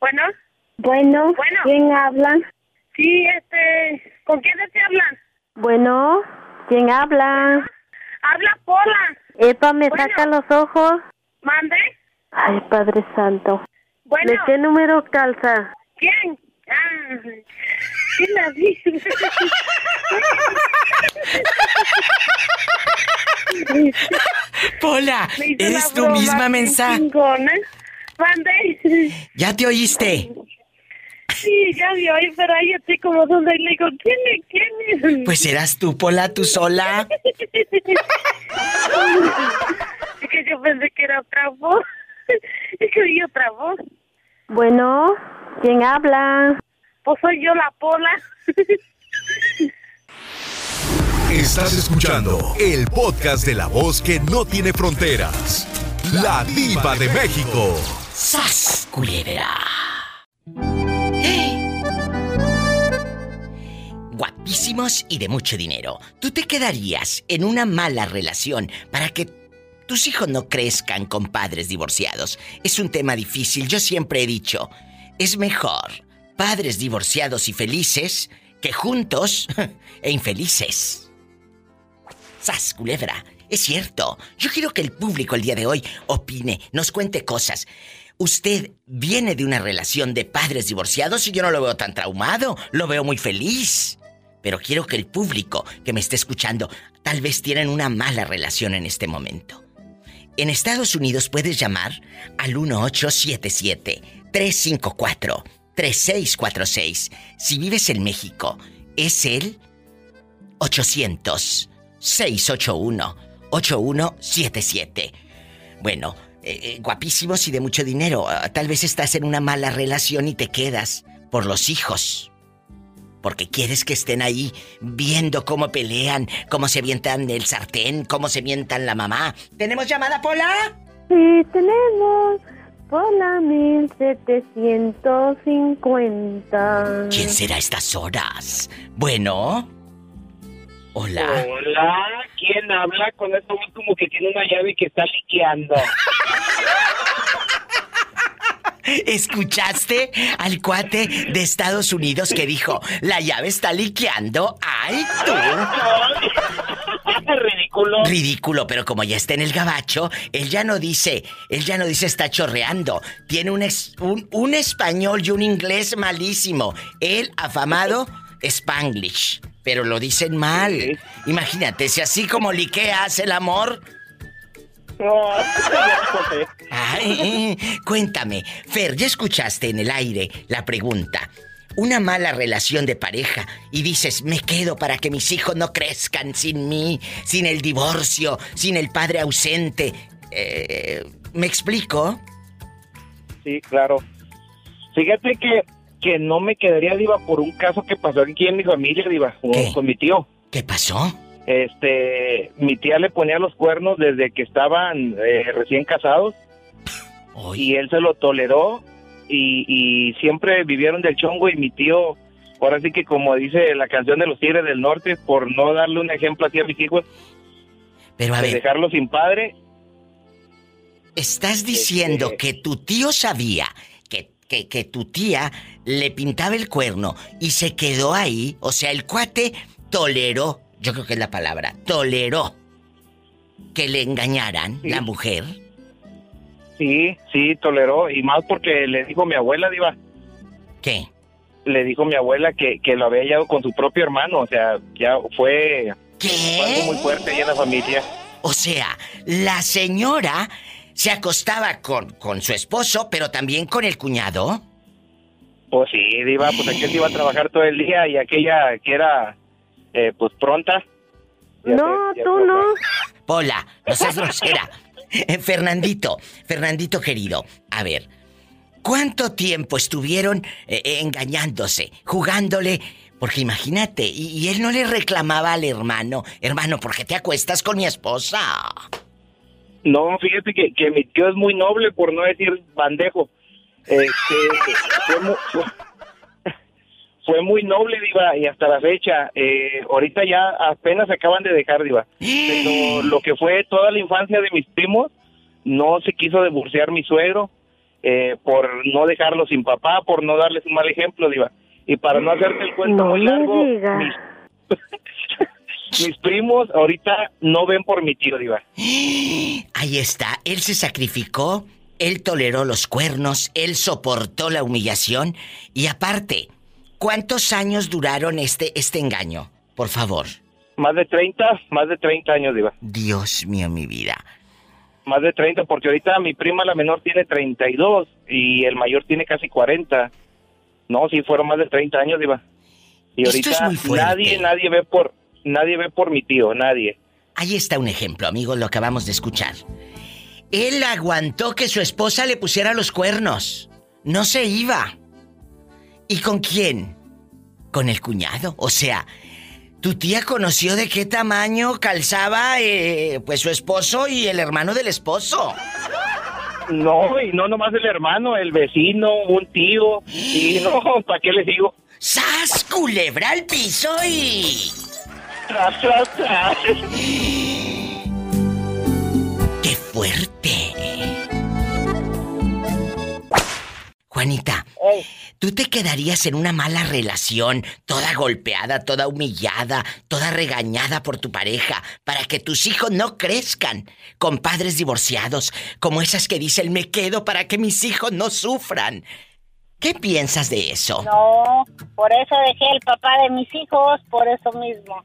Bueno. Bueno. Bueno. ¿Quién habla? Sí, este, ¿con quién te hablan? Bueno. ¿Quién habla? Habla Pola. Epa, me Bueno. saca los ojos. ¿Mande? Ay, Padre Santo. Bueno. ¿De qué número calza? ¿Quién? Ah, ¿quién la dice? Pola, eres broma misma, bien mensa. chingona. ¿Mande? ¿Ya te oíste? Sí, ya vi hoy, pero ahí estoy como donde y le digo, ¿quién es? ¿Quién es? Pues eras tú, Pola, tú sola. Es que yo pensé que era otra voz. Es que oí otra voz. Bueno. ¿Quién habla? Pues soy yo la pola. Estás escuchando el podcast de la voz que no tiene fronteras. La diva de México. ¡Sas, culebra! Guapísimos y de mucho dinero. ¿Tú te quedarías en una mala relación para que tus hijos no crezcan con padres divorciados? Es un tema difícil. Yo siempre he dicho, es mejor padres divorciados y felices que juntos e infelices. ¡Sas, culebra! Es cierto. Yo quiero que el público el día de hoy opine, nos cuente cosas. Usted viene de una relación de padres divorciados y yo no lo veo tan traumado, lo veo muy feliz. Pero quiero que el público que me esté escuchando tal vez tienen una mala relación en este momento. En Estados Unidos puedes llamar al 1877-354-3646. Si vives en México, es el 800-681-8177. Bueno, eh, eh, guapísimos y de mucho dinero. Ah, Tal vez estás en una mala relación y te quedas por los hijos. Porque quieres que estén ahí viendo cómo pelean, cómo se avientan el sartén, cómo se mientan la mamá. ¿Tenemos llamada, Pola? Sí, tenemos. Pola 1750. ¿Quién será a estas horas? Bueno. Hola. Hola, ¿quién habla? Con esa voz como que tiene una llave que está liqueando. ¿Escuchaste al cuate de Estados Unidos que dijo, la llave está liqueando? ¡Ay, tú! Ridículo. Ridículo, pero como ya está en el gabacho, él ya no dice, él ya no dice está chorreando. Tiene un, es- un, un español y un inglés malísimo. El afamado Spanglish, pero lo dicen mal. Imagínate, si así como liqueas el amor... No. Ay, cuéntame, Fer, ya escuchaste en el aire la pregunta. Una mala relación de pareja y dices, me quedo para que mis hijos no crezcan sin mí, sin el divorcio, sin el padre ausente. Eh, ¿Me explico? Sí, claro. Fíjate que, que no me quedaría, Diva, por un caso que pasó aquí en mi familia, Diva, con, con mi tío. ¿Qué pasó? Este, mi tía le ponía los cuernos desde que estaban eh, recién casados. Y él se lo toleró y, y siempre vivieron del chongo y mi tío, ahora sí que como dice la canción de los Tigres del Norte, por no darle un ejemplo así a mis hijos, Pero a de ver, dejarlo sin padre, estás diciendo que tu tío sabía que, que, tu tía le pintaba el cuerno y se quedó ahí. O sea, el cuate toleró, yo creo que es la palabra, toleró que le engañaran la mujer. sí, sí, toleró y más porque le dijo mi abuela, Diva. ¿Qué? Le dijo mi abuela que, que lo había hallado con su propio hermano, o sea, ya fue fue algo muy fuerte ahí en la familia. O sea, la señora se acostaba con, con su esposo, pero también con el cuñado. Pues sí, Diva, pues aquel iba a trabajar todo el día y aquella que era, eh, pues pronta. No, tú no. Pola, no seas grosera. Eh, Fernandito, Fernandito querido, a ver, ¿cuánto tiempo estuvieron eh, eh, engañándose, jugándole? Porque imagínate, y, y él no le reclamaba al hermano, hermano, ¿por qué te acuestas con mi esposa? No, fíjate que, que mi tío es muy noble, por no decir bandejo. Este, fue, mu- fue- fue muy noble, Diva, y hasta la fecha. eh, ahorita ya apenas acaban de dejar, Diva. Pero lo que fue toda la infancia de mis primos, no se quiso divorciar mi suegro. eh, por no dejarlo sin papá, por no darles un mal ejemplo, Diva. Y para no hacerte el cuento muy largo, mis, mis primos ahorita no ven por mi tío, Diva. Ahí está, él se sacrificó, él toleró los cuernos, él soportó la humillación y aparte, ¿cuántos años duraron este, este engaño? Por favor. Más de 30, más de 30 años, Diva. Dios mío, mi vida. Más de 30, porque ahorita mi prima la menor tiene 32 y el mayor tiene casi 40. No, sí, fueron más de 30 años, Diva. Y ahorita nadie, nadie ve por, nadie ve por mi tío, nadie. Ahí está un ejemplo, amigos, lo acabamos de escuchar. Él aguantó que su esposa le pusiera los cuernos. No se iba. ¿Y con quién? Con el cuñado. O sea, ¿Tu tía conoció de qué tamaño calzaba eh, pues su esposo y el hermano del esposo? No, y no nomás el hermano, el vecino, un tío. Y no, ¿para qué les digo? ¡Sas, culebra al piso y... ¡Tras, tras, tras! ¡Qué fuerte! Juanita, ¿tú te quedarías en una mala relación, toda golpeada, toda humillada, toda regañada por tu pareja, para que tus hijos no crezcan con padres divorciados, como esas que dicen me quedo para que mis hijos no sufran? ¿Qué piensas de eso? No, por eso dejé el papá de mis hijos, por eso mismo.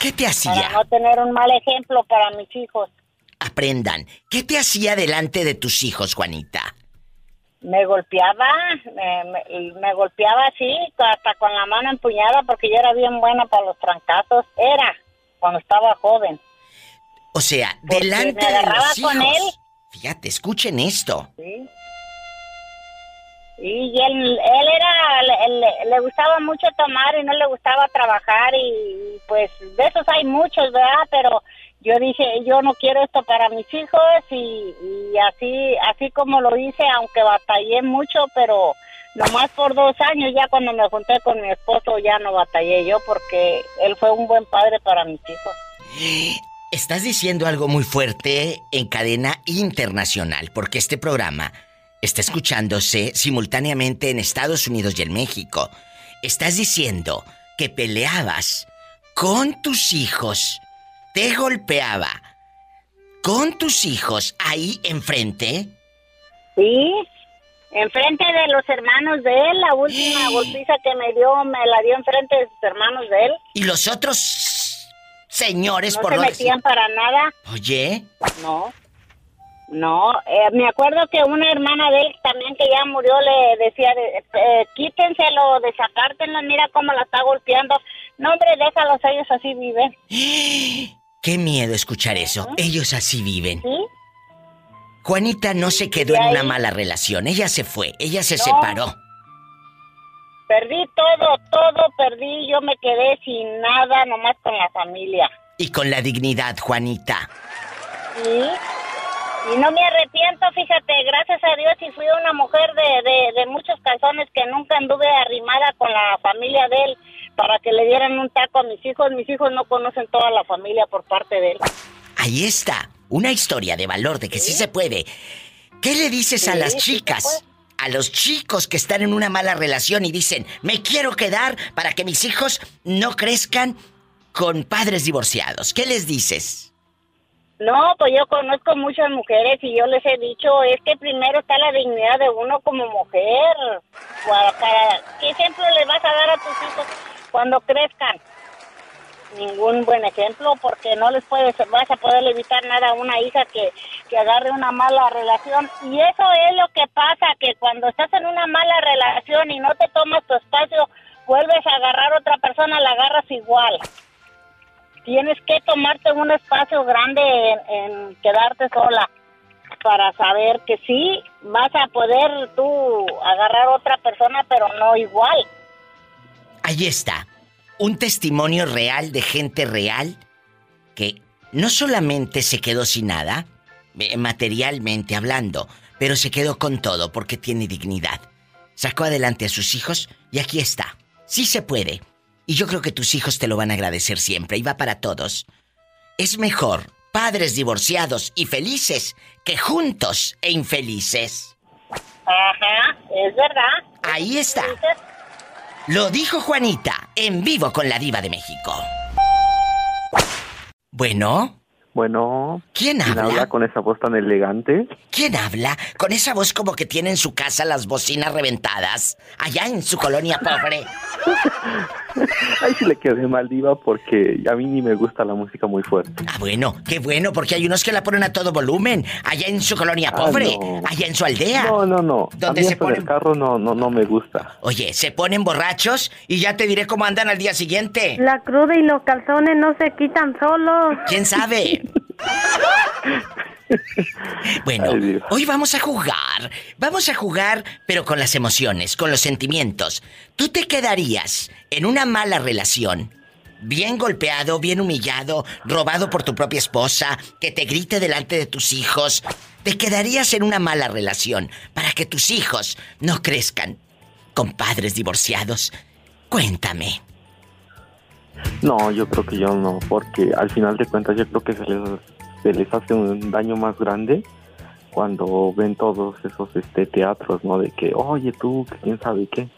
¿Qué te hacía? Para no tener un mal ejemplo para mis hijos. Aprendan, ¿qué te hacía delante de tus hijos, Juanita? me golpeaba, me, golpeaba así, hasta con la mano empuñada, porque yo era bien buena para los trancazos. Era, cuando estaba joven. O sea, delante de los hijos. Con él. Fíjate, escuchen esto. Sí. Y él, él era, le gustaba mucho tomar y no le gustaba trabajar y pues de esos hay muchos, ¿verdad? Pero yo dije, yo no quiero esto para mis hijos y, así, así como lo hice, aunque batallé mucho, pero nomás por dos años, ya cuando me junté con mi esposo, ya no batallé yo porque él fue un buen padre para mis hijos. Estás diciendo algo muy fuerte en cadena internacional, porque este programa está escuchándose simultáneamente en Estados Unidos y en México. Estás diciendo que peleabas con tus hijos te golpeaba con tus hijos ahí enfrente? Sí, enfrente de los hermanos de él. La última golpiza que me dio me la dio enfrente de sus hermanos de él. ¿Y los otros señores no se metían para nada? Oye. No. No, eh, me acuerdo que una hermana de él también que ya murió le decía, eh, quítenselo, desacártenlo, mira cómo la está golpeando. No, hombre, déjalos, ellos así viven. Qué miedo escuchar eso. Ellos así viven. Juanita no se quedó en una mala relación. Ella se fue. Ella se separó. Perdí todo, todo perdí. Yo me quedé sin nada, nomás con la familia. Y con la dignidad, Juanita. Sí. Y no me arrepiento, fíjate, gracias a Dios y fui una mujer de, de, de muchos calzones que nunca anduve arrimada con la familia de él para que le dieran un taco a mis hijos. Mis hijos no conocen toda la familia por parte de él. Ahí está, una historia de valor de que sí, se puede. ¿Qué le dices a las chicas? a los chicos que están en una mala relación y dicen, me quiero quedar para que mis hijos no crezcan con padres divorciados. ¿Qué les dices? No, pues yo conozco muchas mujeres y yo les he dicho, es que primero está la dignidad de uno como mujer. Para, ¿Qué ejemplo le vas a dar a tus hijos? cuando crezcan. Ningún buen ejemplo porque no les puedes, vas a poder evitar nada a una hija que, que agarre una mala relación. Y eso es lo que pasa, que cuando estás en una mala relación y no te tomas tu espacio, vuelves a agarrar a otra persona, la agarras igual tienes que tomarte un espacio grande en, quedarte sola para saber que sí vas a poder tú agarrar a otra persona, pero no igual. Ahí está. Un testimonio real de gente real que no solamente se quedó sin nada, eh, materialmente hablando, pero se quedó con todo porque tiene dignidad. Sacó adelante a sus hijos y aquí está. Sí se puede. Y yo creo que tus hijos te lo van a agradecer siempre y va para todos. Es mejor padres divorciados y felices que juntos e infelices. Ajá, es verdad. Ahí está. Lo dijo Juanita, en vivo con la diva de México. Bueno. Bueno. ¿Quién habla? con esa voz tan elegante? ¿Quién habla con esa voz como que tiene en su casa las bocinas reventadas? Allá en su colonia pobre. Ahí sí le quedé mal, Diva, porque a mí ni me gusta la música muy fuerte. Ah, bueno, qué bueno, porque hay unos que la ponen a todo volumen. Allá en su colonia ah, pobre, allá en su aldea. No, no, no. Donde se pone el carro no, no, no me gusta. Oye, se ponen borrachos y ya te diré cómo andan al día siguiente. La cruda y los calzones no se quitan solos. ¿Quién sabe? bueno, hoy vamos a jugar. Vamos a jugar, pero con las emociones, con los sentimientos. ¿Tú te quedarías en una mala relación? Bien golpeado, bien humillado, robado por tu propia esposa, que te grite delante de tus hijos. ¿Te quedarías en una mala relación para que tus hijos no crezcan con padres divorciados? Cuéntame. No, yo creo que yo no, porque al final de cuentas yo creo que se les, se les hace un daño más grande cuando ven todos esos este teatros, ¿no? De que, oye tú, quién sabe qué.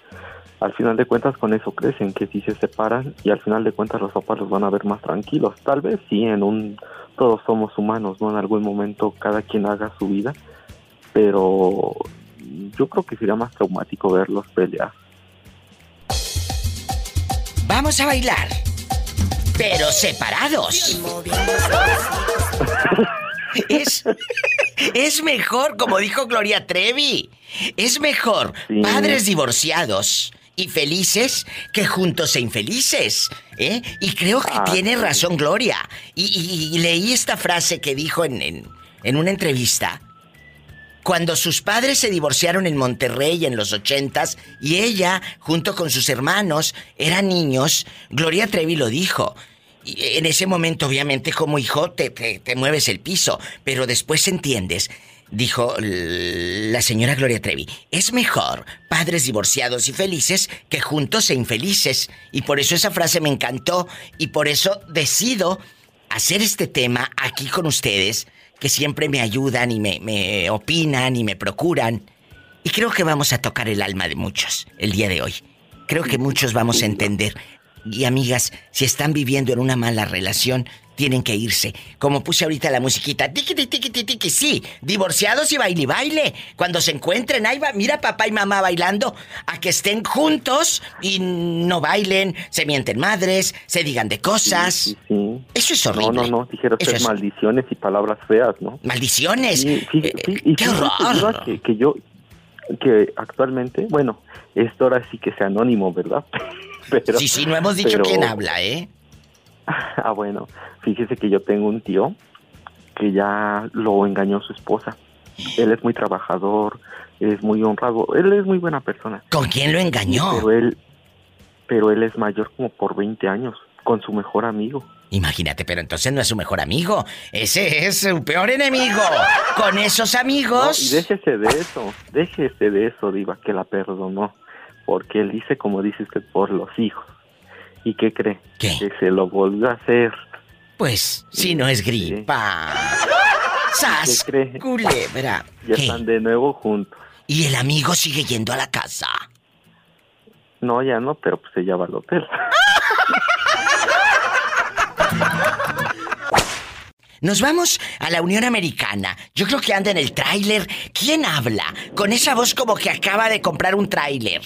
Al final de cuentas con eso crecen, que si se separan y al final de cuentas los papás los van a ver más tranquilos. Tal vez sí, en un, todos somos humanos, ¿no? En algún momento cada quien haga su vida, pero yo creo que sería más traumático verlos pelear. Vamos a bailar pero separados. es, es mejor, como dijo Gloria Trevi, es mejor padres divorciados y felices que juntos e infelices. ¿eh? Y creo que ah, tiene razón Gloria. Y, leí esta frase que dijo en, en, en una entrevista cuando sus padres se divorciaron en Monterrey en los ochentas y ella, junto con sus hermanos, eran niños, Gloria Trevi lo dijo. Y en ese momento, obviamente, como hijo, te, te, mueves el piso, pero después entiendes dijo la señora Gloria Trevi, es mejor padres divorciados y felices que juntos e infelices. Y por eso esa frase me encantó y por eso decido hacer este tema aquí con ustedes que siempre me ayudan y me, opinan y me procuran. Y creo que vamos a tocar el alma de muchos el día de hoy. Creo que muchos vamos a entender. Y amigas, si están viviendo en una mala relación, tienen que irse. Como puse ahorita la musiquita, tiki tiki tiki tiki, sí, divorciados y baile baile. Cuando se encuentren, ahí va, mira papá y mamá bailando, a que estén juntos y no bailen, se mienten madres, se digan de cosas. Eso es horrible. No, no, no, dijeron ser maldiciones y palabras feas, ¿no? Maldiciones. Eh, y ¡Qué horror! Que, que yo, que actualmente, bueno, esto ahora sí que sea anónimo, ¿verdad? pero, sí, sí, no hemos dicho quién habla, ¿eh? Ah, bueno, fíjese que yo tengo un tío que ya lo engañó su esposa. Él es muy trabajador, es muy honrado, él es muy buena persona. ¿Con quién lo engañó? Pero él, pero él es mayor como por 20 años, con su mejor amigo. Imagínate, pero entonces no es su mejor amigo, ese es su peor enemigo. Con esos amigos. y déjese de eso, déjese de eso, Diva, que la perdonó. Porque él dice, como dice usted, por los hijos. ¿Y qué cree? Que se lo volvió a hacer. Pues, si no es gripa. ¡Sas! cree? Culebra. Ya están de nuevo juntos. ¿Y el amigo sigue yendo a la casa? No, ya no, pero pues ella va al hotel. Nos vamos a la Unión Americana. Yo creo que anda en el tráiler. ¿Quién habla? Con esa voz como que acaba de comprar un tráiler.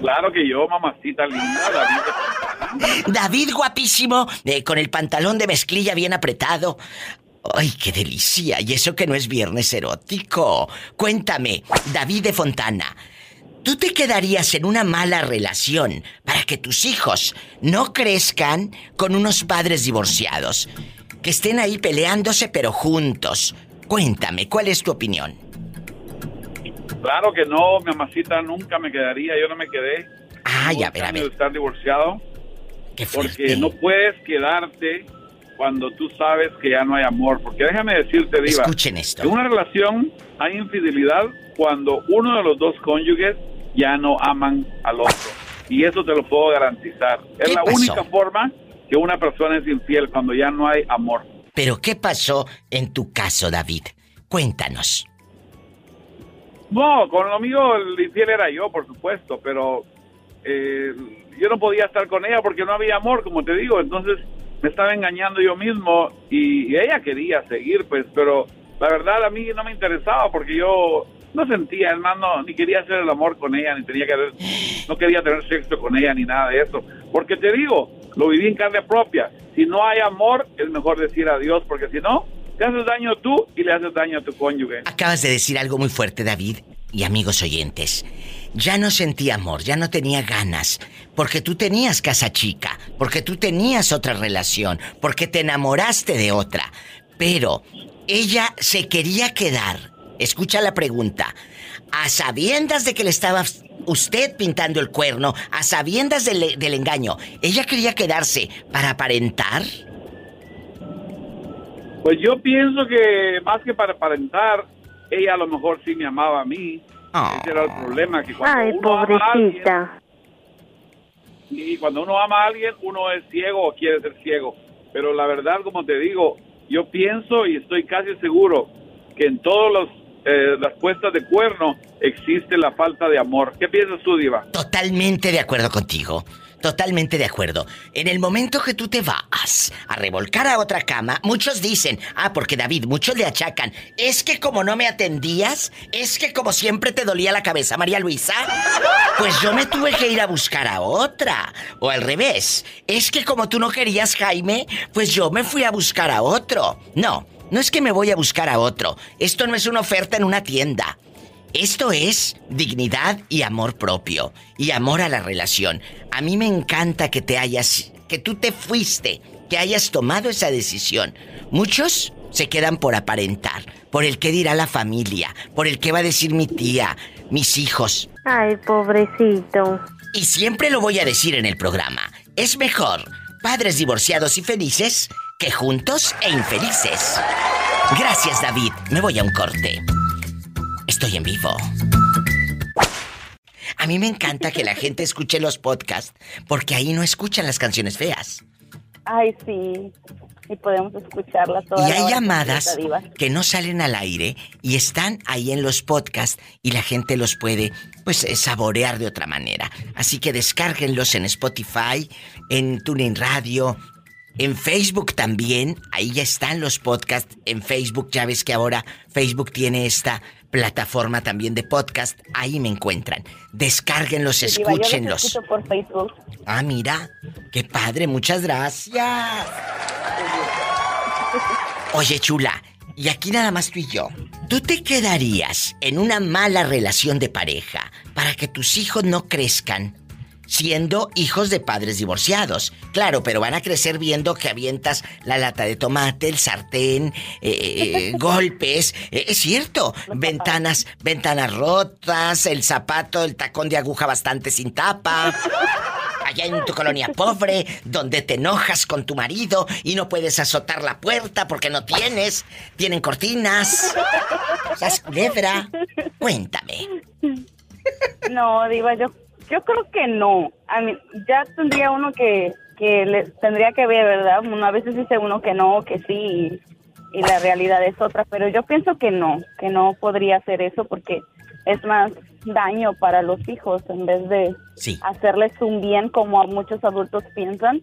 Claro que yo, mamacita linda, David. David guapísimo, eh, con el pantalón de mezclilla bien apretado. ¡Ay, qué delicia! Y eso que no es viernes erótico. Cuéntame, David de Fontana, ¿tú te quedarías en una mala relación para que tus hijos no crezcan con unos padres divorciados? Que estén ahí peleándose pero juntos. Cuéntame, ¿cuál es tu opinión? Claro que no, mi amacita nunca me quedaría, yo no me quedé. Ay, a ver, a ver. estar divorciado. Qué porque no puedes quedarte cuando tú sabes que ya no hay amor. Porque déjame decirte, Diva. Escuchen esto. En una relación hay infidelidad cuando uno de los dos cónyuges ya no aman al otro. Y eso te lo puedo garantizar. Es la única forma que una persona es infiel cuando ya no hay amor. Pero ¿qué pasó en tu caso, David? Cuéntanos. No, con lo mío el infiel era yo, por supuesto, pero eh, yo no podía estar con ella porque no había amor, como te digo, entonces me estaba engañando yo mismo y, ella quería seguir, pues, pero la verdad a mí no me interesaba porque yo no sentía, hermano, ni quería hacer el amor con ella, ni tenía que no quería tener sexo con ella, ni nada de eso, porque te digo, lo viví en carne propia, si no hay amor, es mejor decir adiós, porque si no, te haces daño tú y le haces daño a tu cónyuge. Acabas de decir algo muy fuerte, David, y amigos oyentes. Ya no sentía amor, ya no tenía ganas, porque tú tenías casa chica, porque tú tenías otra relación, porque te enamoraste de otra. Pero ella se quería quedar. Escucha la pregunta. A sabiendas de que le estaba usted pintando el cuerno, a sabiendas del, del engaño, ¿ella quería quedarse para aparentar? Pues yo pienso que más que para aparentar, ella a lo mejor sí me amaba a mí. Ah. Ese era el problema, que cuando Ay, uno Ama a alguien, y cuando uno ama a alguien, uno es ciego o quiere ser ciego. Pero la verdad, como te digo, yo pienso y estoy casi seguro que en todas eh, las puestas de cuerno existe la falta de amor. ¿Qué piensas tú, Diva? Totalmente de acuerdo contigo. Totalmente de acuerdo. En el momento que tú te vas a revolcar a otra cama, muchos dicen, ah, porque David, muchos le achacan, es que como no me atendías, es que como siempre te dolía la cabeza, María Luisa, pues yo me tuve que ir a buscar a otra. O al revés, es que como tú no querías Jaime, pues yo me fui a buscar a otro. No, no es que me voy a buscar a otro. Esto no es una oferta en una tienda. Esto es dignidad y amor propio y amor a la relación. A mí me encanta que te hayas, que tú te fuiste, que hayas tomado esa decisión. Muchos se quedan por aparentar, por el que dirá la familia, por el que va a decir mi tía, mis hijos. Ay, pobrecito. Y siempre lo voy a decir en el programa. Es mejor padres divorciados y felices que juntos e infelices. Gracias, David. Me voy a un corte. Estoy en vivo. A mí me encanta que la gente escuche los podcasts porque ahí no escuchan las canciones feas. Ay, sí. Y podemos escucharlas todas. Y hay llamadas que no salen al aire y están ahí en los podcasts y la gente los puede, pues, eh, saborear de otra manera. Así que descárguenlos en Spotify, en TuneIn Radio, en Facebook también. Ahí ya están los podcasts. En Facebook, ya ves que ahora Facebook tiene esta plataforma también de podcast. Ahí me encuentran. Descárguenlos, escúchenlos. por Facebook. Ah, mira. Qué padre, muchas gracias. Oye, chula, y aquí nada más tú y yo. ¿Tú te quedarías en una mala relación de pareja para que tus hijos no crezcan siendo hijos de padres divorciados. Claro, pero van a crecer viendo que avientas la lata de tomate, el sartén, eh, eh, golpes. Eh, es cierto, ventanas, ventanas rotas, el zapato, el tacón de aguja bastante sin tapa. Allá en tu colonia pobre, donde te enojas con tu marido y no puedes azotar la puerta porque no tienes, tienen cortinas. ¿Sabes, culebra? Cuéntame. No, Diva, yo yo creo que no. A mí, ya tendría uno que, que le, tendría que ver, ¿verdad? Uno, a veces dice uno que no, que sí, y, la realidad es otra, pero yo pienso que no, que no podría hacer eso porque es más daño para los hijos en vez de hacerles un bien como muchos adultos piensan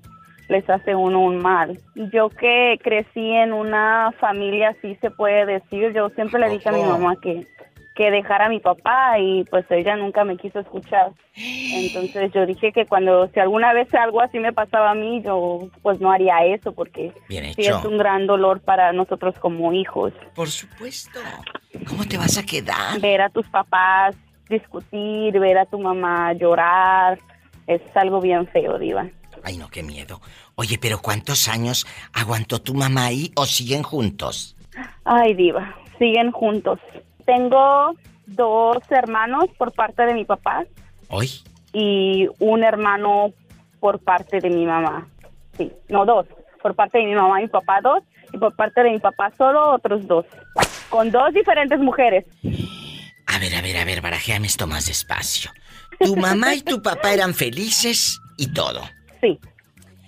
les hace uno un mal. Yo que crecí en una familia, así se puede decir, yo siempre le dije a mi mamá que que dejara a mi papá y pues ella nunca me quiso escuchar. Entonces yo dije que cuando si alguna vez algo así me pasaba a mí, yo pues no haría eso porque sí es un gran dolor para nosotros como hijos. Por supuesto. ¿Cómo te vas a quedar? Ver a tus papás discutir, ver a tu mamá llorar, es algo bien feo, Diva. Ay, no, qué miedo. Oye, pero ¿cuántos años aguantó tu mamá ahí o siguen juntos? Ay, Diva, siguen juntos tengo dos hermanos por parte de mi papá. ¿Hoy? Y un hermano por parte de mi mamá. Sí, no dos. Por parte de mi mamá y mi papá dos. Y por parte de mi papá solo otros dos. Con dos diferentes mujeres. A ver, a ver, a ver, barajéame esto más despacio. Tu mamá y tu papá eran felices y todo. Sí,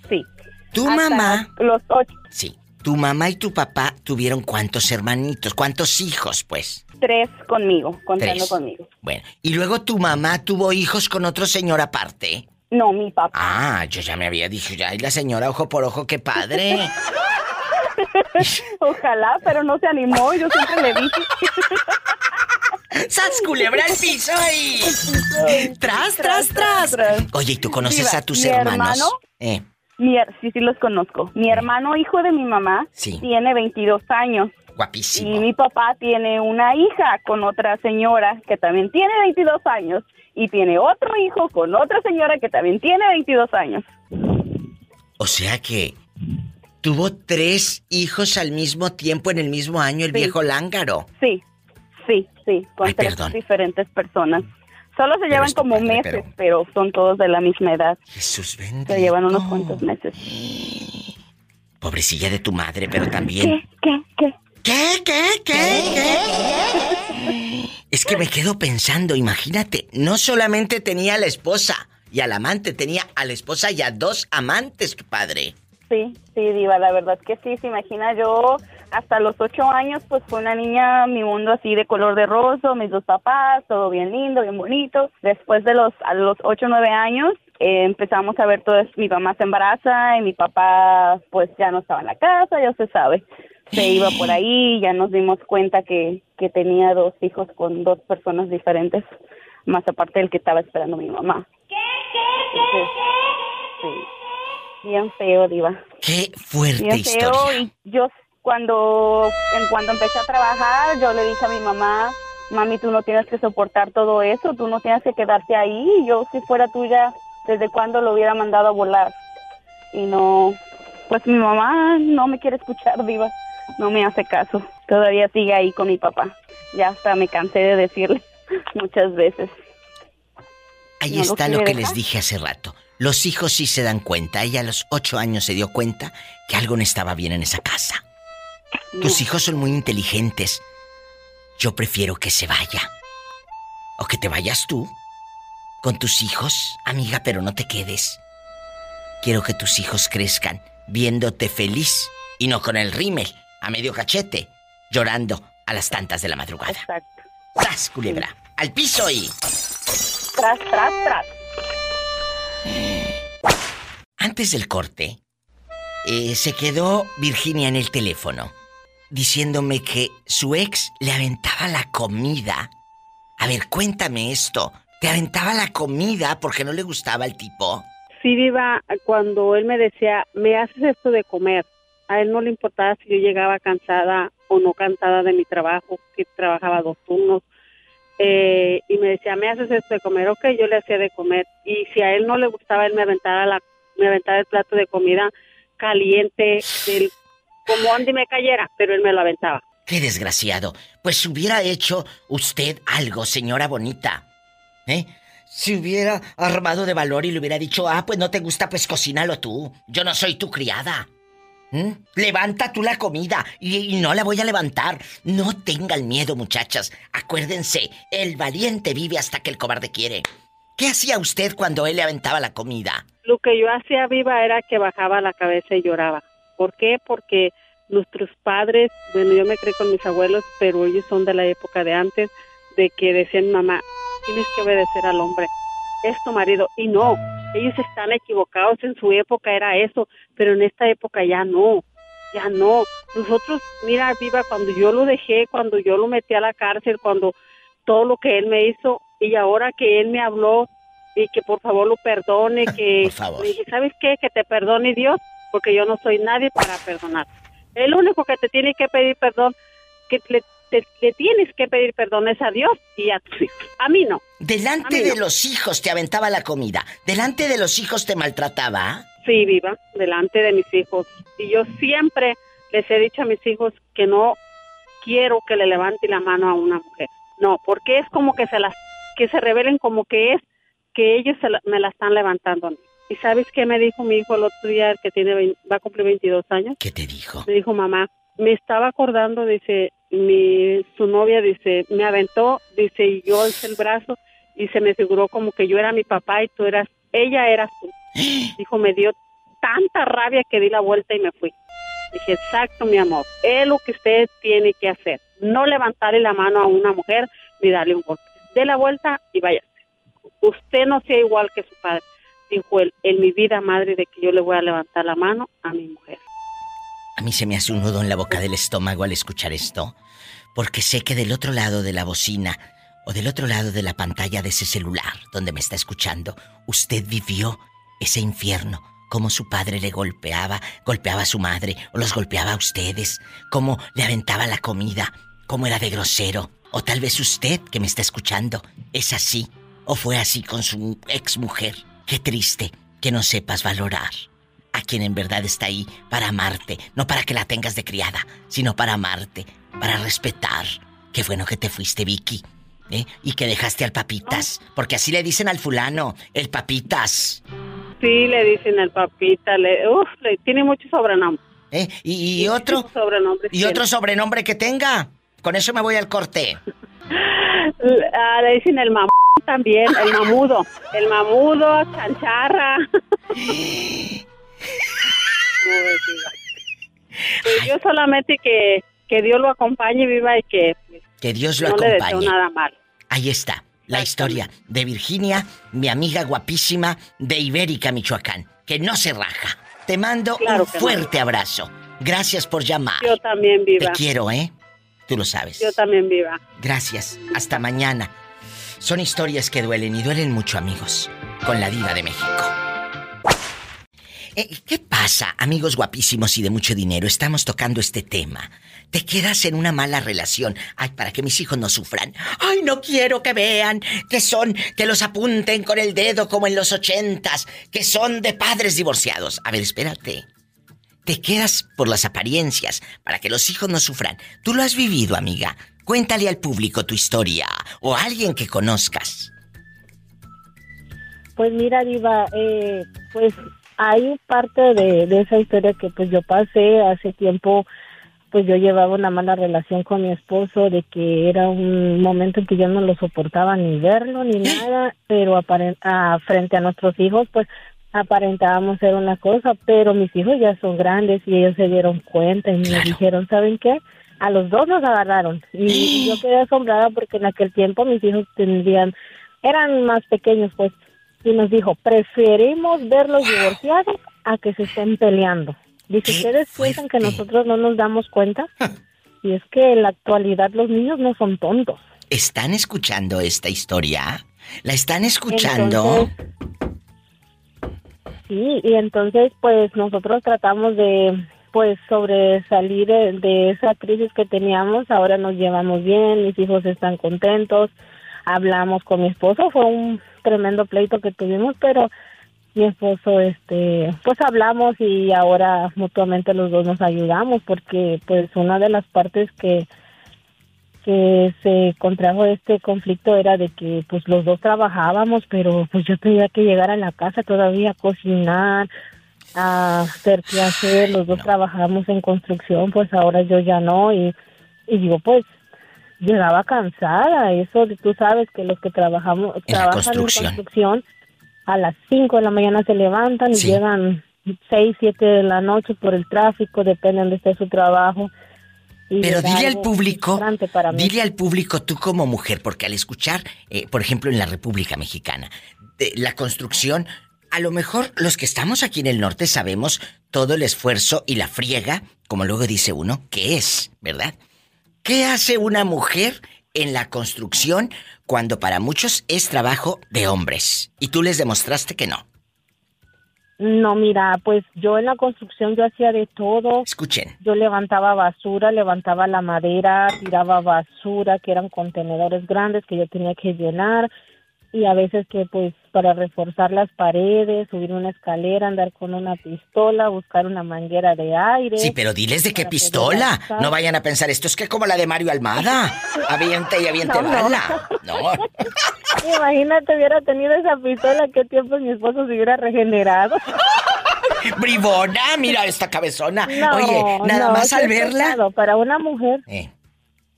sí. Tu mamá. Los ocho. Sí. Tu mamá y tu papá tuvieron cuántos hermanitos, cuántos hijos, pues. Tres conmigo, contando Tres. conmigo. Bueno, y luego tu mamá tuvo hijos con otro señor aparte. No, mi papá. Ah, yo ya me había dicho, ya, y la señora ojo por ojo, qué padre. Ojalá, pero no se animó, yo siempre le dije. ¡Sas culebra al piso y... ¡Tras, tras, tras! Oye, ¿y tú conoces Diva, a tus hermanos? hermano- Eh, Mi sí, sí los conozco. Mi hermano, hijo de mi mamá, Sí. tiene 22 años. Guapísimo. Y mi papá tiene una hija con otra señora que también tiene 22 años. Y tiene otro hijo con otra señora que también tiene 22 años. O sea que tuvo tres hijos al mismo tiempo en el mismo año el Sí. viejo lángaro. Sí, sí, sí, con Ay, tres perdón. diferentes personas. Solo se Pero llevan como padre, meses, pero- pero... son todos de la misma edad. Jesús bendito. Se llevan unos cuantos meses. Pobrecilla de tu madre, pero también... ¿Qué? ¿Qué? ¿Qué? ¿Qué? ¿Qué? ¿Qué? Es que me quedo pensando, imagínate, no solamente tenía a la esposa y al amante, tenía a la esposa y a dos amantes, tu padre. Sí, sí, Diva, la verdad que sí, se imagina yo hasta los ocho años, pues fue una niña, mi mundo así de color de rosa, mis dos papás, todo bien lindo, bien bonito. Después de los, a los ocho, nueve años, eh, empezamos a ver todo, mi mamá se embaraza y mi papá pues ya no estaba en la casa, ya se sabe. Se iba por ahí, ya nos dimos cuenta que, que tenía dos hijos con dos personas diferentes, más aparte del que estaba esperando mi mamá. Entonces, sí, bien feo, Diva. Qué fuerte Bien historia. feo y yo cuando en cuando empecé a trabajar yo le dije a mi mamá mami tú no tienes que soportar todo eso tú no tienes que quedarte ahí yo si fuera tuya desde cuándo lo hubiera mandado a volar y no pues mi mamá no me quiere escuchar diva no me hace caso todavía sigue ahí con mi papá ya hasta me cansé de decirle muchas veces Ahí ¿No lo está lo que dejar? les dije hace rato. Los hijos sí se dan cuenta. Ella a los ocho años se dio cuenta que algo no estaba bien en esa casa. Tus hijos son muy inteligentes. Yo prefiero que se vaya. O que te vayas tú. Con tus hijos, amiga, pero no te quedes. Quiero que tus hijos crezcan viéndote feliz y no con el rímel a medio cachete, llorando a las tantas de la madrugada. exacto ¡Tras, culebra! ¡Al piso y! tras tras tras Antes del corte, eh, se quedó Virginia en el teléfono diciéndome que su ex le aventaba la comida. A ver, cuéntame esto. ¿Te aventaba la comida porque no le gustaba el tipo? Sí, Diva, cuando él me decía, me haces esto de comer, a él no le importaba si yo llegaba cansada o no cansada de mi trabajo, que trabajaba dos turnos, eh, y me decía, me haces esto de comer, ok, yo le hacía de comer, y si a él no le gustaba, él me aventaba, la, me aventaba el plato de comida caliente, como Andy me cayera, pero él me lo aventaba. ¡Qué desgraciado! Pues hubiera hecho usted algo, señora bonita. ¿Eh? Si hubiera armado de valor y le hubiera dicho, ah, pues no te gusta, pues cocínalo tú. Yo no soy tu criada. Levanta tú la comida y, y no la voy a levantar. No tengan miedo, muchachas. Acuérdense, el valiente vive hasta que el cobarde quiere. ¿Qué hacía usted cuando él le aventaba la comida? Lo que yo hacía viva era que bajaba la cabeza y lloraba. ¿Por qué? Porque nuestros padres, bueno, yo me creí con mis abuelos, pero ellos son de la época de antes, de que decían, mamá, tienes que obedecer al hombre, es tu marido. Y no, ellos están equivocados, en su época era eso, pero en esta época ya no, ya no. Nosotros, mira, viva, cuando yo lo dejé, cuando yo lo metí a la cárcel, cuando todo lo que él me hizo, y ahora que él me habló y que por favor lo perdone, que dije, ¿sabes qué? Que te perdone Dios, porque yo no soy nadie para perdonar. El único que te tiene que pedir perdón, que le, te- le tienes que pedir perdón es a Dios y a tus hijos. A mí no. Delante mí de no. los hijos te aventaba la comida. Delante de los hijos te maltrataba. Sí, viva, delante de mis hijos. Y yo siempre les he dicho a mis hijos que no quiero que le levante la mano a una mujer. No, porque es como que se las que se revelen como que es que ellos se la- me la están levantando a mí. ¿Y sabes qué me dijo mi hijo el otro día, el que tiene vein- va a cumplir 22 años? ¿Qué te dijo? Me dijo, mamá, me estaba acordando, dice, mi, su novia, dice, me aventó, dice, y yo alcé el brazo y se me figuró como que yo era mi papá y tú eras, ella eras tú. Dijo, me dio tanta rabia que di la vuelta y me fui. Dije, exacto, mi amor, es lo que usted tiene que hacer. no levantarle la mano a una mujer ni darle un golpe. Dé la vuelta y váyase. Usted no sea igual que su padre, dijo él, en mi vida madre de que yo le voy a levantar la mano a mi mujer. A mí se me hace un nudo en la boca del estómago al escuchar esto, porque sé que del otro lado de la bocina o del otro lado de la pantalla de ese celular donde me está escuchando, usted vivió ese infierno, como su padre le golpeaba, golpeaba a su madre o los golpeaba a ustedes, cómo le aventaba la comida, cómo era de grosero. O tal vez usted que me está escuchando es así o fue así con su ex mujer. Qué triste que no sepas valorar a quien en verdad está ahí para amarte, no para que la tengas de criada, sino para amarte, para respetar. Qué bueno que te fuiste, Vicky. ¿eh? Y que dejaste al papitas, porque así le dicen al fulano, el papitas. Sí, le dicen al papita, le, uf, le, tiene mucho sobrenombre. ¿Eh? ¿Y, otro? ¿Y otro sobrenombre que tenga? Con eso me voy al corte. Ah, le dicen el mamú también, el mamudo. El mamudo, chancharra. Pues yo solamente que, que Dios lo acompañe, viva y que... Que Dios lo no acompañe. le deseo nada mal. Ahí está, la historia de Virginia, mi amiga guapísima de Ibérica, Michoacán, que no se raja. Te mando un fuerte abrazo. Gracias por llamar. Yo también, viva. Te quiero, ¿eh? Tú lo sabes. Yo también, viva. Gracias. Hasta mañana. Son historias que duelen y duelen mucho, amigos, con la diva de México. Eh, ¿Qué pasa, amigos guapísimos y de mucho dinero? Estamos tocando este tema. Te quedas en una mala relación. Ay, para que mis hijos no sufran. Ay, no quiero que vean que son, que los apunten con el dedo como en los ochentas, que son de padres divorciados. A ver, espérate. Te quedas por las apariencias, para que los hijos no sufran. Tú lo has vivido, amiga. Cuéntale al público tu historia o a alguien que conozcas. Pues mira, Diva, eh, pues hay parte de, de esa historia que pues yo pasé. Hace tiempo pues yo llevaba una mala relación con mi esposo, de que era un momento en que yo no lo soportaba ni verlo ni nada, pero a, frente a nuestros hijos, pues aparentábamos ser una cosa, pero mis hijos ya son grandes y ellos se dieron cuenta y me dijeron, ¿saben qué? A los dos nos agarraron y yo quedé asombrada porque en aquel tiempo mis hijos tendrían, eran más pequeños pues, y nos dijo, preferimos verlos divorciados a que se estén peleando. Dice, ¿ustedes piensan que nosotros no nos damos cuenta? Y es que en la actualidad los niños no son tontos. ¿Están escuchando esta historia? ¿La están escuchando? sí, y entonces pues nosotros tratamos de pues sobresalir de, de esa crisis que teníamos. Ahora nos llevamos bien, mis hijos están contentos. Hablamos con mi esposo, fue un tremendo pleito que tuvimos, pero mi esposo este pues hablamos y ahora mutuamente los dos nos ayudamos porque pues una de las partes que que se contrajo este conflicto era de que pues los dos trabajábamos pero pues yo tenía que llegar a la casa todavía a cocinar a hacer qué hacer. Los dos trabajamos en construcción pues ahora yo ya no y y digo pues llegaba cansada eso tú sabes que los que trabajamos trabajan en construcción a las 5 de la mañana se levantan y llegan 6, 7 de la noche por el tráfico, depende de esté su trabajo. Pero dile al público, dile al público tú como mujer, porque al escuchar, eh, por ejemplo, en la República Mexicana, de la construcción, a lo mejor los que estamos aquí en el norte sabemos todo el esfuerzo y la friega, como luego dice uno, que es, ¿verdad? ¿Qué hace una mujer en la construcción cuando para muchos es trabajo de hombres. Y tú les demostraste que no. No, mira, pues yo en la construcción yo hacía de todo. Escuchen. Yo levantaba basura, levantaba la madera, tiraba basura, que eran contenedores grandes que yo tenía que llenar y a veces que pues para reforzar las paredes, subir una escalera, andar con una pistola, buscar una manguera de aire. Sí, pero diles de qué pistola. No vayan a pensar, esto es que como la de Mario Almada. Aviente y aviente bala. No. Imagínate, hubiera tenido esa pistola, qué tiempo mi esposo se hubiera regenerado. Bribona, mira esta cabezona. Oye, nada más al verla. Para una mujer. Eh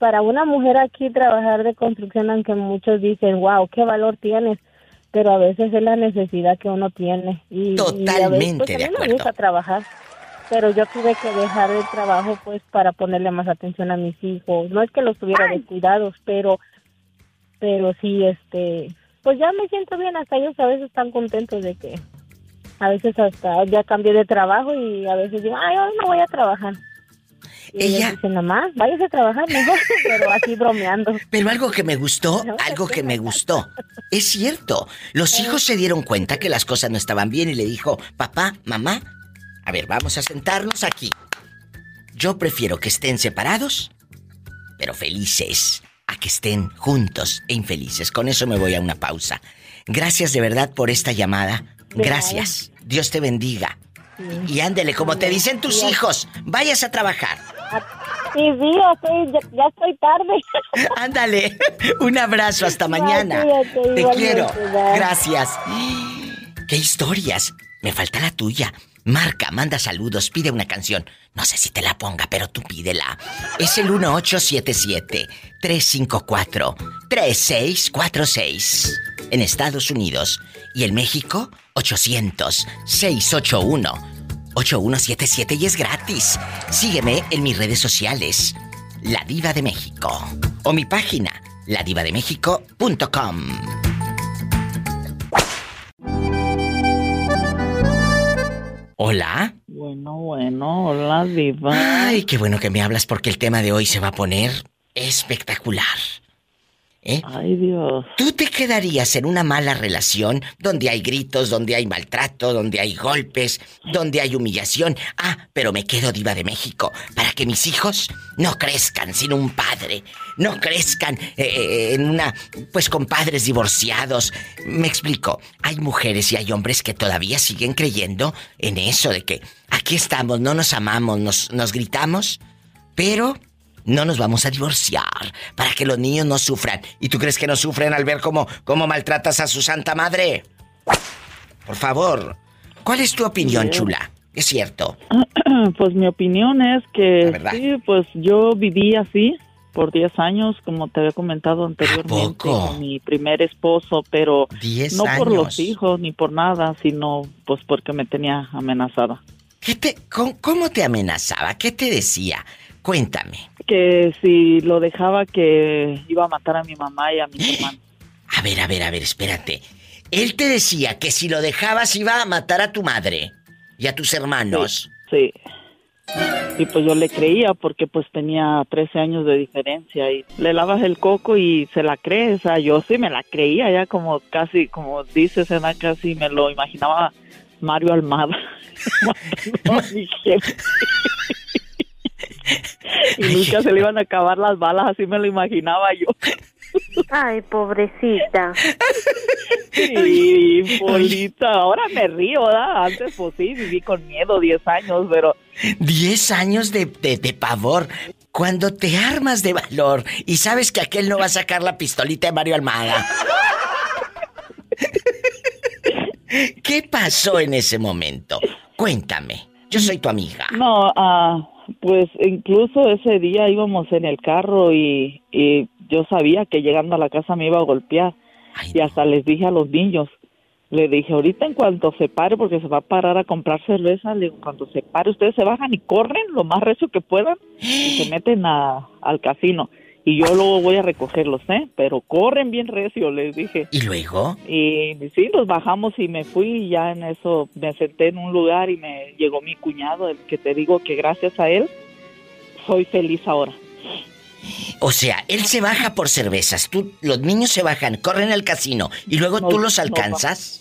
para una mujer aquí trabajar de construcción, aunque muchos dicen, wow, qué valor tienes, pero a veces es la necesidad que uno tiene. Y, Totalmente a veces, pues, de a mí me gusta trabajar, pero yo tuve que dejar el trabajo pues para ponerle más atención a mis hijos. No es que los tuviera descuidados, pero pero sí este pues ya me siento bien, hasta ellos a veces están contentos de que a veces hasta ya cambié de trabajo y a veces digo, ay, hoy no voy a trabajar. Y ella dice, mamá, váyase a trabajar mejor, pero así bromeando. Pero algo que me gustó, algo que me gustó. Es cierto, los hijos se dieron cuenta que las cosas no estaban bien y le dijo, papá, mamá, a ver, vamos a sentarnos aquí. Yo prefiero que estén separados, pero felices, a que estén juntos e infelices. Con eso me voy a una pausa. Gracias de verdad por esta llamada. Gracias. Dios te bendiga. Y ándele, como te dicen tus hijos, vayas a trabajar. Sí, sí, ya, estoy tarde. Ándale, un abrazo, hasta mañana. Te quiero. Gracias. ¿Qué historias? Me falta la tuya. Marca, manda saludos, pide una canción. No sé si te la ponga, pero tú pídela. Es el 1877-354-3646. En Estados Unidos. Y en México, 800-681-8177 y es gratis. Sígueme en mis redes sociales. La Diva de México. O mi página, ladivademéxico.com. Hola. Bueno, bueno, hola, Diva. Ay, qué bueno que me hablas porque el tema de hoy se va a poner espectacular. ¿Eh? Ay, Dios. ¿Tú te quedarías en una mala relación donde hay gritos, donde hay maltrato, donde hay golpes, donde hay humillación? Ah, pero me quedo diva de México para que mis hijos no crezcan sin un padre, no crezcan eh, eh, en una, pues con padres divorciados. Me explico, hay mujeres y hay hombres que todavía siguen creyendo en eso de que aquí estamos, no nos amamos, nos, nos gritamos, pero no nos vamos a divorciar para que los niños no sufran. ¿Y tú crees que no sufren al ver cómo, cómo maltratas a su santa madre? Por favor, ¿cuál es tu opinión, chula? ¿Es cierto? Pues mi opinión es que sí, pues yo viví así por 10 años, como te había comentado anteriormente, con mi primer esposo, pero no por los hijos ni por nada, sino pues porque me tenía amenazada. ¿Qué te, cómo te amenazaba? ¿Qué te decía? Cuéntame. Que si lo dejaba que iba a matar a mi mamá y a mi hermano. A ver, a ver, a ver, espérate. Él te decía que si lo dejabas iba a matar a tu madre y a tus hermanos. Sí. Y pues yo le creía porque pues tenía 13 años de diferencia y le lavas el coco y se la cree, o sea, yo sí me la creía ya como casi, como dices, era casi me lo imaginaba Mario Almada y nunca se le iban a acabar las balas, así me lo imaginaba yo. Ay, pobrecita. Sí, bolita. Ahora me río, ¿verdad? Antes, pues sí, viví con miedo 10 años, pero... 10 años de, de, de, pavor. Cuando te armas de valor y sabes que aquel no va a sacar la pistolita de Mario Almada. ¿Qué pasó en ese momento? Cuéntame. Yo soy tu amiga. No, ah... Pues incluso ese día íbamos en el carro y, yo sabía que llegando a la casa me iba a golpear. y hasta les dije a los niños, le dije, ahorita en cuanto se pare, porque se va a parar a comprar cerveza, le digo, cuando se pare, ustedes se bajan y corren lo más recio que puedan y se meten a, al casino y yo luego voy a recogerlos, ¿eh? Pero corren bien recio, les dije. ¿Y luego? Y sí, los bajamos y me fui y ya en eso me senté en un lugar y me llegó mi cuñado, el que te digo que gracias a él soy feliz ahora. O sea, él se baja por cervezas, tú, los niños se bajan, corren al casino y luego tú los alcanzas.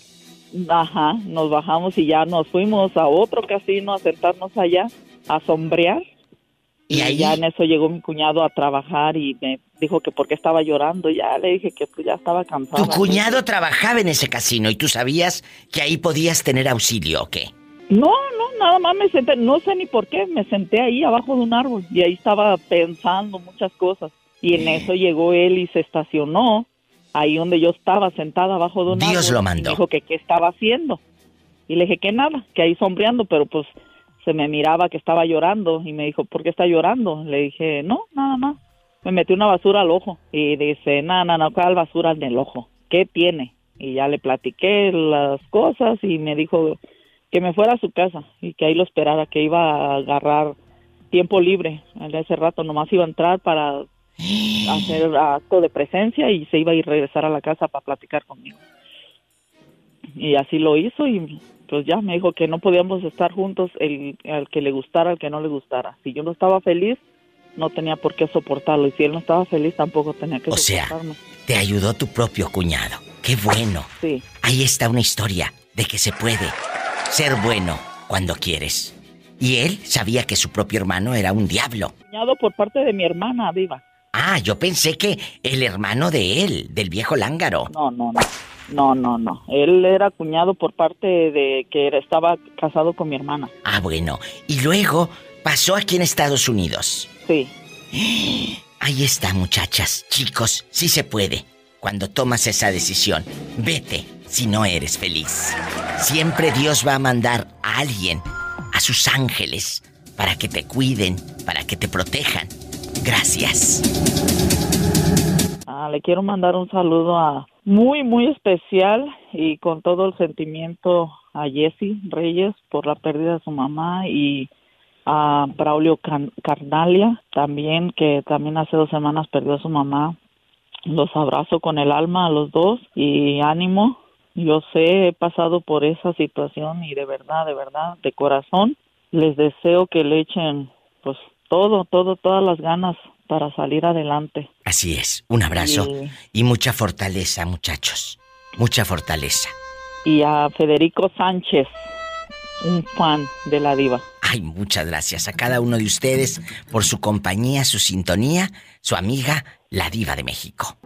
Ajá, nos bajamos y ya nos fuimos a otro casino a sentarnos allá, a sombrear y, ahí ya en eso llegó mi cuñado a trabajar y me dijo que porque estaba llorando. Ya le dije que pues ya estaba cansado. Tu cuñado trabajaba en ese casino y tú sabías que ahí podías tener auxilio, ¿o qué? No, no, nada más me senté, no sé ni por qué, me senté ahí abajo de un árbol y ahí estaba pensando muchas cosas. Y en eso llegó él y se estacionó ahí donde yo estaba sentada abajo de un árbol. Dios lo mandó. dijo que qué estaba haciendo. Y le dije que nada, que ahí sombreando, pero pues se me miraba que estaba llorando y me dijo, ¿por qué está llorando? Le dije, no, nada más. Me metí una basura al ojo y dice, no, no, no, ¿cuál basura en el ojo? ¿Qué tiene? Y ya le platiqué las cosas y me dijo que me fuera a su casa y que ahí lo esperara, que iba a agarrar tiempo libre. En ese rato nomás iba a entrar para hacer acto de presencia y se iba a ir a regresar a la casa para platicar conmigo. Y así lo hizo y pues ya me dijo que no podíamos estar juntos el, al que le gustara, al que no le gustara. Si yo no estaba feliz, no tenía por qué soportarlo. Y si él no estaba feliz, tampoco tenía que o soportarme. sea, te ayudó tu propio cuñado. ¡Qué bueno! Sí. Ahí está una historia de que se puede ser bueno cuando quieres. Y él sabía que su propio hermano era un diablo. Cuñado por parte de mi hermana, viva. Ah, yo pensé que el hermano de él, del viejo lángaro. No, no, no. No, no, no. Él era cuñado por parte de que estaba casado con mi hermana. Ah, bueno. Y luego pasó aquí en Estados Unidos. Sí. Ahí está, muchachas, chicos, sí se puede. Cuando tomas esa decisión, vete si no eres feliz. Siempre Dios va a mandar a alguien, a sus ángeles, para que te cuiden, para que te protejan. Gracias. Ah, le quiero mandar un saludo a muy, muy especial y con todo el sentimiento a Jesse Reyes por la pérdida de su mamá y a Braulio Carnalia también, que también hace dos semanas perdió a su mamá. Los abrazo con el alma a los dos y ánimo. Yo sé, he pasado por esa situación y de verdad, de verdad, de corazón, les deseo que le echen pues todo, todo, todas las ganas para salir adelante. Así es, un abrazo y, mucha fortaleza, muchachos, mucha fortaleza. Y a Federico Sánchez, un fan de la diva. Ay, muchas gracias a cada uno de ustedes por su compañía, su sintonía, su amiga, la diva de México.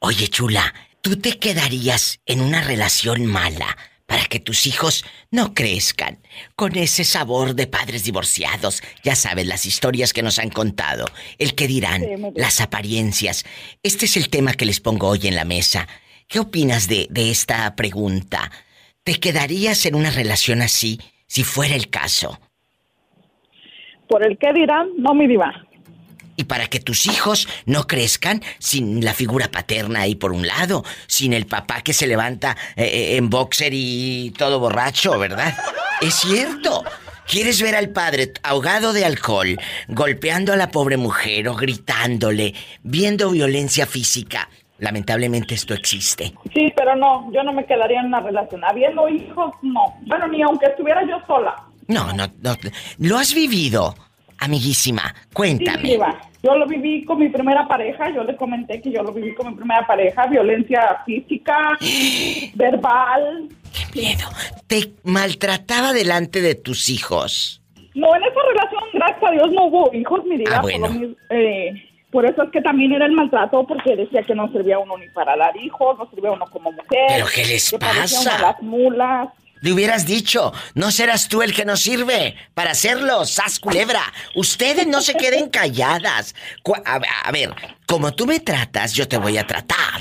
Oye, chula, ¿tú te quedarías en una relación mala para que tus hijos no crezcan con ese sabor de padres divorciados. Ya sabes las historias que nos han contado, el que dirán, las apariencias. Este es el tema que les pongo hoy en la mesa. ¿Qué opinas de, de esta pregunta? ¿Te quedarías en una relación así si fuera el caso? Por el que dirán, no mi diva y para que tus hijos no crezcan sin la figura paterna ahí por un lado, sin el papá que se levanta eh, eh, en boxer y todo borracho, ¿verdad? Es cierto. ¿Quieres ver al padre ahogado de alcohol, golpeando a la pobre mujer o gritándole, viendo violencia física? Lamentablemente esto existe. Sí, pero no, yo no me quedaría en una relación. Habiendo hijos, no. Bueno, ni aunque estuviera yo sola. No, no, no. Lo has vivido, amiguísima. Cuéntame. Yo lo viví con mi primera pareja, yo le comenté que yo lo viví con mi primera pareja, violencia física, verbal. ¡Qué miedo! ¿Te maltrataba delante de tus hijos? No, en esa relación, gracias a Dios, no hubo hijos, mi vida. Ah, bueno. Eh, por, eso es que también era el maltrato, porque decía que no servía uno ni para dar hijos, no servía uno como mujer. ¿Pero qué les pasa? las mulas. Le hubieras dicho, no serás tú el que nos sirve para hacerlo, sas culebra. Ustedes no se queden calladas. A, ver, como tú me tratas, yo te voy a tratar.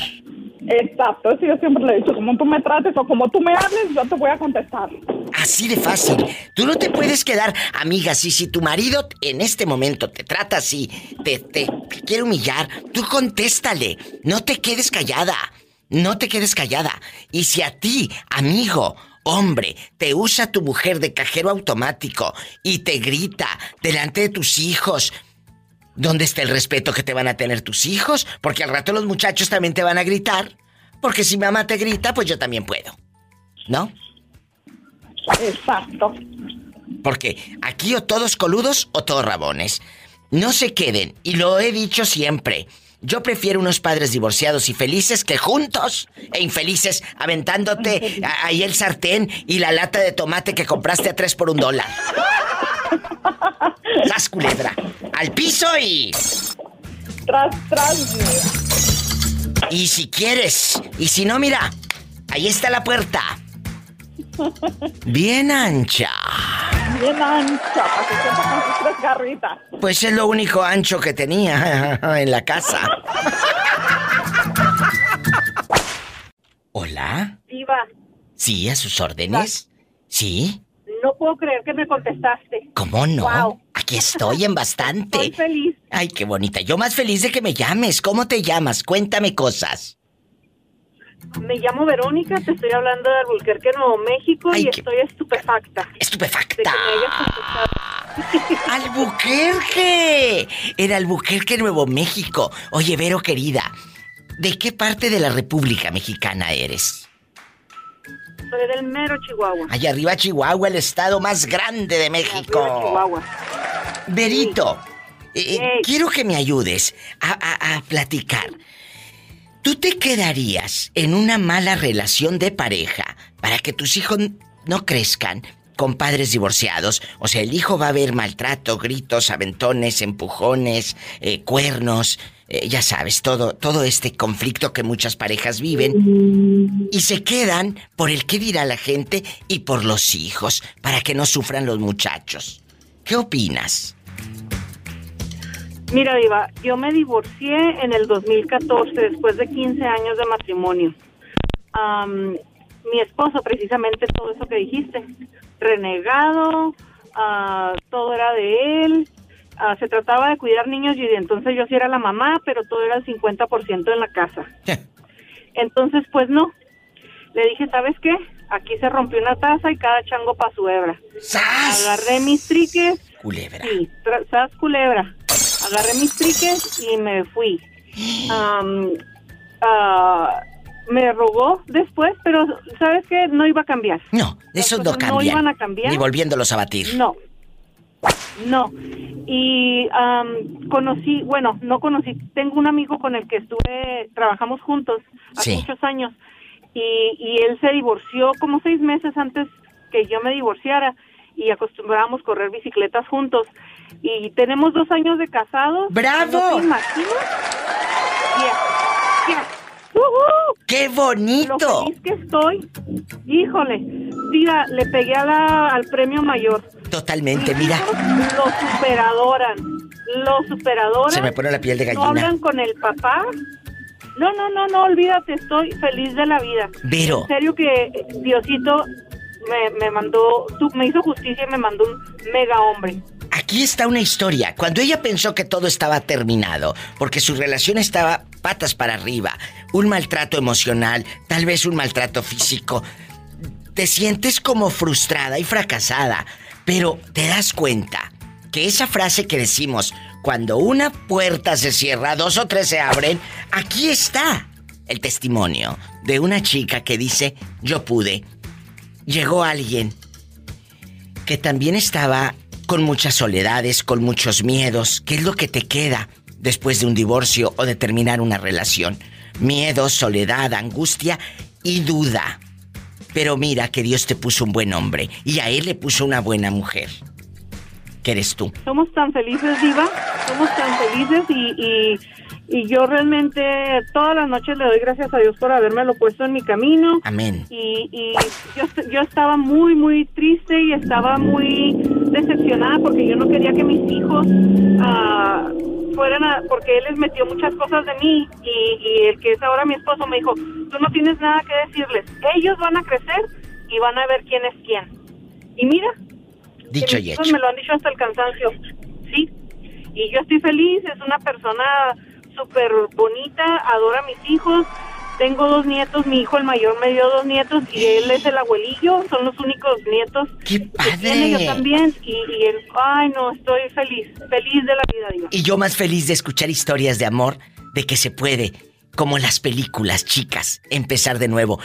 Exacto, eso yo siempre le he dicho, como tú me trates o como tú me hables, yo te voy a contestar. Así de fácil. Tú no te puedes quedar, amiga, si, si tu marido en este momento te trata así, te, te, te quiere humillar, tú contéstale. No te quedes callada. No te quedes callada. Y si a ti, amigo, Hombre, te usa tu mujer de cajero automático y te grita delante de tus hijos. ¿Dónde está el respeto que te van a tener tus hijos? Porque al rato los muchachos también te van a gritar. Porque si mamá te grita, pues yo también puedo. ¿No? Exacto. Porque aquí o todos coludos o todos rabones. No se queden, y lo he dicho siempre. Yo prefiero unos padres divorciados y felices que juntos e infelices aventándote ahí el sartén y la lata de tomate que compraste a tres por un dólar. ¡Sas culebra! ¡Al piso y. Tras, tras. Y si quieres, y si no, mira, ahí está la puerta. Bien ancha. Bien ancha, para que con sus tres garritas. Pues es lo único ancho que tenía en la casa. ¿Hola? Viva. Sí, a sus órdenes. ¿Sí? No puedo creer que me contestaste. ¿Cómo no? Aquí estoy en bastante. Estoy feliz. Ay, qué bonita. Yo más feliz de que me llames. ¿Cómo te llamas? Cuéntame cosas. Me llamo Verónica, te estoy hablando de Albuquerque, Nuevo México y estoy estupefacta. ¡Estupefacta! ¡Albuquerque! En Albuquerque, Nuevo México. Oye, Vero querida, ¿de qué parte de la República Mexicana eres? Soy del mero Chihuahua. Allá arriba Chihuahua, el estado más grande de México. Arriba, Chihuahua. Verito, eh, eh, quiero que me ayudes a, a- a platicar. ¿Tú te quedarías en una mala relación de pareja para que tus hijos no crezcan con padres divorciados? O sea, el hijo va a ver maltrato, gritos, aventones, empujones, eh, cuernos, eh, ya sabes, todo, todo este conflicto que muchas parejas viven. Y se quedan por el qué dirá la gente y por los hijos, para que no sufran los muchachos. ¿Qué opinas? Mira, Diva, yo me divorcié en el 2014 después de 15 años de matrimonio. Am, mi esposo, precisamente todo eso que dijiste, renegado, ah, todo era de él, ah, se trataba de cuidar niños y de entonces yo sí era la mamá, pero todo era el 50% en la casa. Entonces, pues no. Le dije, ¿sabes qué? Aquí se rompió una taza y cada chango para su hebra. Agarré mis triques. Culebra. Sí, sas culebra. Agarré mis triques y me fui. Am, ah, me rogó después, pero ¿sabes qué? No iba a cambiar. No, Eso no cosas no cambia. iban a cambiar. Ni volviéndolos a batir. No. No. Y am, conocí, bueno, no conocí, tengo un amigo con el que estuve, trabajamos juntos hace Sí. muchos años y, y él se divorció como seis meses antes que yo me divorciara y acostumbrábamos correr bicicletas juntos y tenemos dos años de casados. ¡Bravo! ¿No? Yeah, yeah. ¡Uhú! ¡Qué bonito! Lo feliz que estoy. Híjole, mira, le pegué a la- al premio mayor. Totalmente, mira. Lo superadoran. Lo superadoran. Se me pone la piel de No gallina. hablan con el papá. No, no, no, no, olvídate, estoy feliz de la vida. Vero. En serio que Diosito me, me mandó, tú, me hizo justicia y me mandó un mega hombre. Aquí está una historia. Cuando ella pensó que todo estaba terminado, porque su relación estaba patas para arriba, un maltrato emocional, tal vez un maltrato físico, te sientes como frustrada y fracasada, pero te das cuenta que esa frase que decimos, cuando una puerta se cierra, dos o tres se abren, aquí está el testimonio de una chica que dice, yo pude. Llegó alguien que también estaba con muchas soledades, con muchos miedos. ¿Qué es lo que te queda después de un divorcio o de terminar una relación? Miedo, soledad, angustia y duda. Pero mira que Dios te puso un buen hombre y a él le puso una buena mujer. Que eres tú. Somos tan felices, Diva. Somos tan felices y, y, y yo realmente todas las noches le doy gracias a Dios por habérmelo puesto en mi camino. Amén. Y, y yo, yo estaba muy, muy triste y estaba muy decepcionada porque yo no quería que mis hijos ah, fueran a... porque él les metió muchas cosas de mí y, y el que es ahora mi esposo me dijo, tú no tienes nada que decirles, ellos van a crecer y van a ver quién es quién. Y mira, Dicho y hecho. me lo han dicho hasta el cansancio, sí. Y yo estoy feliz, es una persona súper bonita, adora a mis hijos. Tengo dos nietos, mi hijo el mayor me dio dos nietos y él es el abuelillo, son los únicos nietos ¡Qué que tiene yo también. Y, y él, ay no, estoy feliz, feliz de la vida, digo. Y yo más feliz de escuchar historias de amor, de que se puede, como las películas, chicas, empezar de nuevo.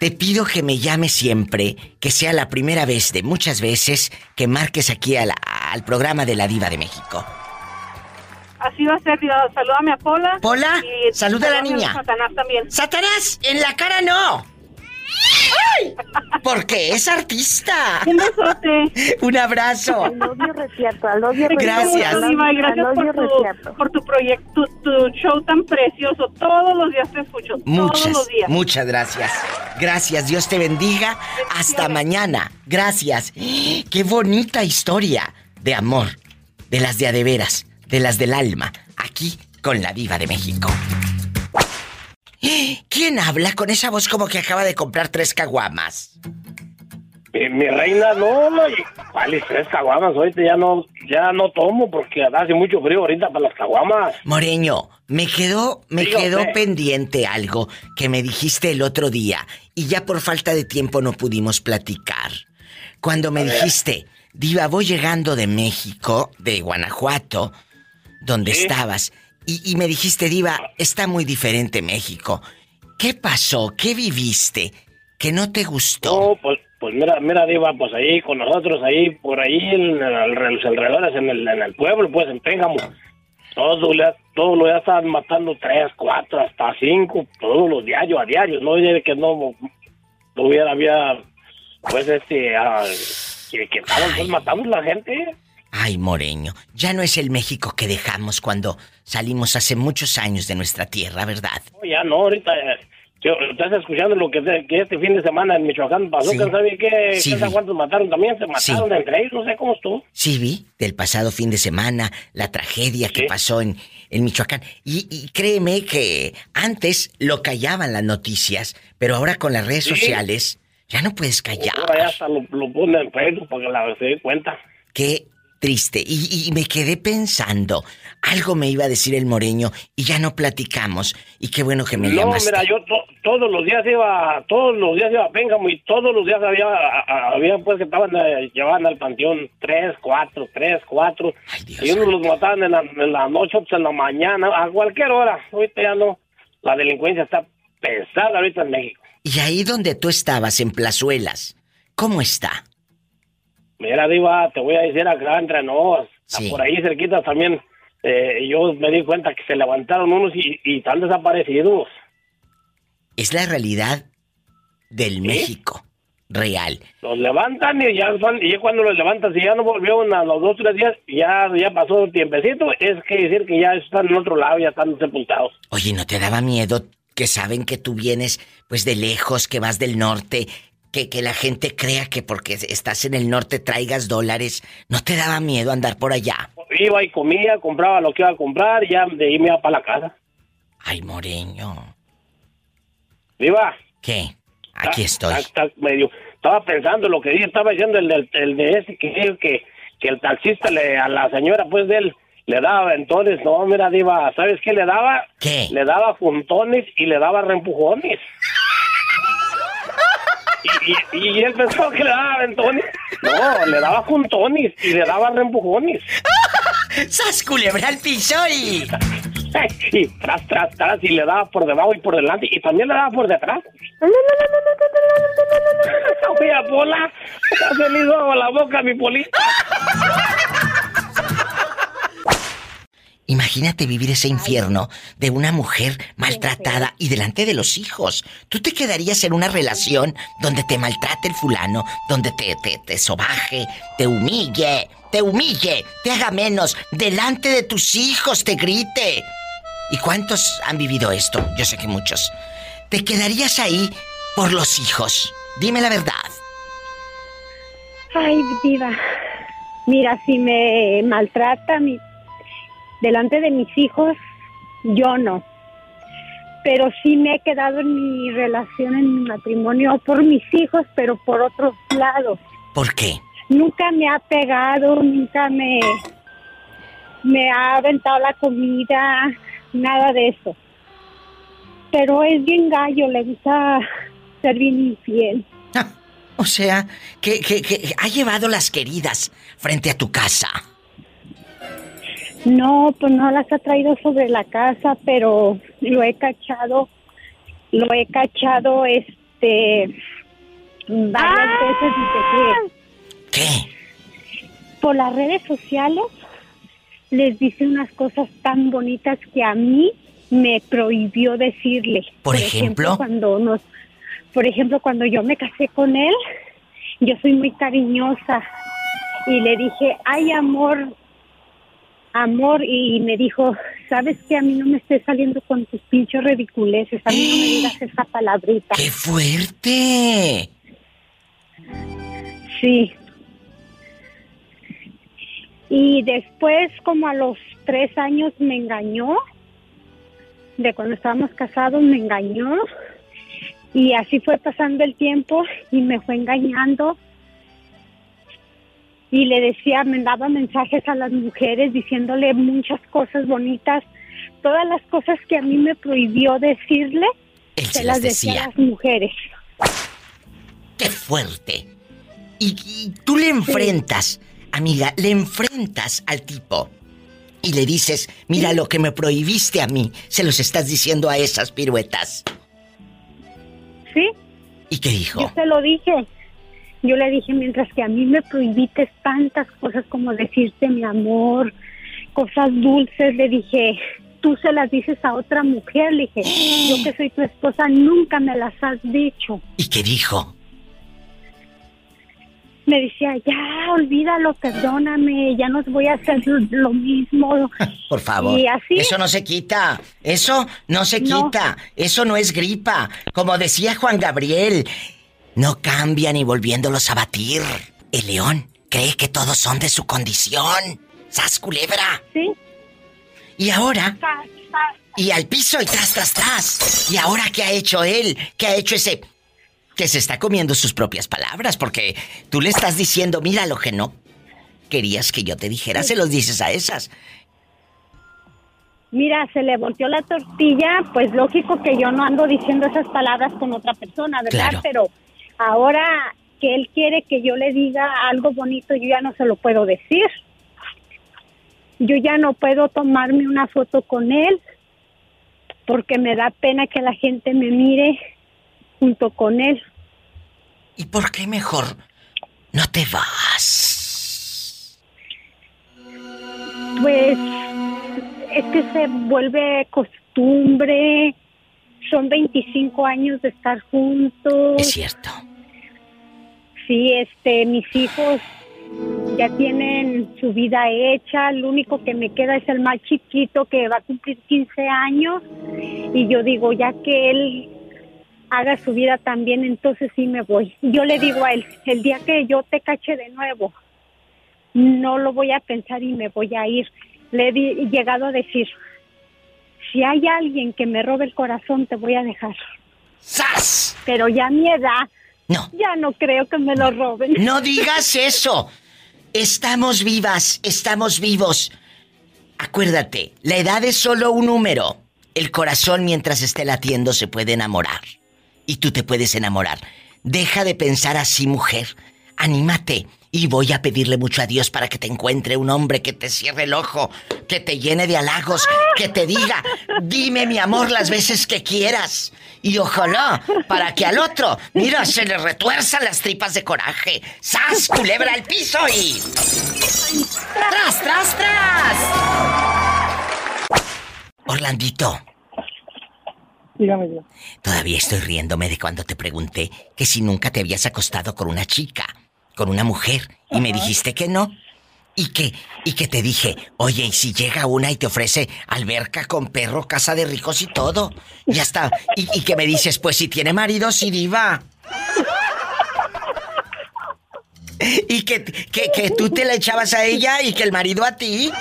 Te pido que me llames siempre, que sea la primera vez de muchas veces que marques aquí a la- al programa de la Diva de México. Así va a ser, digo, salúdame a Pola. Pola, y saluda a la niña. Satanás también. ¡Satanás! ¡En la cara no! ¡Ay! Porque es artista. Un besote. Un abrazo. Gracias. Diva, gracias por tu, por tu proyecto, tu, tu show tan precioso. Todos los días te escucho. todos Muchas, los días. muchas gracias. Gracias, Dios te bendiga. Hasta mañana. Gracias. Qué bonita historia de amor. De las de a de las del alma. Aquí con la diva de México. ¿Quién habla con esa voz como que acaba de comprar tres caguamas? Mi, mi reina, no, no, ¿cuáles tres caguamas? Ahorita ya no, ya no tomo porque hace mucho frío ahorita para las caguamas. Moreño, me quedó, me quedó pendiente algo que me dijiste el otro día y ya por falta de tiempo no pudimos platicar. Cuando me dijiste, Diva, voy llegando de México, de Guanajuato, donde estabas, y, y me dijiste, Diva, está muy diferente México. ¿Qué pasó? ¿Qué viviste? ¿Que no te gustó? No, pues pues mira, mira, Diva, pues ahí con nosotros, ahí por ahí en, los alrededores, en el, en el pueblo, pues en Pénjamo, todos todos los días estaban matando tres, cuatro, hasta cinco, todos los diarios, a diario, no de que no, hubiera, había, pues este, ah, que, que estaban pues, matando a la gente. Ay, Moreño, ya no es el México que dejamos cuando salimos hace muchos años de nuestra tierra, ¿verdad? No, ya no, ahorita estás escuchando lo que, este fin de semana en Michoacán pasó, sí. sabe qué? Sí, cuántos mataron también? Se mataron entre ellos, no sé cómo estuvo. Sí, vi, del pasado fin de semana, la tragedia que pasó en, en Michoacán. Y, créeme que antes lo callaban las noticias, pero ahora con las redes sociales ya no puedes callar. Ahora ya hasta lo, lo ponen en Facebook para que la se dé cuenta. Qué triste. Y, me quedé pensando, algo me iba a decir el moreño y ya no platicamos. Y qué bueno que me no, llamaste. No, mira, yo todos los días iba, todos los días iba a Péngamo y todos los días había, había pues que estaban, eh, llevaban al panteón tres, cuatro, tres, cuatro. y unos los mataban en la, en la noche, otros en la mañana, a cualquier hora. Ahorita ya no. La delincuencia está pesada ahorita en México. Y ahí donde tú estabas, en Plazuelas, ¿cómo está? Mira, Diva, te voy a decir acá entre nos, por ahí cerquita también, eh, yo me di cuenta que se levantaron unos y, están desaparecidos. Es la realidad del México real. Los levantan y ya, y ya cuando los levantan, si ya no volvieron a los dos o tres días, ya, ya pasó un tiempecito, es que decir que ya están en otro lado, ya están sepultados. Oye, ¿no te daba miedo que saben que tú vienes pues de lejos, que vas del norte, que, la gente crea que porque estás en el norte traigas dólares. ¿No te daba miedo andar por allá? Iba y comía, compraba lo que iba a comprar y ya de ahí me iba para la casa. Ay, Moreño. ¿Viva? ¿Qué? Aquí estoy. medio, estaba pensando lo que dije, estaba diciendo el, el, de ese que, que, que el taxista le, a la señora pues de él le daba entonces, no, mira, Diva, ¿sabes qué le daba? ¿Qué? Le daba juntones y le daba reempujones. Y, y, él pensó que le daba aventones. No, le daba juntones y le daba reempujones. ¡Sas culebra al piso y... y tras, tras, tras, y le daba por debajo y por delante, y también le daba por detrás. Mira, Pola, se le hizo la boca mi polita. Imagínate vivir ese infierno de una mujer maltratada y delante de los hijos. ¿Tú te quedarías en una relación donde te maltrate el fulano, donde te, te, te sobaje, te humille, te humille, te haga menos, delante de tus hijos te grite? ¿Y cuántos han vivido esto? Yo sé que muchos. ¿Te quedarías ahí por los hijos? Dime la verdad. Ay, diva. Mira, si me maltrata mi delante de mis hijos, yo no. Pero sí me he quedado en mi relación, en mi matrimonio, por mis hijos, pero por otros lados. ¿Por qué? Nunca me ha pegado, nunca me, me ha aventado la comida, nada de eso. Pero es bien gallo, le gusta ser bien infiel. Ah, o sea, que, que, que ha llevado las queridas frente a tu casa. No, pues no las ha traído sobre la casa, pero lo he cachado, lo he cachado, este, varias ¡Ah! veces ¿Qué? Por las redes sociales les dice unas cosas tan bonitas que a mí me prohibió decirle. Por, ejemplo? cuando nos, por ejemplo, cuando yo me casé con él, yo soy muy cariñosa y le dije, ay amor, amor y me dijo, sabes que a mí no me estés saliendo con tus pinchos ridiculeces, a mí no me digas esa palabrita. ¡Qué fuerte! Sí. Y después, como a los tres años, me engañó. De cuando estábamos casados, me engañó. Y así fue pasando el tiempo y me fue engañando y le decía, me daba mensajes a las mujeres diciéndole muchas cosas bonitas, todas las cosas que a mí me prohibió decirle, se, las decía. a las mujeres. ¡Qué fuerte! Y, tú le enfrentas, amiga, le enfrentas al tipo y le dices, mira lo que me prohibiste a mí, se los estás diciendo a esas piruetas. ¿Sí? ¿Y qué dijo? Yo se lo dije. Yo le dije, mientras que a mí me prohibiste tantas cosas como decirte mi amor, cosas dulces, le dije, tú se las dices a otra mujer, le dije, yo que soy tu esposa nunca me las has dicho. ¿Y qué dijo? Me decía, ya, olvídalo, perdóname, ya no voy a hacer lo mismo. Por favor. Y así. Eso no se quita. Eso no se quita. Eso no es gripa. Como decía Juan Gabriel, no cambia ni volviéndolos a batir. El león cree que todos son de su condición. ¡Sas culebra! Sí. Y ahora. Y al piso y tras, tras, tras. ¿Y ahora qué ha hecho él? ¿Qué ha hecho ese.? Que se está comiendo sus propias palabras, porque tú le estás diciendo, mira lo que no querías que yo te dijera, se los dices a esas. Mira, se le volteó la tortilla, pues lógico que yo no ando diciendo esas palabras con otra persona, ¿verdad? Pero Ahora que él quiere que yo le diga algo bonito, yo ya no se lo puedo decir. Yo ya no puedo tomarme una foto con él porque me da pena que la gente me mire junto con él. ¿Y por qué mejor no te vas? Pues es que se vuelve costumbre, son 25 años de estar juntos. Es cierto. Sí, este, mis hijos ya tienen su vida hecha, lo único que me queda es el más chiquito que va a cumplir 15 años y yo digo, ya que él haga su vida también, entonces sí me voy. Yo le digo a él, el día que yo te cache de nuevo, no lo voy a pensar y me voy a ir. Le he llegado a decir, si hay alguien que me robe el corazón, te voy a dejar. ¡Sas! Pero ya a mi edad, no. ya no creo que me lo roben. No digas eso. Estamos vivas, estamos vivos. Acuérdate, la edad es solo un número. El corazón mientras esté latiendo se puede enamorar. Y tú te puedes enamorar. Deja de pensar así, mujer. Anímate. Y voy a pedirle mucho a Dios para que te encuentre un hombre que te cierre el ojo, que te llene de halagos, que te diga, dime mi amor las veces que quieras. Y ojalá, para que al otro, mira, se le retuerzan las tripas de coraje. ¡Sas, culebra al piso y... ¡Tras, tras, tras! Orlandito. Dígame yo. Todavía estoy riéndome de cuando te pregunté que si nunca te habías acostado con una chica con una mujer y me dijiste que no. Y que, y que te dije, oye, y si llega una y te ofrece alberca con perro, casa de ricos y todo. Ya está. Y, que me dices, pues si tiene marido, sí diva. Y que, que, que tú te la echabas a ella y que el marido a ti.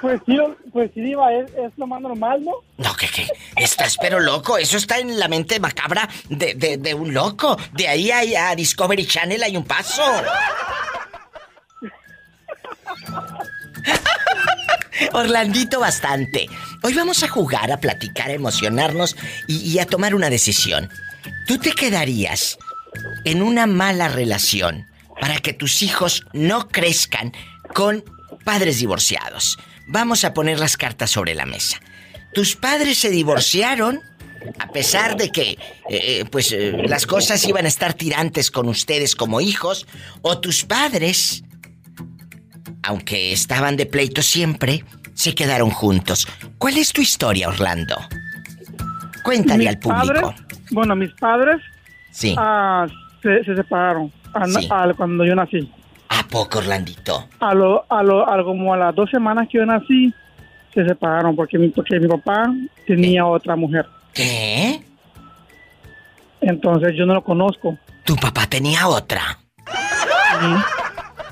Pues sí, pues sí, Diva, es, lo más normal, ¿no? No, que, que, estás pero loco, eso está en la mente macabra de, de, un loco. De ahí a, Discovery Channel hay un paso. Orlandito bastante. Hoy vamos a jugar, a platicar, a emocionarnos y, a tomar una decisión. ¿Tú te quedarías en una mala relación para que tus hijos no crezcan con padres divorciados? Vamos a poner las cartas sobre la mesa. Tus padres se divorciaron a pesar de que, eh, eh, pues, eh, las cosas iban a estar tirantes con ustedes como hijos, o tus padres, aunque estaban de pleito siempre, se quedaron juntos. ¿Cuál es tu historia, Orlando? Cuéntale al público. bueno, mis padres sí. Ah, se, separaron cuando yo nací. ¿A poco, Orlandito? A lo, a lo, a como a las dos semanas que yo nací, se separaron porque mi, porque mi papá tenía otra mujer. ¿Qué? Entonces yo no lo conozco. ¿Tu papá tenía otra? Sí.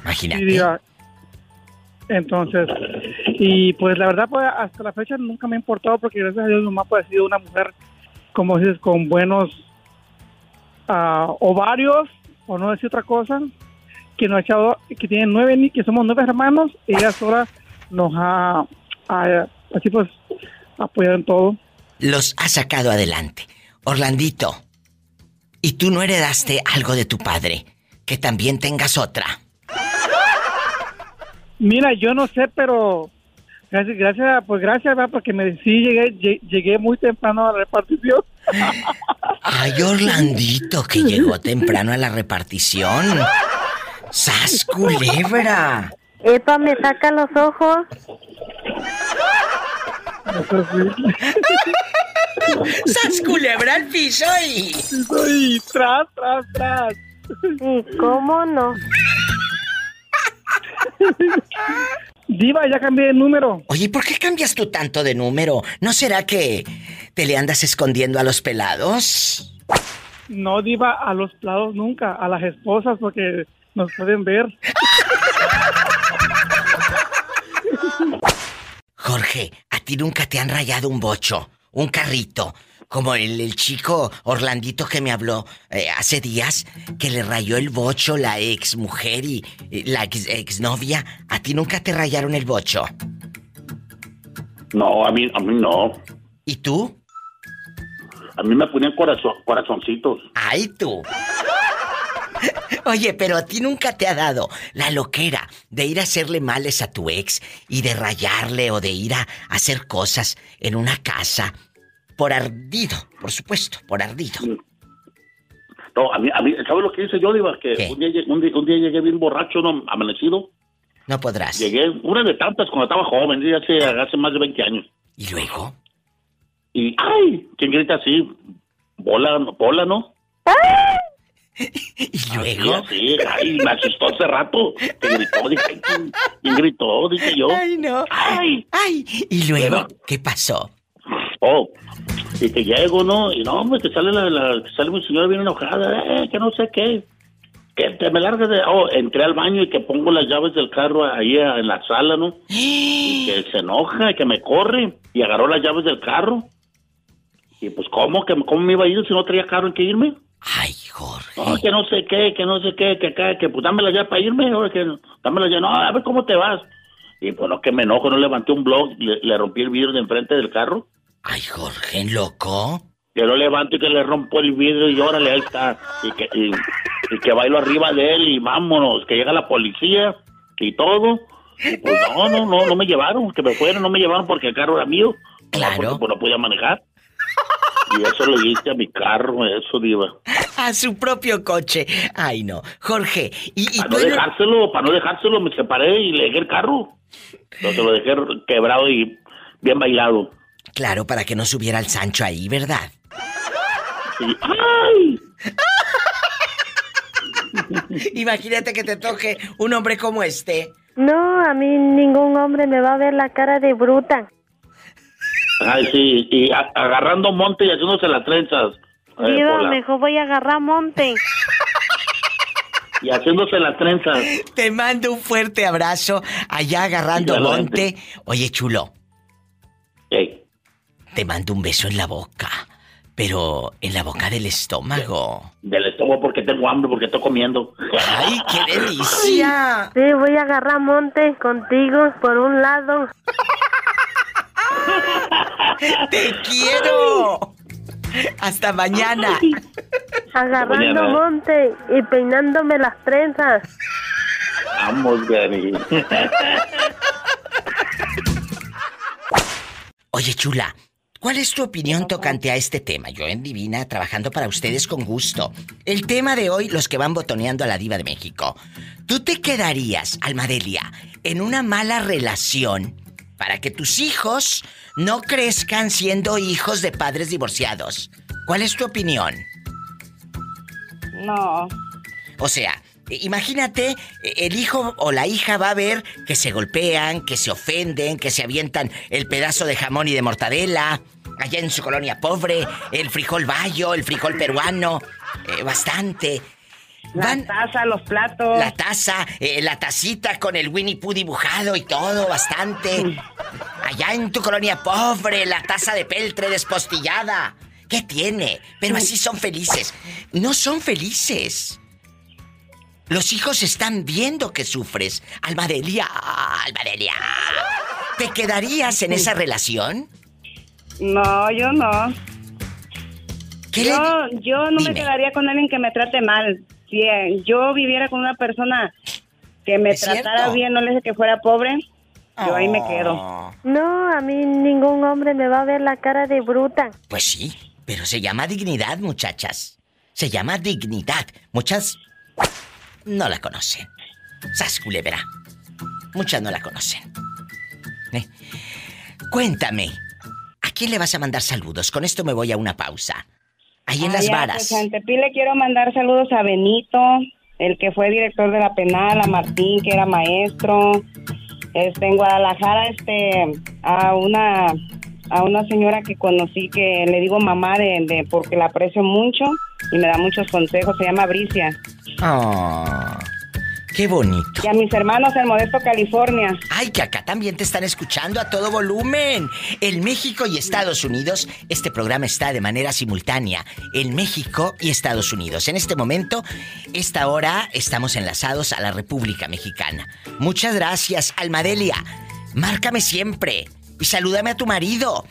Imagínate. entonces, y pues la verdad, pues hasta la fecha nunca me ha importado porque gracias a Dios mi mamá pues, ha sido una mujer, como dices, con buenos uh, ovarios, o no decir otra cosa, que nos ha echado, que tiene nueve, que somos nueve hermanos, ella sola nos ha, ha- así pues, apoyado en todo. Los ha sacado adelante. Orlandito, ¿y tú no heredaste algo de tu padre? Que también tengas otra. Mira, yo no sé, pero gracias, gracias, pues gracias, va, porque me sí llegué, lle- llegué muy temprano a la repartición. Ay, Orlandito, que llegó temprano a la repartición. ¡Sas culebra! Epa, me saca los ojos. ¡Sas culebra al piso y... Y tras, tras, tras. ¿Y cómo no? Diva, ya cambié de número. Oye, ¿por qué cambias tú tanto de número? ¿No será que te le andas escondiendo a los pelados? No, Diva, a los plados nunca, a las esposas, porque nos pueden ver. Jorge, a ti nunca te han rayado un bocho, un carrito, como el, el chico Orlandito que me habló eh, hace días, que le rayó el bocho la ex mujer y y la ex, exnovia. ¿A ti nunca te rayaron el bocho? No, a mí, a mí no. ¿Y tú? A mí me ponían corazón, corazoncitos. ¡Ay, tú! Oye, pero a ti nunca te ha dado la loquera de ir a hacerle males a tu ex y de rayarle o de ir a hacer cosas en una casa por ardido, por supuesto, por ardido. No, a mí, a mí ¿sabes lo que hice yo, Diva? Que un día, llegué- un, día, un día llegué bien borracho, ¿no? amanecido. No podrás. Llegué, una de tantas cuando estaba joven, hace, hace más de 20 años. ¿Y luego? Y, ¡ay! ¿Quién grita así? Bola, bola, ¿no? ¿Y luego? Sí, ay, me asustó hace rato. Que gritó, dije, ay, ¿quién, quién gritó? Dije yo. Ay, no. Ay, ay. ¿Y luego? Pero- ¿Qué pasó? Oh, y que llego, ¿no? Y no, hombre, que sale la, la- que sale mi señora bien enojada, eh, que no sé qué. Que te me largas de... Oh, entré al baño y que pongo las llaves del carro ahí a- en la sala, ¿no? Y que se enoja, y que me corre y agarró las llaves del carro. Y pues, ¿cómo? que ¿Cómo me iba a ir si no traía carro en que irme? Ay, Jorge. No, que no sé qué, que no sé qué, que acá, que pues dámela ya para irme, ahora que dámela ya, no, a ver cómo te vas. Y pues no, que me enojo, no levanté un blog, le, le rompí el vidrio de enfrente del carro. Ay, Jorge, loco. Que lo levanto y que le rompo el vidrio y órale, ahí está. Y que, y, y que bailo arriba de él y vámonos, que llega la policía y todo. Y pues no, no, no, no me llevaron, que me fueron, no me llevaron porque el carro era mío. Claro. Porque pues, no podía manejar. Y eso le hice a mi carro, eso, diva. A su propio coche. Ay, no. Jorge, y, y Para no dejárselo, para no dejárselo, me separé y le dejé el carro. Entonces lo dejé quebrado y bien bailado. Claro, para que no subiera el Sancho ahí, ¿verdad? ¡Ay! Imagínate que te toque un hombre como este. No, a mí ningún hombre me va a ver la cara de bruta. Ay, sí, y agarrando monte y haciéndose las trenzas. Diva, mejor voy a agarrar monte. Y haciéndose las trenzas. Te mando un fuerte abrazo allá agarrando monte. Oye, chulo. Te mando un beso en la boca. Pero en la boca del estómago. Del estómago porque tengo hambre, porque estoy comiendo. ¡Ay, qué delicia! Sí, voy a agarrar monte contigo por un lado. ¡Te quiero! Hasta mañana. Agarrando Mañana. monte y peinándome las trenzas. Vamos, Gary. Oye, chula, ¿cuál es tu opinión tocante a este tema? Yo en Divina, trabajando para ustedes con gusto. El tema de hoy, los que van botoneando a la diva de México. ¿Tú te quedarías, Almadelia, en una mala relación para que tus hijos no crezcan siendo hijos de padres divorciados? ¿Cuál es tu opinión? No. O sea, imagínate, el hijo o la hija va a ver que se golpean, que se ofenden, que se avientan el pedazo de jamón y de mortadela, allá en su colonia pobre, el frijol bayo, el frijol peruano, eh, bastante. La taza, los platos. La taza, eh, la tacita con el Winnie Pooh dibujado y todo, bastante. Allá en tu colonia pobre, la taza de peltre despostillada. ¿Qué tiene? Pero así son felices. No son felices. Los hijos están viendo que sufres. Almadelia, Almadelia. ¿Te quedarías en esa relación? No, yo no. yo, yo no me quedaría con alguien que me trate mal. Si eh, yo viviera con una persona que me tratara bien, no le dije que fuera pobre, yo ahí me quedo. Oh. No, a mí ningún hombre me va a ver la cara de bruta. Pues sí, pero se llama dignidad, muchachas. Se llama dignidad. Muchas no la conocen. Sas culebra. Muchas no la conocen. Eh, cuéntame, ¿a quién le vas a mandar saludos? Con esto me voy a una pausa. Ahí en las varas. Pues, le quiero mandar saludos a Benito, el que fue director de la penal, a Martín, que era maestro. Este, en Guadalajara, este, a una a una señora que conocí que le digo mamá de, de porque la aprecio mucho y me da muchos consejos, se llama Bricia. Ah, qué bonito. Y a mis hermanos en Modesto, California. Ay, que acá también te están escuchando a todo volumen. En México y Estados Unidos, este programa está de manera simultánea. En México y Estados Unidos. En este momento, esta hora, estamos enlazados a la República Mexicana. Muchas gracias, Almadelia. Márcame siempre y salúdame a tu marido.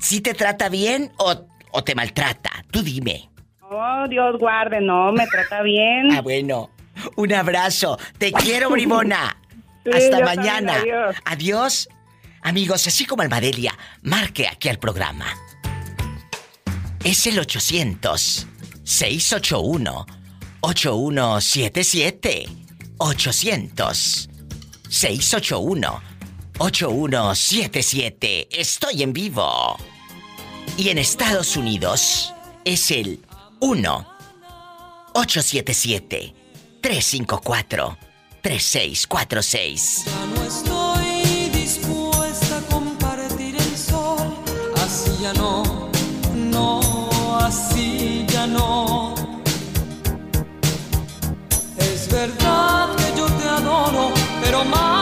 ¿Si te trata bien o, o te maltrata? Tú dime. Oh, Dios guarde, no, me trata bien. Ah, bueno. Un abrazo. Te quiero, bribona. Hasta mañana. adiós. adiós. Amigos, así como Almadelia, marque aquí al programa. Es el 800 681 8177 800 681 8177. Estoy en vivo. Y en Estados Unidos es el 1 877 354 3646. Ya no estoy dispuesta a compartir el sol, así ya no, no, así ya no. Es verdad que yo te adoro, pero más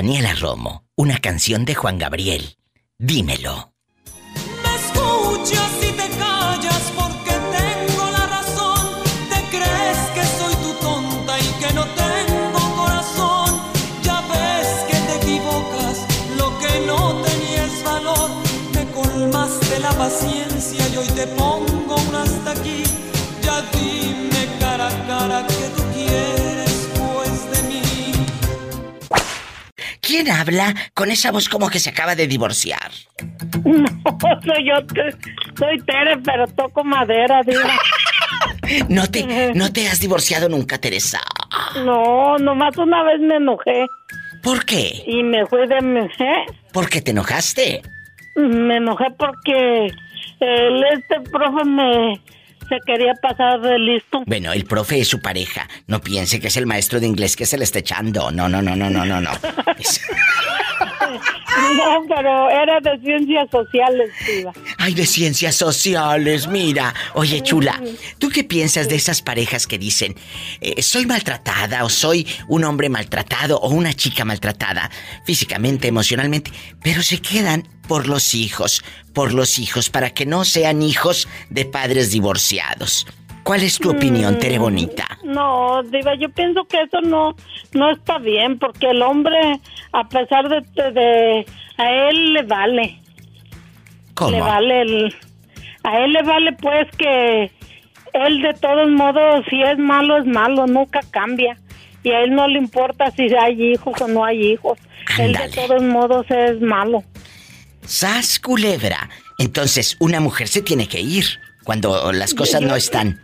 Daniela Romo, una canción de Juan Gabriel. Dímelo. ¿Quién habla con esa voz como que se acaba de divorciar? No, soy yo, soy Tere, pero toco madera, diva. No te, no te has divorciado nunca, Teresa. No, nomás una vez me enojé. ¿Por qué? Y me fui de mi... ¿eh? ¿Por qué te enojaste? Me enojé porque el este profe me se quería pasar de listo. Bueno, el profe es su pareja. No piense que es el maestro de inglés que se le está echando. No, no, no, no, no, no, no. Es- No, pero era de ciencias sociales, diva. Ay, de ciencias sociales, mira. Oye, chula, ¿tú qué piensas de esas parejas que dicen, eh, soy maltratada o soy un hombre maltratado o una chica maltratada, físicamente, emocionalmente, pero se quedan por los hijos, por los hijos, para que no sean hijos de padres divorciados? ¿Cuál es tu opinión, Tere Bonita? No, diva, yo pienso que eso no no está bien porque el hombre, a pesar de, de- de- a él le vale. ¿Cómo? Le vale el, a él le vale pues que él de todos modos si es malo es malo, nunca cambia. Y a él no le importa si hay hijos o no hay hijos. Él de todos modos es malo. ¡Sas culebra! Entonces, una mujer se tiene que ir cuando las cosas no están.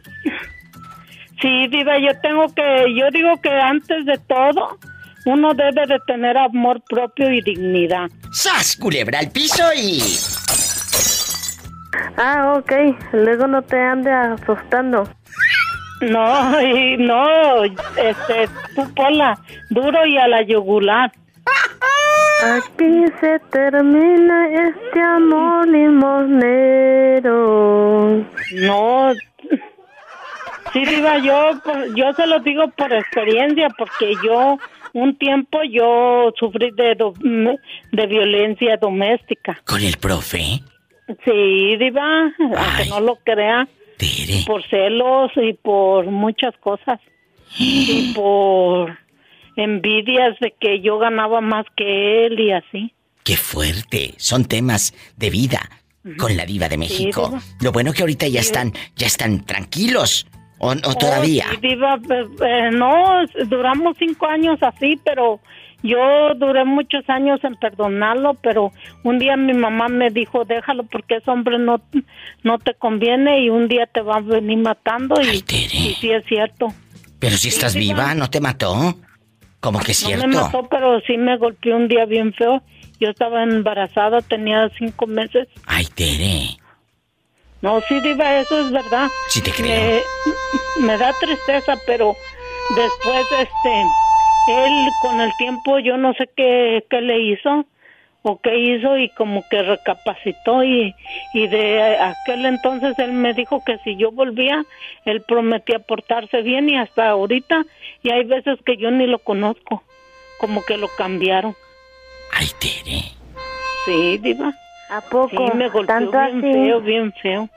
Sí, diva, yo tengo que, yo digo que antes de todo, uno debe de tener amor propio y dignidad. ¡Sas, culebra al piso y... Ah, ok. Luego no te ande asustando. No, y no, este, tú Pola, duro y a la yugular. Aquí se termina este amor limonero. No, sí, diva, yo, yo se lo digo por experiencia, porque yo un tiempo yo sufrí de, do- de violencia doméstica. ¿Con el profe? Sí, diva, aunque no lo crea. Por celos y por muchas cosas. Y por envidias de que yo ganaba más que él y así. ¡Qué fuerte! Son temas de vida con la diva de México. diva. Lo bueno que ahorita ya están, ya están tranquilos. ¿O, o todavía? Oh, diva, eh, eh, no, duramos cinco años así, pero yo duré muchos años en perdonarlo, pero un día mi mamá me dijo, déjalo porque ese hombre no, no te conviene y un día te va a venir matando y, y sí es cierto. Pero si estás viva, ¿no te mató? Como que es No cierto. me mató, pero sí me golpeó un día bien feo. Yo estaba embarazada, tenía cinco meses. Ay, Tere. No, sí, Diva, eso es verdad. Sí te creo. Me, me da tristeza, pero después, este, él con el tiempo, yo no sé qué, qué le hizo o qué hizo y como que recapacitó y, y de aquel entonces él me dijo que si yo volvía, él prometía portarse bien y hasta ahorita, y hay veces que yo ni lo conozco, como que lo cambiaron. Ay, Tere. Sí, Diva. ¿A poco? Sí, me golpeó ¿Tanto bien así? feo, bien feo.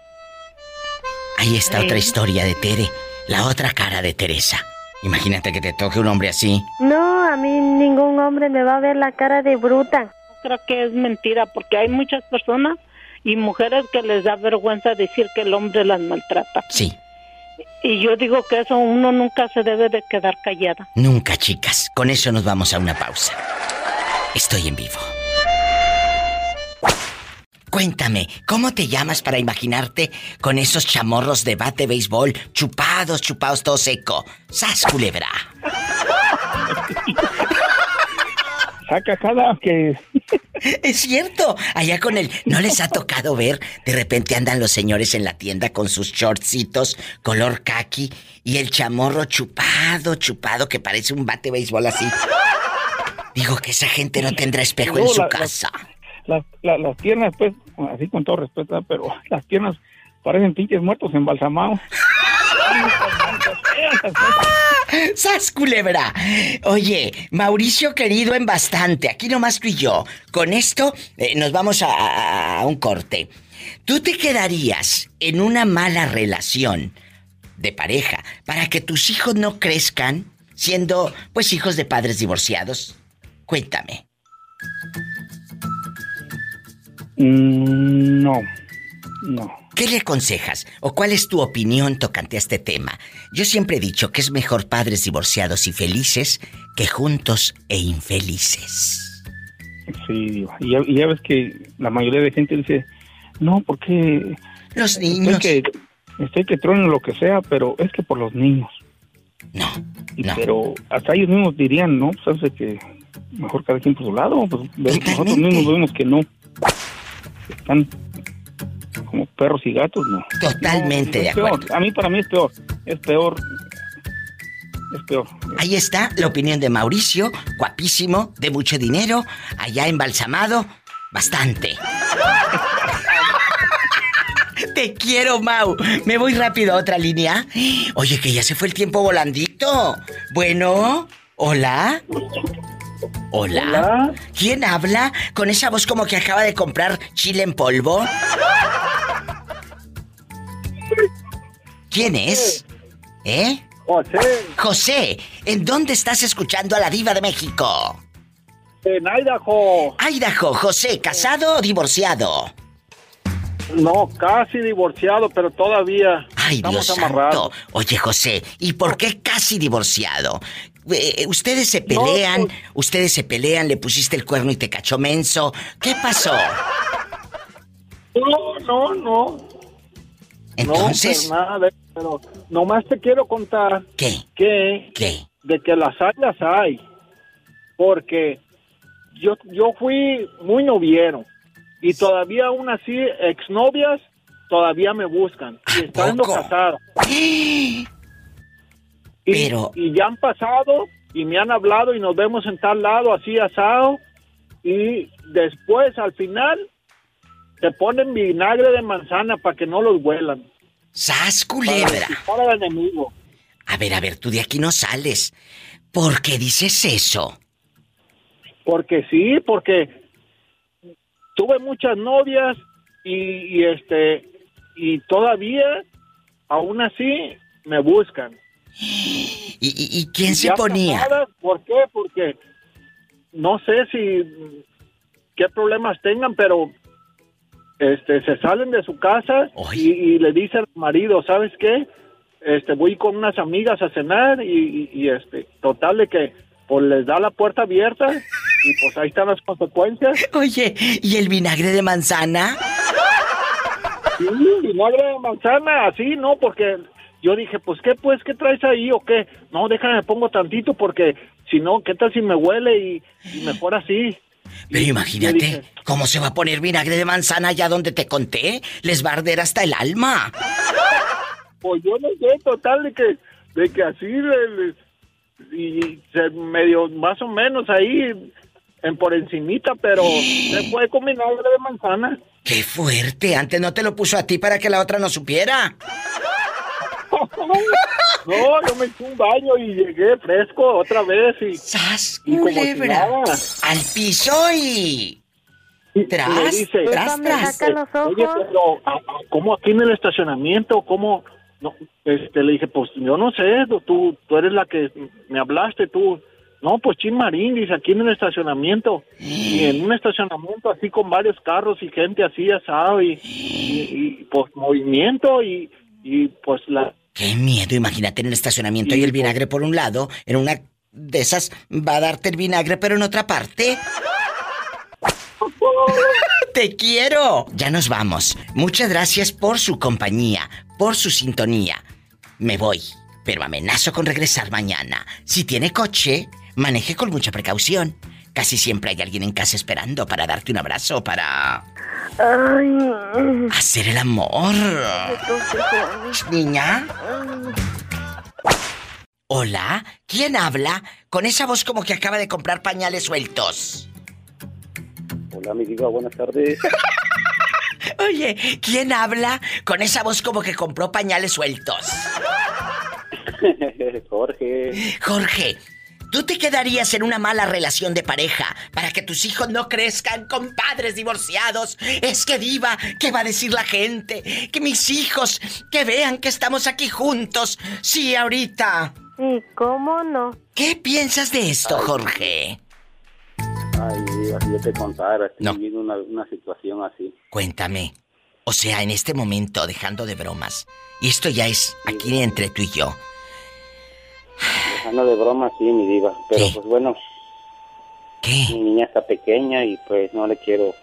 Ahí está Sí. otra historia de Tere. La otra cara de Teresa. Imagínate que te toque un hombre así. No, a mí ningún hombre me va a ver la cara de bruta. Creo que es mentira porque hay muchas personas y mujeres que les da vergüenza decir que el hombre las maltrata. Sí. Y yo digo que eso uno nunca se debe de quedar callada. Nunca, chicas. Con eso nos vamos a una pausa. Estoy en vivo. Cuéntame, ¿cómo te llamas para imaginarte con esos chamorros de bate béisbol chupados, chupados todo seco? ¡Sas, culebra! Saca cada que... Es cierto, allá con el... ¿No les ha tocado ver? De repente andan los señores en la tienda con sus shortcitos color khaki y el chamorro chupado, chupado, que parece un bate béisbol así. Digo que esa gente no tendrá espejo en su la- la- Las, la- las piernas, pues, así con todo respeto, pero las piernas parecen pinches muertos embalsamados. ¡Sas, culebra! Oye, Mauricio querido en bastante, aquí nomás tú y yo. Con esto eh, nos vamos a un corte. ¿Tú te quedarías en una mala relación de pareja para que tus hijos no crezcan siendo, pues, hijos de padres divorciados? Cuéntame. Mm, no, no. ¿Qué le aconsejas? ¿O cuál es tu opinión tocante a este tema? Yo siempre he dicho que es mejor padres divorciados y felices que juntos e infelices. Sí, y ya, y ya ves que la mayoría de gente dice, no, porque... Los niños. que, estoy que lo que sea, pero es que por los niños. No, Pero hasta ellos mismos dirían, ¿no? Pues hace que mejor cada quien por su lado. Pues nosotros mismos vemos que no. Están como perros y gatos, ¿no? Totalmente No, de es peor. acuerdo. A mí, para mí es peor. Es peor. Es peor. Ahí está la opinión de Mauricio, guapísimo, de mucho dinero, allá embalsamado, bastante. Te quiero, Mau. Me voy rápido a otra línea. Oye, que ya se fue el tiempo volandito. Bueno, hola. Hola. ¿Quién habla? Con esa voz como que acaba de comprar chile en polvo. ¿Quién es? ¿Eh? José, José, ¿en dónde estás escuchando a la diva de México? en Idaho. Idaho, José, ¿casado o divorciado? No, casi divorciado, pero todavía Ay, estamos Dios amarrados. santo. Oye, José, ¿y por qué casi divorciado? Eh, ustedes se pelean, pues- ustedes se pelean, le pusiste el cuerno y te cachó menso. ¿Qué pasó? No, no, no. Entonces, No, pues nada, pero nomás te quiero contar ¿qué? que ¿Qué? de que las hay, las hay. Porque yo, yo fui muy noviero y todavía aún así exnovias todavía me buscan y estando casado. Y, Pero- y ya han pasado y me han hablado y nos vemos en tal lado, así asado, y después al final te ponen vinagre de manzana para que no los huelan. ¡Sas, culebra! Para el enemigo. A ver, a ver, tú de aquí no sales. ¿Por qué dices eso? Porque sí, porque tuve muchas novias y, y, este y todavía aún así me buscan. ¿Y, y- y quién se ponía? casadas, ¿Por qué? Porque no sé si qué problemas tengan, pero este se salen de su casa y, y le dicen al marido, ¿sabes qué? Este voy con unas amigas a cenar y, y- y, este total de que pues les da la puerta abierta y pues ahí están las consecuencias. Oye, ¿y el vinagre de manzana? Sí, vinagre de manzana, así, ¿no? Porque yo dije, pues, ¿qué, pues, qué traes ahí o qué? No, déjame, me pongo tantito porque si no, ¿qué tal si me huele y, y mejor así? Pero imagínate, dije- ¿cómo se va a poner vinagre de manzana allá donde te conté? Les va a arder hasta el alma. Pues yo no sé, total, de que, de que así, de- y se medio, más o menos ahí, en por encimita, pero se fue con vinagre de manzana. ¡Qué fuerte! Antes no te lo puso a ti para que la otra no supiera. No, yo me eché un baño y llegué fresco otra vez y... y como si culebra! nada. ¡Al piso y... ¡Tras, me dice, tras, tras! Oye, pero ¿a- a- ¿cómo aquí en el estacionamiento? ¿Cómo? No, este, le dije, pues yo no sé, tú, tú eres la que me hablaste, tú. No, pues Chin Marín, dice, aquí en el estacionamiento. Y en un estacionamiento así con varios carros y gente así asado y, y, y, pues movimiento y, y pues la... ¡Qué miedo! Imagínate en el estacionamiento y el vinagre por un lado, en una de esas va a darte el vinagre, pero en otra parte. ¡Te quiero! Ya nos vamos. Muchas gracias por su compañía, por su sintonía. Me voy, pero amenazo con regresar mañana. Si tiene coche, maneje con mucha precaución. Casi siempre hay alguien en casa esperando para darte un abrazo, para hacer el amor. Niña. Hola, ¿quién habla? Con esa voz como que acaba de comprar pañales sueltos. Hola, mi diva, buenas tardes. Oye, ¿quién habla con esa voz como que compró pañales sueltos? Jorge. Jorge, ¿tú te quedarías en una mala relación de pareja para que tus hijos no crezcan con padres divorciados? Es que diva, ¿qué va a decir la gente? Que mis hijos, que vean que estamos aquí juntos. Sí, ahorita. Sí, ¿cómo no? ¿Qué piensas de esto, Jorge? Ay, diva, si yo te contara, una, una situación así. Cuéntame. O sea, en este momento, dejando de bromas, y esto ya es aquí entre tú y yo. Dejando de broma, sí, mi diva. Pero pues bueno. Mi niña está pequeña y pues no le quiero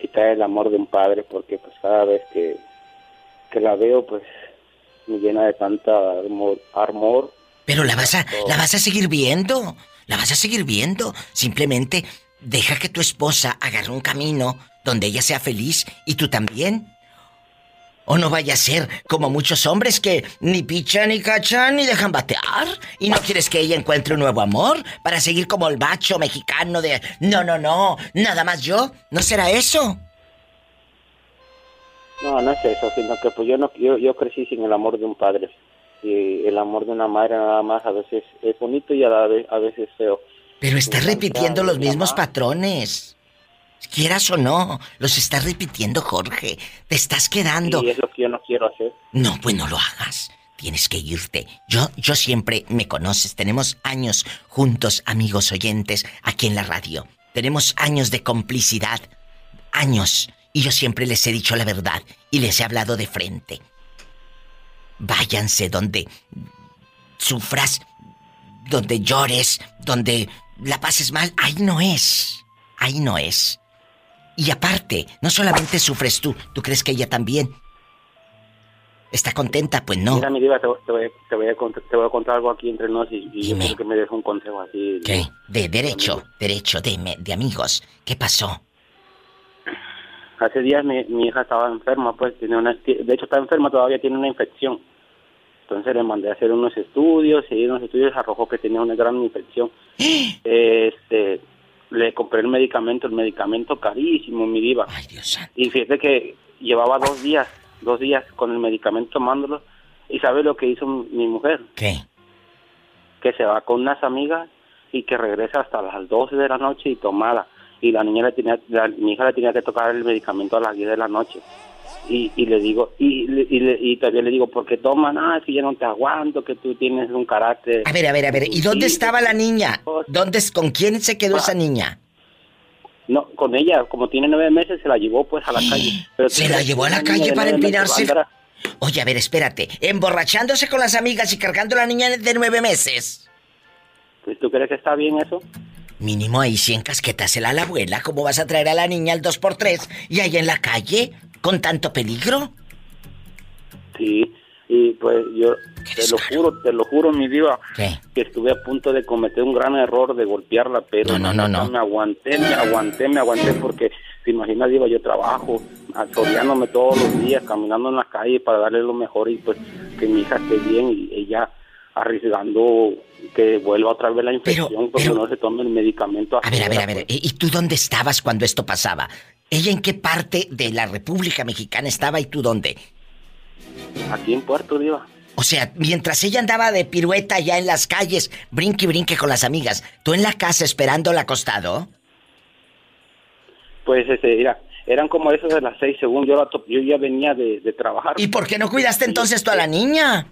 quitar el amor de un padre porque pues cada vez que, que la veo pues me llena de tanta amor, amor Pero la vas a, la vas a seguir viendo. La vas a seguir viendo. Simplemente deja que tu esposa agarre un camino donde ella sea feliz y tú también. O no vaya a ser como muchos hombres que ni pichan ni cachan ni dejan batear. Y no quieres que ella encuentre un nuevo amor para seguir como el macho mexicano de no, no, no, nada más yo. ¿No será eso? No, no es eso, sino que pues yo no yo, yo crecí sin el amor de un padre. Y el amor de una madre nada más a veces es bonito y a, la vez, a veces es feo. Pero estás repitiendo los mi mismos patrones. Quieras o no, los estás repitiendo, Jorge. Te estás quedando. Y es lo que yo no quiero hacer. No, pues no lo hagas. Tienes que irte. Yo, yo siempre me conoces. Tenemos años juntos, amigos oyentes, aquí en la radio. Tenemos años de complicidad. Años. Y yo siempre les he dicho la verdad y les he hablado de frente. Váyanse donde sufras, donde llores, donde la pases mal. Ahí no es. Ahí no es. Y aparte, no solamente sufres tú, ¿tú crees que ella también? ¿Está contenta? Pues no. Mira, mi diva, te, te voy, te voy a contar, te voy a contar algo aquí entre nos y, y yo quiero que me des un consejo así. ¿Qué? De derecho, derecho, de, de amigos. ¿Qué pasó? Hace días mi, mi hija estaba enferma, pues, tiene una, de hecho está enferma, todavía tiene una infección. Entonces le mandé a hacer unos estudios y en los estudios arrojó que tenía una gran infección. Este, le compré el medicamento, el medicamento carísimo, mi diva. Ay, Dios Y fíjese que llevaba dos días, dos días con el medicamento tomándolo. ¿Y sabe lo que hizo mi mujer? ¿Qué? Que se va con unas amigas y que regresa hasta las 12 de la noche y tomada. Y la niña le tenía, la, mi hija le tenía que tocar el medicamento a las 10 de la noche. Y, y le digo, y, y, le- y todavía le digo, ¿por qué toman? Ah, si yo no te aguanto, que tú tienes un carácter. A ver, a ver, a ver. ¿Y dónde estaba la niña? ¿Dónde, ¿Con quién se quedó esa niña? No, con ella, como tiene nueve meses, se la llevó pues a la calle. Pero ¿Se la llevó a la calle para empinarse? Oye, a ver, espérate. ¿Emborrachándose con las amigas y cargando a la niña de nueve meses? Pues, ¿Tú crees que está bien eso? Mínimo ahí sí encasquetasela a la abuela. ¿Cómo vas a traer a la niña al 2x3 y ahí en la calle? ¿Con tanto peligro? Sí, y pues yo te lo juro, te lo juro, mi diva, ¿Qué? que estuve a punto de cometer un gran error de golpearla, pero No, no, no, no. me aguanté, me aguanté, me aguanté porque, se imagina, diva, yo trabajo, asoleándome todos los días, caminando en la calle para darle lo mejor y pues que mi hija esté bien y ella arriesgando que vuelva otra vez la infección porque no se tome el medicamento. A ver, a ver, a ver. ¿Y y tú dónde estabas cuando esto pasaba? ¿Ella en qué parte de la República Mexicana estaba y tú dónde? Aquí en Puerto Diva. O sea, mientras ella andaba de pirueta ya en las calles, brinque y brinque con las amigas, tú en la casa esperándola acostado. Pues ese, mira, eran como esos de las seis según yo la to- yo ya venía de, de trabajar. ¿Y por qué no cuidaste entonces tú a la niña?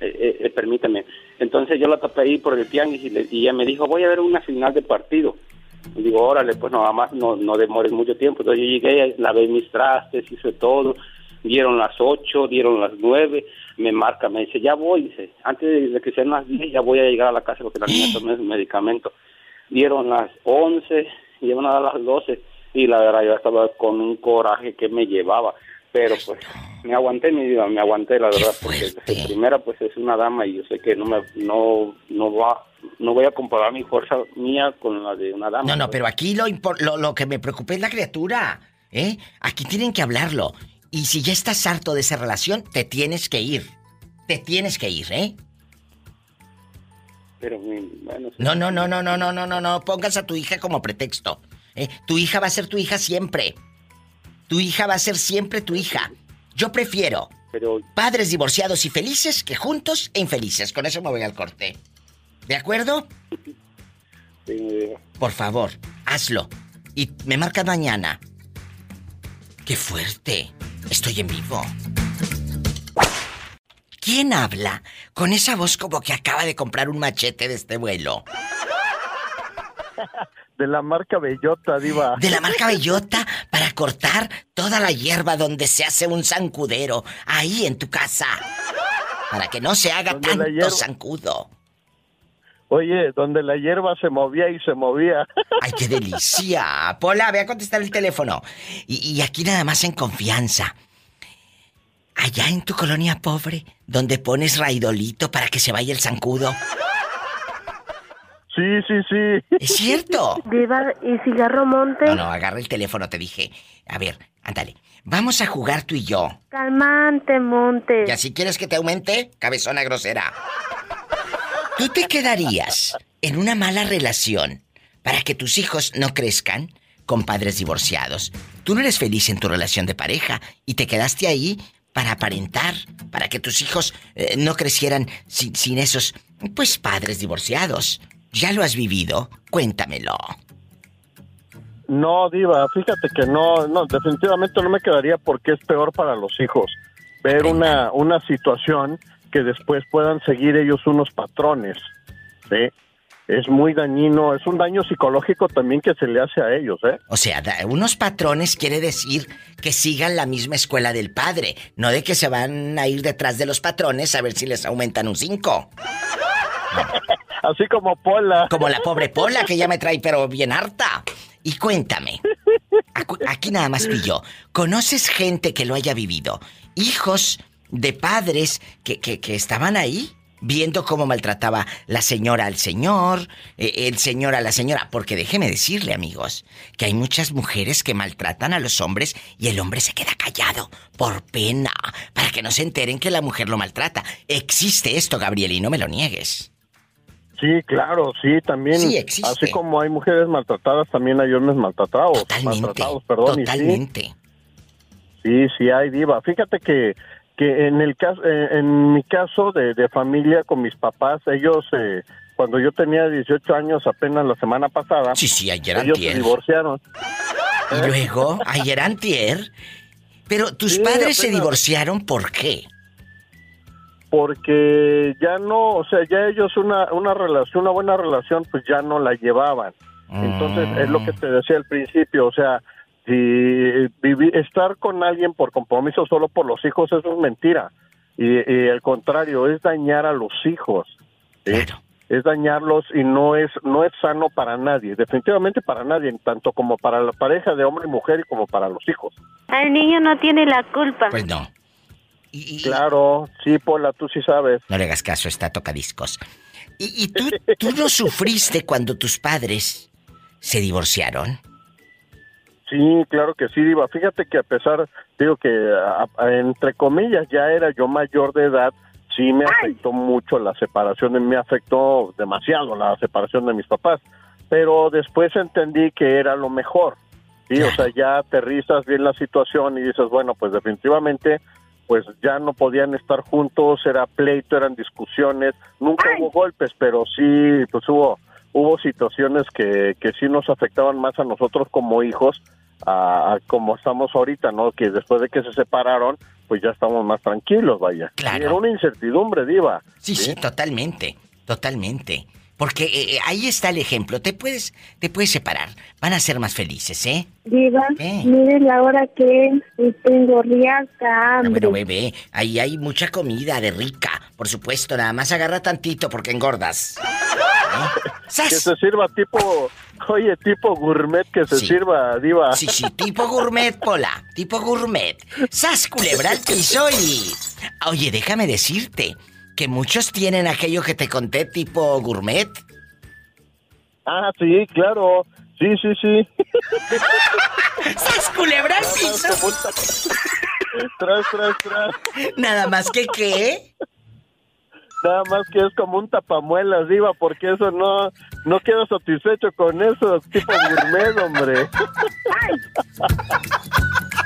Eh, eh, eh, permíteme. Entonces yo la topé ahí por el tianguis y, le- y ella me dijo, voy a ver una final de partido. Digo, órale, pues más, no, no demores mucho tiempo. Entonces yo llegué, lavé mis trastes, hice todo. Dieron las ocho, dieron las nueve. Me marca, me dice, ya voy. Dice, antes de que sean las diez, ya voy a llegar a la casa porque la niña tomé su medicamento. Dieron las once, iban a las doce. Y la verdad, yo estaba con un coraje que me llevaba. Pero pues me aguanté mi vida, me aguanté la verdad, porque de primera pues es una dama y yo sé que no me no no va no voy a comparar mi fuerza mía con la de una dama. No, no, pero aquí lo, lo, lo que me preocupa es la criatura. ¿Eh? Aquí tienen que hablarlo. Y si ya estás harto de esa relación, te tienes que ir. Te tienes que ir, ¿eh? Pero bueno. No, no, no, no, no, no, no, no, no. Pongas a tu hija como pretexto. ¿eh? Tu hija va a ser tu hija siempre. Tu hija va a ser siempre tu hija. Yo prefiero pero padres divorciados y felices que juntos e infelices. Con eso me voy al corte. ¿De acuerdo? Por favor, hazlo. Y me marcas mañana. ¡Qué fuerte! Estoy en vivo. ¿Quién habla con esa voz como que acaba de comprar un machete de este vuelo? De la marca Bellota, Diva. De la marca Bellota para cortar toda la hierba donde se hace un zancudero. Ahí en tu casa. Para que no se haga Donde tanto hierba- zancudo. Oye, donde la hierba se movía y se movía. ¡Ay, qué delicia! Pola, ve a contestar el teléfono. Y, y aquí nada más en confianza. Allá en tu colonia pobre, donde pones raidolito para que se vaya el zancudo. Sí, sí, sí. Es cierto. Diva, ¿y cigarro monte? No, no, agarra el teléfono, te dije. A ver, ándale. Vamos a jugar tú y yo. Calmante, monte. Y así quieres que te aumente, cabezona grosera. ¿Tú te quedarías en una mala relación para que tus hijos no crezcan con padres divorciados? Tú no eres feliz en tu relación de pareja y te quedaste ahí para aparentar, para que tus hijos eh, no crecieran sin, sin esos, pues, padres divorciados. ¿Ya lo has vivido? Cuéntamelo. No, Diva, fíjate que no, no, definitivamente no me quedaría porque es peor para los hijos. Ver una, una situación que después puedan seguir ellos unos patrones, ¿sí? Es muy dañino, es un daño psicológico también que se le hace a ellos, ¿eh? O sea, unos patrones quiere decir que sigan la misma escuela del padre, no de que se van a ir detrás de los patrones a ver si les aumentan un 5. Así como Pola. Como la pobre Pola que ya me trae pero bien harta. Y cuéntame, aquí nada más pillo, ¿conoces gente que lo haya vivido? Hijos de padres que, que, que estaban ahí viendo cómo maltrataba la señora al señor, eh, el señor a la señora. Porque déjeme decirle, amigos, que hay muchas mujeres que maltratan a los hombres y el hombre se queda callado por pena, para que no se enteren que la mujer lo maltrata. Existe esto, Gabriel, y no me lo niegues. Sí, claro, sí, también. Sí, existe. Así como hay mujeres maltratadas, también hay hombres maltratados. Totalmente. Maltratados, perdón. sí. Totalmente. Sí, sí hay diva. Fíjate que que en el caso, eh, en mi caso de, de familia con mis papás, ellos eh, cuando yo tenía 18 años apenas la semana pasada, Sí, sí, ayer ellos se antier. divorciaron. Y luego, ayer antier. Pero tus Sí, padres se divorciaron, ¿por qué? Porque ya no, o sea, ya ellos una una relación, una buena relación, pues ya no la llevaban. Entonces es lo que te decía al principio, o sea, si vivi- estar con alguien por compromiso solo por los hijos eso es mentira y, y al contrario es dañar a los hijos, ¿sí? es dañarlos y no es no es sano para nadie, definitivamente para nadie, tanto como para la pareja de hombre y mujer y como para los hijos. El niño no tiene la culpa. Pues no. Claro, sí, Pola, tú sí sabes. No le hagas caso, está tocadiscos. ¿Y, y tú, tú no sufriste cuando tus padres se divorciaron? Sí, claro que sí, Diva. Fíjate que a pesar, digo que a- a- entre comillas ya era yo mayor de edad, sí me afectó mucho la separación, de- me afectó demasiado la separación de mis papás, pero después entendí que era lo mejor. Sí, o sea, ya aterrizas bien la situación y dices, bueno, pues definitivamente pues ya no podían estar juntos, era pleito, eran discusiones, nunca hubo golpes, pero sí, pues hubo hubo situaciones que, que sí nos afectaban más a nosotros como hijos, a, a como estamos ahorita, ¿no? Que después de que se separaron, pues ya estamos más tranquilos, vaya. Claro. Y Era una incertidumbre, diva. Sí, sí, totalmente, totalmente. Porque eh, eh, ahí está el ejemplo. Te puedes, te puedes separar. Van a ser más felices, ¿eh? Diva, ¿Qué? mire la hora que tengo riaca hambre. Pero bebé, ahí hay mucha comida de rica. Por supuesto, nada más agarra tantito porque engordas. Que se sirva tipo, oye, tipo gourmet, que se Sí. sirva, diva. Sí, sí, tipo gourmet, Pola. Tipo gourmet. ¡Sas, culebra al piso y... Oye, déjame decirte que muchos tienen aquello que te conté tipo gourmet. Ah, sí, claro. Sí, sí, sí. ¡Sas, culebra piso! Tras, tras, tras. Nada más que qué. Nada más que es como un tapamuelas, diva, porque eso no, no quedo satisfecho con eso, tipo gourmet, hombre.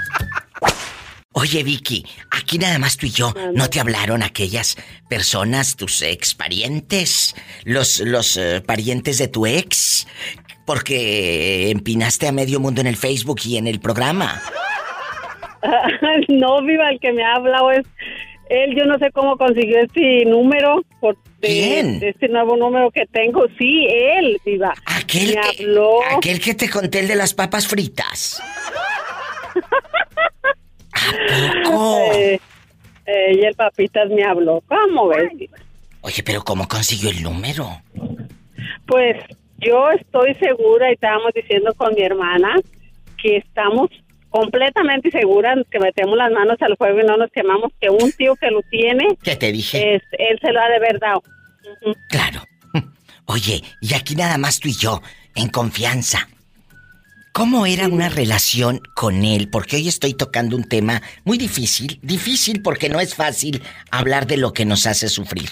Oye, Vicky, aquí nada más tú y yo, ¿no te hablaron aquellas personas, tus ex parientes, los, los eh, parientes de tu ex? Porque empinaste a medio mundo en el Facebook y en el programa. no, viva, el que me ha hablado es él. Yo no sé cómo consiguió este número, por, ¿Quién? este nuevo número que tengo. Sí, él, viva. Aquel me que, habló. aquel que te conté el de las papas fritas. Eh, eh, y el papitas me habló. ¿Cómo ves? Oye, pero ¿cómo consiguió el número? Pues yo estoy segura y estábamos diciendo con mi hermana que estamos completamente seguras que metemos las manos al fuego y no nos quemamos, que un tío que lo tiene, ¿Qué te dije? es, él se lo ha de verdad. Claro. Oye, y aquí nada más tú y yo, en confianza. ¿Cómo era una relación con él? Porque hoy estoy tocando un tema muy difícil. Difícil porque no es fácil hablar de lo que nos hace sufrir.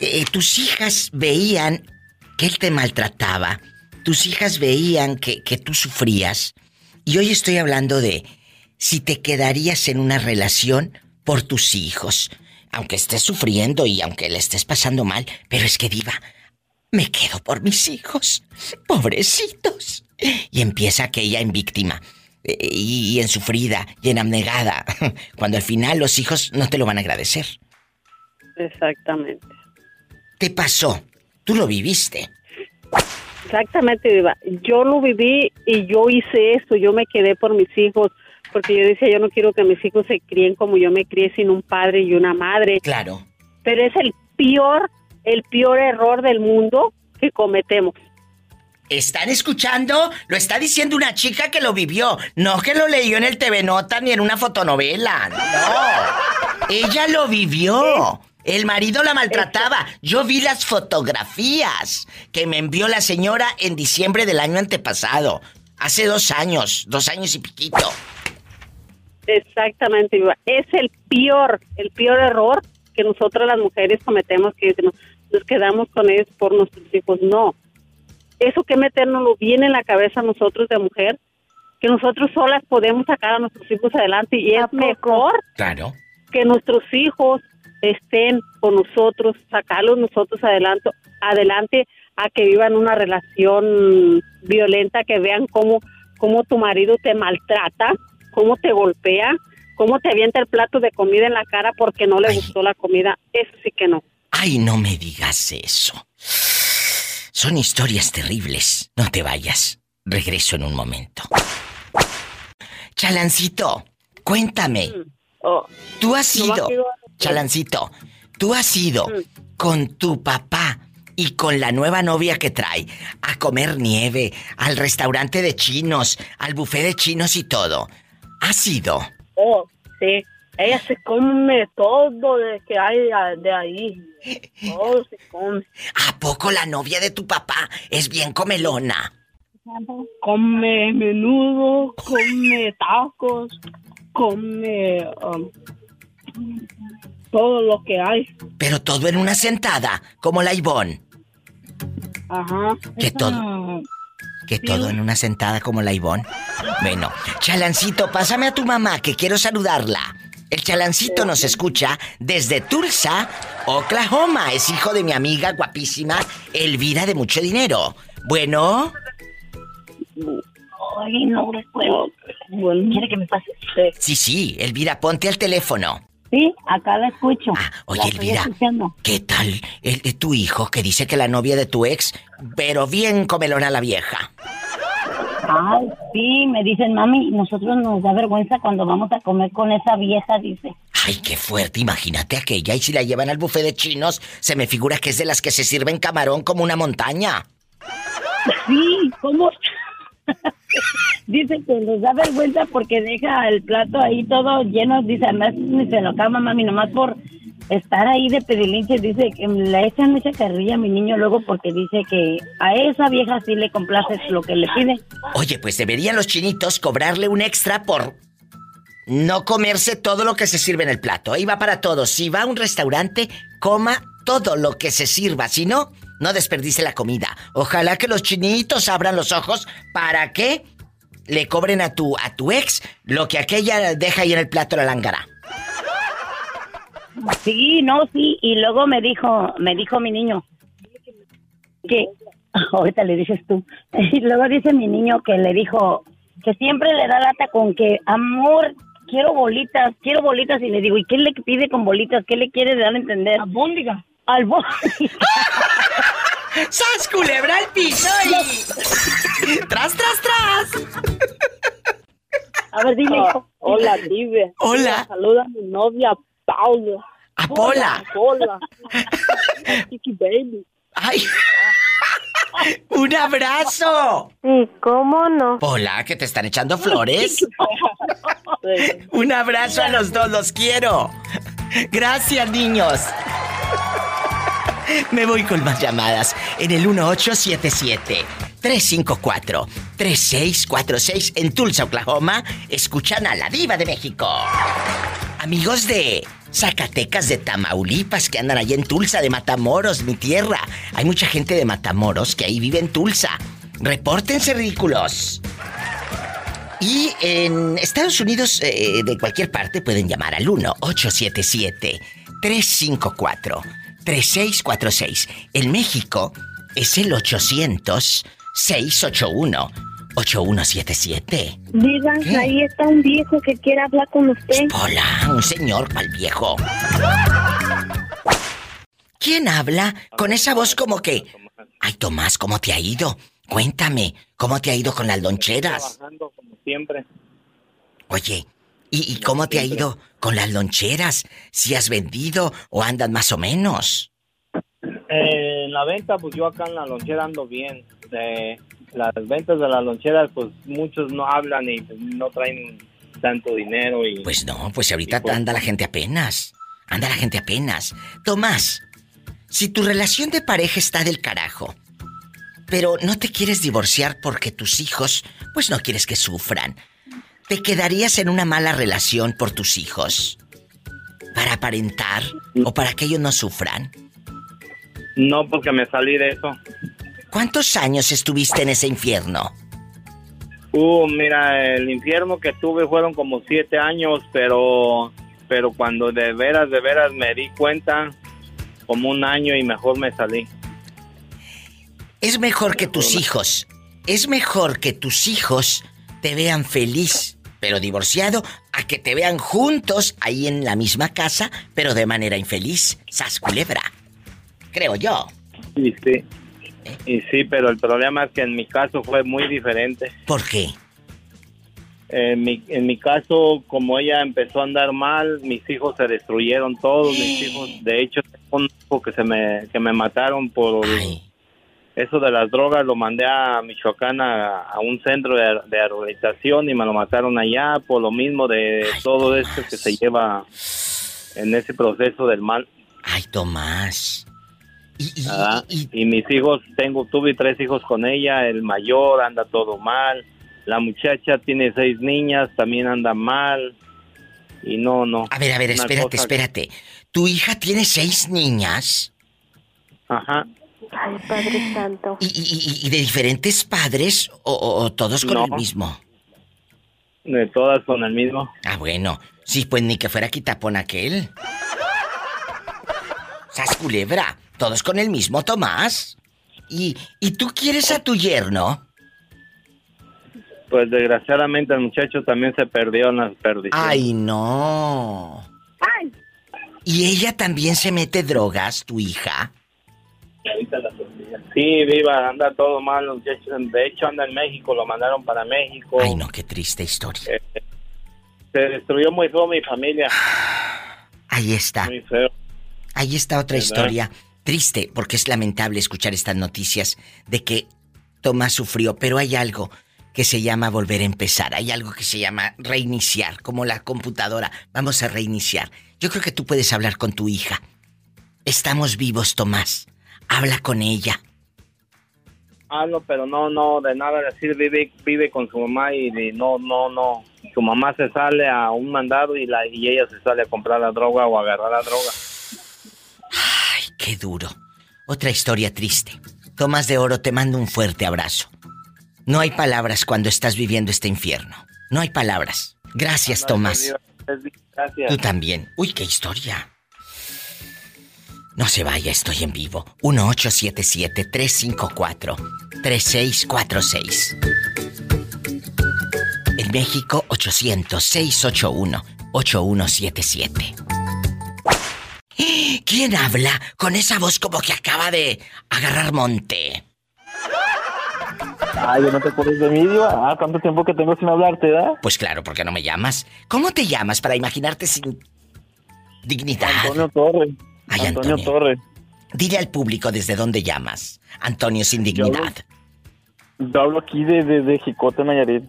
Eh, tus hijas veían que él te maltrataba. Tus hijas veían que, que tú sufrías. Y hoy estoy hablando de si te quedarías en una relación por tus hijos. Aunque estés sufriendo y aunque le estés pasando mal. Pero es que diva, me quedo por mis hijos. Pobrecitos. Y empieza aquella en víctima. eh, Y, y en sufrida y en abnegada. Cuando al final los hijos no te lo van a agradecer. Exactamente. ¿Te pasó? Tú lo viviste. Exactamente, Diva. Yo lo viví y yo hice esto. Yo me quedé por mis hijos porque yo decía, yo no quiero que mis hijos se críen como yo me crié sin un padre y una madre. Claro. Pero es el peor, el peor error del mundo que cometemos. ¿Están escuchando? Lo está diciendo una chica que lo vivió, no que lo leyó en el TV Nota ni en una fotonovela. No. Ella lo vivió. El marido la maltrataba. Yo vi las fotografías que me envió la señora en diciembre del año antepasado. Hace dos años, dos años y piquito. Exactamente. Es el peor, el peor error que nosotras las mujeres cometemos, que nos quedamos con ellos por nuestros hijos. No. Eso que meternos bien en la cabeza nosotros de mujer, que nosotros solas podemos sacar a nuestros hijos adelante y es mejor Claro. que nuestros hijos estén con nosotros, sacarlos nosotros adelante, adelante a que vivan una relación violenta, que vean cómo, cómo tu marido te maltrata, cómo te golpea, cómo te avienta el plato de comida en la cara porque no le gustó la comida. Eso sí que no. Ay, no me digas eso. Son historias terribles. No te vayas. Regreso en un momento. Chalancito, cuéntame. Tú has Mm. No, ido, aquí va- Chalancito, tú has ido con tu papá y con la nueva novia que trae a comer nieve, al restaurante de chinos, al buffet de chinos y todo. ¿Has ido? Oh, sí. Ella se come todo de que hay de ahí. Todo se come. ¿A poco la novia de tu papá es bien comelona? Come menudo, come tacos, come um, todo lo que hay. Pero todo en una sentada, como la Ivonne. Ajá. Que todo. Que todo en una sentada como la Ivonne. Bueno, Chalancito, pásame a tu mamá, que quiero saludarla. El Chalancito nos escucha desde Tulsa, Oklahoma. Es hijo de mi amiga guapísima, Elvira de mucho dinero. Bueno, Ay, no recuerdo. ¿quiere que me pase? sí, sí, Elvira, ponte al teléfono. Sí, acá la escucho. Oye, La estoy Elvira. ¿qué tal el de tu hijo que dice que la novia de tu ex, pero bien comelona la vieja? Ay, sí, me dicen, mami, nosotros nos da vergüenza cuando vamos a comer con esa vieja, dice. Ay, qué fuerte, imagínate aquella y si la llevan al buffet de chinos, se me figura que es de las que se sirven camarón como una montaña. Sí, ¿cómo? dice que les da vergüenza porque deja el plato ahí todo lleno, dice, además ni se lo acaba, mami, nomás por estar ahí de pedilinche, dice que le echan mucha carrilla a mi niño luego porque dice que a esa vieja sí le complace lo que le pide. Oye, pues deberían los chinitos cobrarle un extra por no comerse todo lo que se sirve en el plato. Ahí va para todos. Si va a un restaurante, coma todo lo que se sirva. Si no, no desperdice la comida. Ojalá que los chinitos abran los ojos para que le cobren a tu, a tu ex lo que aquella deja ahí en el plato la lángara. Sí, no, sí, y luego me dijo, me dijo mi niño que ahorita le dices tú. Y luego dice mi niño que le dijo que siempre le da lata con que amor, quiero bolitas, quiero bolitas y le digo, ¿y qué le pide con bolitas? ¿Qué le quiere dar a entender? Albóndiga. Albóndiga. ¡Sas, culebra al piso y... ¡Tras, tras, tras! A ver, dile. hola, Dive. Hola. Saluda a mi novia, Paula. A Pola. Chiqui Baby. ¡Ay! ¡Un abrazo! ¿Y cómo no? Hola, que te están echando flores. Un abrazo a los dos, los quiero. Gracias, niños. Me voy con más llamadas en el 1877 354 3646 en Tulsa, Oklahoma. Escuchan a la diva de México. Amigos de Zacatecas, de Tamaulipas, que andan allá en Tulsa, de Matamoros, mi tierra. Hay mucha gente de Matamoros que ahí vive en Tulsa. Repórtense, ridículos. Y en Estados Unidos, eh, de cualquier parte, pueden llamar al 1-877-354-3646. En México es el 800-681-8177. Diga, ¿Qué? ahí está un viejo que quiere hablar con usted. Hola, un señor pal viejo. ¿Quién habla con esa voz como que... Ay, Tomás, ¿cómo te ha ido? Cuéntame, ¿cómo te ha ido con las loncheras? Trabajando como siempre. Oye, ¿y, y cómo te ha ido con las loncheras? ¿Si has vendido o andan más o menos? Eh, en la venta, pues yo acá en la lonchera ando bien. Eh, las ventas de las loncheras, pues muchos no hablan y pues, no traen tanto dinero y... Pues no, pues ahorita pues- anda la gente apenas. Anda la gente apenas. Tomás, si tu relación de pareja está del carajo, pero no te quieres divorciar porque tus hijos, pues no quieres que sufran, ¿te quedarías en una mala relación por tus hijos? ¿Para aparentar o para que ellos no sufran? No, porque me salí de eso. ¿Cuántos años estuviste en ese infierno? Uh, mira, el infierno que tuve fueron como siete años, pero, pero cuando de veras, de veras me di cuenta, como un año y mejor me salí. Es mejor que tus hijos, es mejor que tus hijos te vean feliz, pero divorciado, a que te vean juntos ahí en la misma casa, pero de manera infeliz. Sas culebra. Creo yo. Sí, sí. Y sí, pero el problema es que en mi caso fue muy diferente. ¿Por qué? En mi, en mi caso, como ella empezó a andar mal, mis hijos se destruyeron todos, mis hijos, de hecho, un hijo que se me, que me mataron por eso de las drogas, lo mandé a Michoacán a, un centro de, de, rehabilitación y me lo mataron allá por lo mismo de todo esto que se lleva en ese proceso del mal. Ay, Tomás. Y, mis hijos, tengo, tuve tres hijos con ella, el mayor anda todo mal, la muchacha tiene seis niñas, también anda mal, y no, no. A ver, a ver, espérate, espérate. ¿Tu hija tiene seis niñas? Ajá. Ay, Padre Santo. ¿Y, de diferentes padres o, todos con el mismo? De todas con el mismo. Ah, bueno. Sí, pues ni que fuera quitapón aquel. ¡Sas culebra! Todos con el mismo Tomás. ¿Y, ¿Y tú quieres a tu yerno? Pues desgraciadamente el muchacho también se perdió en las perdiciones. Ay, no. Ay. ¿Y ella también se mete drogas, tu hija? Sí, viva, anda todo mal. De hecho, anda en México, lo mandaron para México. Ay, no, qué triste historia. Eh, se destruyó muy feo mi familia. Ahí está. Muy feo. Ahí está otra historia triste porque es lamentable escuchar estas noticias de que Tomás sufrió, pero hay algo que se llama volver a empezar, hay algo que se llama reiniciar, como la computadora, vamos a reiniciar. Yo creo que tú puedes hablar con tu hija. Estamos vivos, Tomás. Habla con ella. Hablo, pero no, no, de nada decir, vive, vive con su mamá y no, no, no. Su mamá se sale a un mandado y, la, y ella se sale a comprar la droga o agarrar la droga. Qué duro. Otra historia triste. Tomás de Oro, te mando un fuerte abrazo. No hay palabras cuando estás viviendo este infierno. No hay palabras. Gracias, Tomás. Gracias. Tú también. Uy, qué historia. No se vaya, estoy en vivo. 1877-354-3646. En México, 800-681-8177. ¿Quién habla con esa voz como que acaba de agarrar monte? Ay, yo no te acuerdas de mí, Diva. Ah, ¿cuánto tiempo que tengo sin hablarte, da? Pues claro, porque no me llamas. ¿Cómo te llamas para imaginarte sin dignidad? Antonio Torre. Ay, Antonio, Torre. Dile al público desde dónde llamas. Antonio sin dignidad. Yo hablo, aquí de, de Jicote, Nayarit.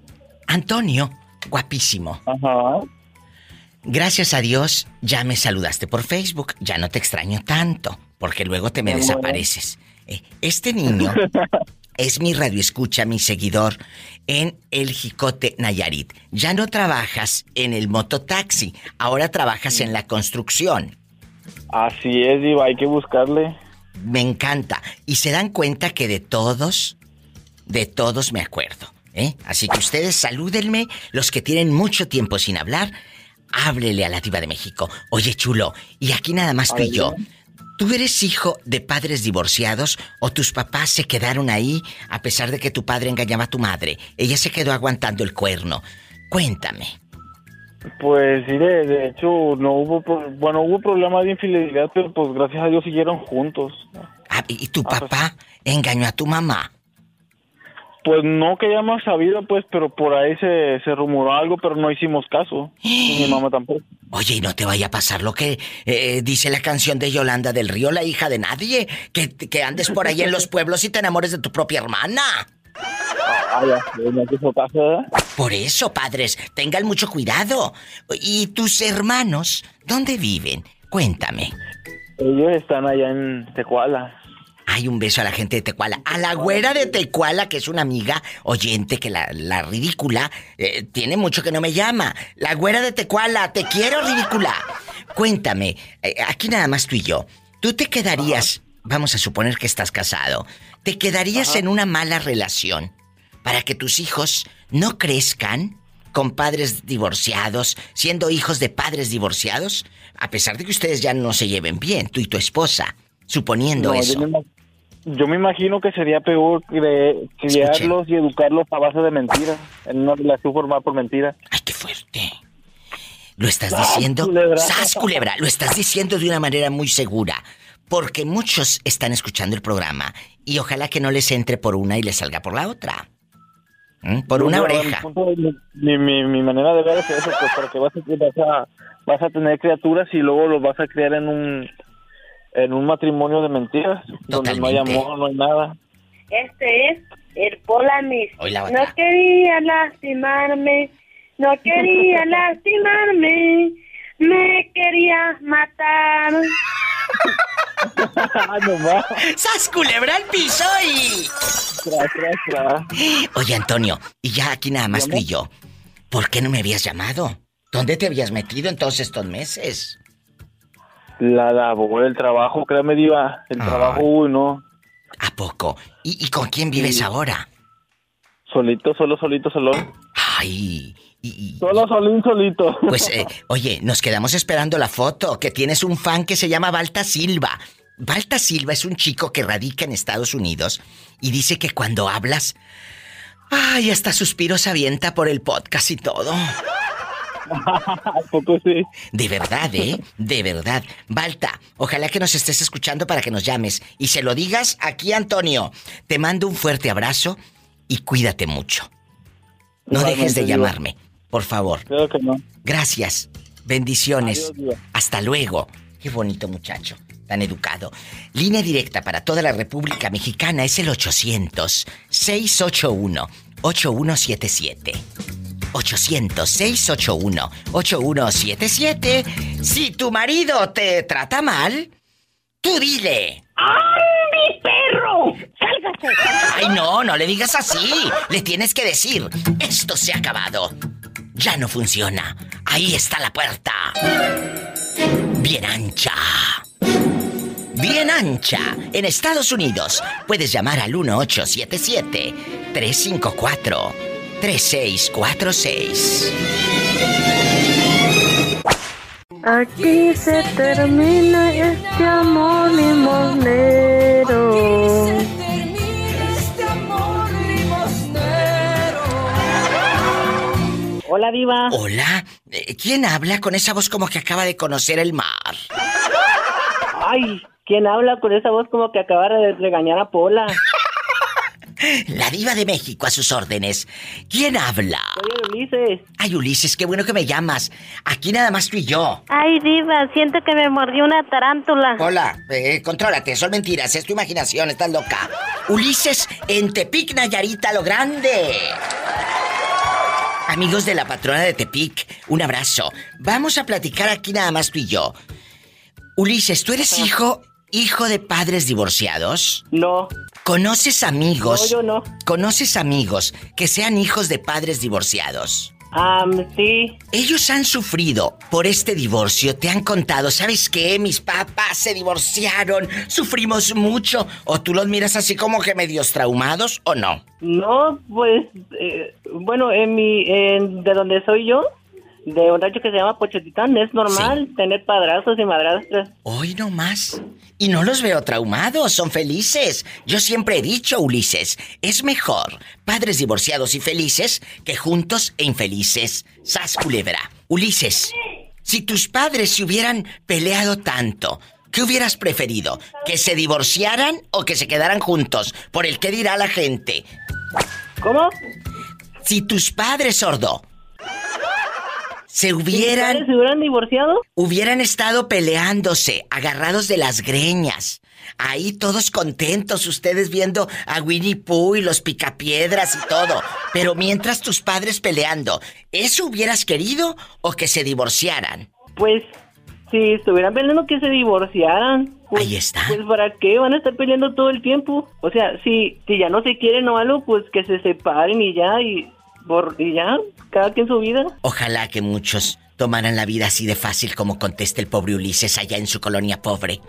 Antonio, guapísimo. Ajá. Gracias a Dios ya me saludaste por Facebook, ya no te extraño tanto, porque luego te me desapareces. Eh, este niño es mi radioescucha, mi seguidor en el Jicote Nayarit. Ya no trabajas en el mototaxi, ahora trabajas en la construcción. Así es, Diva, hay que buscarle. Me encanta. Y se dan cuenta que de todos, de todos me acuerdo. ¿eh? Así que ustedes salúdenme, los que tienen mucho tiempo sin hablar, háblele a la diva de México. Oye, chulo, y aquí nada más tú y yo. ¿Tú eres hijo de padres divorciados o tus papás se quedaron ahí a pesar de que tu padre engañaba a tu madre? Ella se quedó aguantando el cuerno. Cuéntame. Pues sí, de, hecho no hubo, bueno, hubo problemas de infidelidad, pero pues gracias a Dios siguieron juntos. Ah, ¿Y tu ah, pues papá engañó a tu mamá? Pues no que hayamos sabido, pues, pero por ahí se, se rumoró algo, pero no hicimos caso. mi mamá tampoco. Oye, y no te vaya a pasar lo que eh, dice la canción de Yolanda del Río, la hija de nadie. Que, que andes por ahí en los pueblos y te enamores de tu propia hermana. Ah, ya, no caso, Por eso, padres, tengan mucho cuidado. ¿Y tus hermanos dónde viven? Cuéntame. Ellos están allá en Tecuala. Hay un beso a la gente de Tecuala. A la güera de Tecuala, que es una amiga oyente, que la, la ridícula, eh, tiene mucho que no me llama. La güera de Tecuala, te quiero ridícula. Cuéntame, eh, aquí nada más tú y yo. ¿Tú te quedarías, vamos a suponer que estás casado, te quedarías en una mala relación para que tus hijos no crezcan con padres divorciados, siendo hijos de padres divorciados? A pesar de que ustedes ya no se lleven bien, tú y tu esposa, suponiendo No, eso. Yo me, ima- yo me imagino que sería peor de criarlos y educarlos a base de mentiras, en una relación formada por mentiras. ¡Ay, qué fuerte! Lo estás ¡Sas, diciendo, culebra! ¡Sas, culebra! Lo estás diciendo de una manera muy segura. Porque muchos están escuchando el programa y ojalá que no les entre por una y les salga por la otra. ¿Mm? Por una oreja. Mi, manera de ver es eso, pues para que vas a, vas a, vas a tener criaturas y luego los vas a criar en un en un matrimonio de mentiras, donde no hay amor, no hay nada. Este es el Polamis. No quería lastimarme, no quería lastimarme, me quería matar. ¡Sas, culebra al piso y... Oye, Antonio, y ya aquí nada más tú y yo. ¿Por qué no me habías llamado? ¿Dónde te habías metido en todos estos meses? La labor, el trabajo, créeme, Diva, el trabajo, uy, no. ¿A poco? ¿Y, y con quién vives ahora? Solito, solo, solito, solo. Ay. Solo, solín, solito. Pues, eh, oye, nos quedamos esperando la foto, que tienes un fan que se llama Balta Silva. Balta Silva es un chico que radica en Estados Unidos y dice que cuando hablas, ay, hasta suspiros avienta por el podcast y todo. Poco sí? De verdad, ¿eh? De verdad. Balta, ojalá que nos estés escuchando para que nos llames y se lo digas aquí, Antonio. Te mando un fuerte abrazo y cuídate mucho. No dejes de llamarme, por favor. Creo que no. Gracias. Bendiciones. Adiós. Hasta luego. Qué bonito muchacho, tan educado. Línea directa para toda la República Mexicana es el 800-681-8177. 800-681-8177. Si tu marido te trata mal, tú dile. ¡Andy, perro! ¡Sálgase! Ay, no, no le digas así. Le tienes que decir, esto se ha acabado. Ya no funciona. Ahí está la puerta. Bien ancha. Bien ancha. En Estados Unidos puedes llamar al 1877-354-3646. Aquí se termina este amor limosnero. Hola, Diva. Hola. Eh, ¿Quién habla con esa voz como que acaba de conocer el mar? Ay, ¿quién habla con esa voz como que acabara de regañar a Pola? La diva de México a sus órdenes. ¿Quién habla? Soy Ulises. Ay, Ulises, qué bueno que me llamas. Aquí nada más tú y yo. Ay, diva, siento que me mordió una tarántula. Hola, eh, contrólate, son mentiras, es tu imaginación, estás loca. Ulises en Tepic, Nayarita, lo grande. Amigos de la patrona de Tepic, un abrazo. Vamos a platicar aquí nada más tú y yo. Ulises, ¿tú eres hijo, hijo de padres divorciados? No. ¿Conoces amigos? No, yo no. ¿Conoces amigos que sean hijos de padres divorciados? Ah, sí. Ellos han sufrido por este divorcio, te han contado, ¿sabes qué? Mis papás se divorciaron, sufrimos mucho. ¿O tú los miras así como que medios traumados o no? No, pues, eh, bueno, en mi, en, de donde soy yo, de un rancho que se llama Pochotitán, es normal tener padrazos y madrastras. Hoy no más. Y no los veo traumados, son felices. Yo siempre he dicho, Ulises, es mejor padres divorciados y felices que juntos e infelices. Sas culebra. Ulises, si tus padres se hubieran peleado tanto, ¿qué hubieras preferido? ¿Que se divorciaran o que se quedaran juntos? Por el que dirá la gente. ¿Cómo? Si tus padres, sordo, se hubieran... ¿Se hubieran divorciado? Hubieran estado peleándose, agarrados de las greñas. Ahí todos contentos, ustedes viendo a Winnie Pooh y los picapiedras y todo. Pero mientras tus padres peleando, ¿eso hubieras querido o que se divorciaran? Pues, si estuvieran peleando que se divorciaran. Pues, Ahí está. Pues para qué van a estar peleando todo el tiempo. O sea, si, si ya no se quieren o algo, pues que se separen y ya, y, por, y ya, cada quien su vida. Ojalá que muchos tomaran la vida así de fácil como contesta el pobre Ulises allá en su colonia pobre.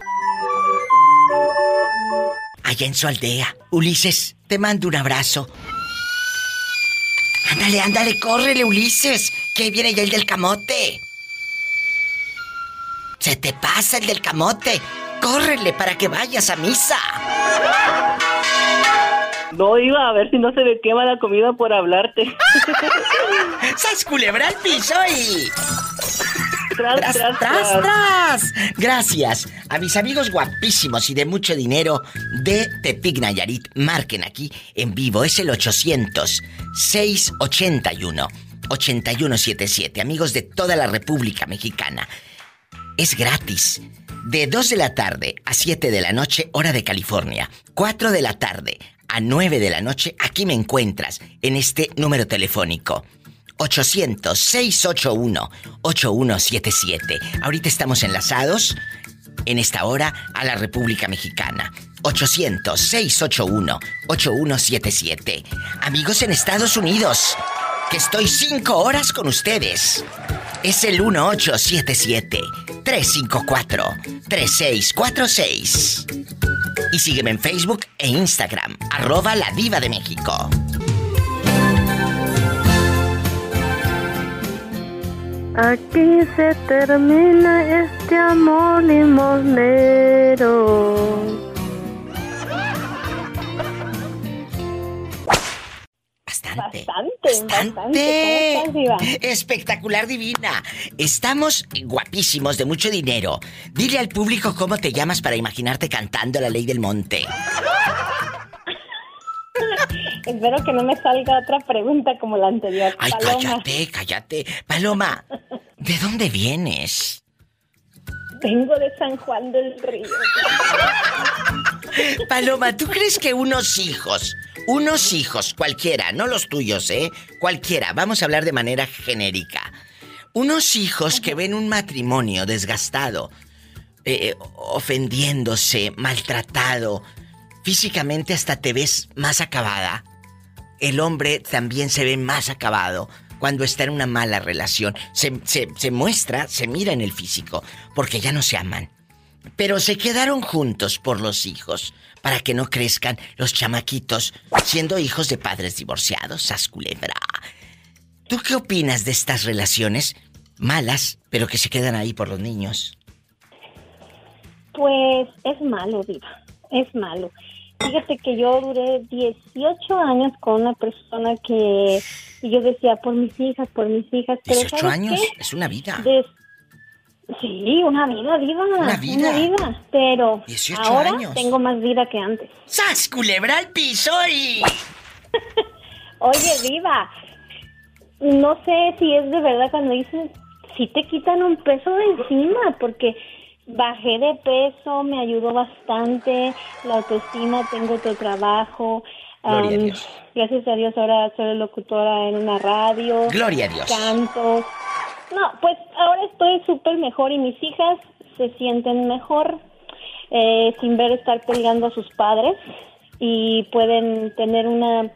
Allá en su aldea. Ulises, te mando un abrazo. Ándale, ándale, córrele, Ulises. Que viene ya el del camote. Se te pasa el del camote. Córrele para que vayas a misa. No iba a ver si no se me quema la comida por hablarte. ¡Sas culebra al piso y... Tras, tras, tras, tras, tras. Gracias a mis amigos guapísimos y de mucho dinero de Tepic Nayarit. Marquen aquí en vivo. Es el 800-681-8177. Amigos de toda la República Mexicana. Es gratis. De 2 de la tarde a 7 de la noche, hora de California. 4 de la tarde a 9 de la noche, aquí me encuentras en este número telefónico. 800-681-8177. Ahorita estamos enlazados en esta hora a la República Mexicana. 800-681-8177. Amigos en Estados Unidos, que estoy cinco horas con ustedes. Es el 1877-354-3646. Y sígueme en Facebook e Instagram, arroba la diva de México. Aquí se termina este amor limosnero. Bastante. Bastante. Espectacular divina. Estamos guapísimos, de mucho dinero. Dile al público cómo te llamas para imaginarte cantando la ley del monte. Espero que no me salga otra pregunta como la anterior. Ay, Paloma. cállate, cállate. Paloma, ¿de dónde vienes? Vengo de San Juan del Río. Paloma, ¿tú crees que unos hijos, unos hijos, cualquiera, no los tuyos, ¿eh? Cualquiera, vamos a hablar de manera genérica. Unos hijos que ven un matrimonio desgastado, eh, ofendiéndose, maltratado, físicamente hasta te ves más acabada. El hombre también se ve más acabado cuando está en una mala relación. Se- se muestra, se mira en el físico, porque ya no se aman. Pero se quedaron juntos por los hijos, para que no crezcan los chamaquitos siendo hijos de padres divorciados, sas culebra. ¿Tú qué opinas de estas relaciones malas, pero que se quedan ahí por los niños? Pues es malo, Diva. Es malo. Fíjate que yo duré 18 años con una persona que y yo decía por mis hijas, por mis hijas. Pero 18 ¿sabes años, qué? es una vida. Des- Sí, una vida, Diva. Una vida. vida. Pero 18 ahora años. tengo más vida que antes. ¡Sas, culebra al piso y... Oye, Diva, no sé si es de verdad cuando dices, si te quitan un peso de encima, porque bajé de peso, me ayudó bastante, la autoestima, tengo otro trabajo. Gloria a Dios. Gracias a Dios ahora soy locutora en una radio. Gloria a Dios. Canto. No, pues ahora estoy súper mejor y mis hijas se sienten mejor eh, sin ver estar peleando a sus padres y pueden tener una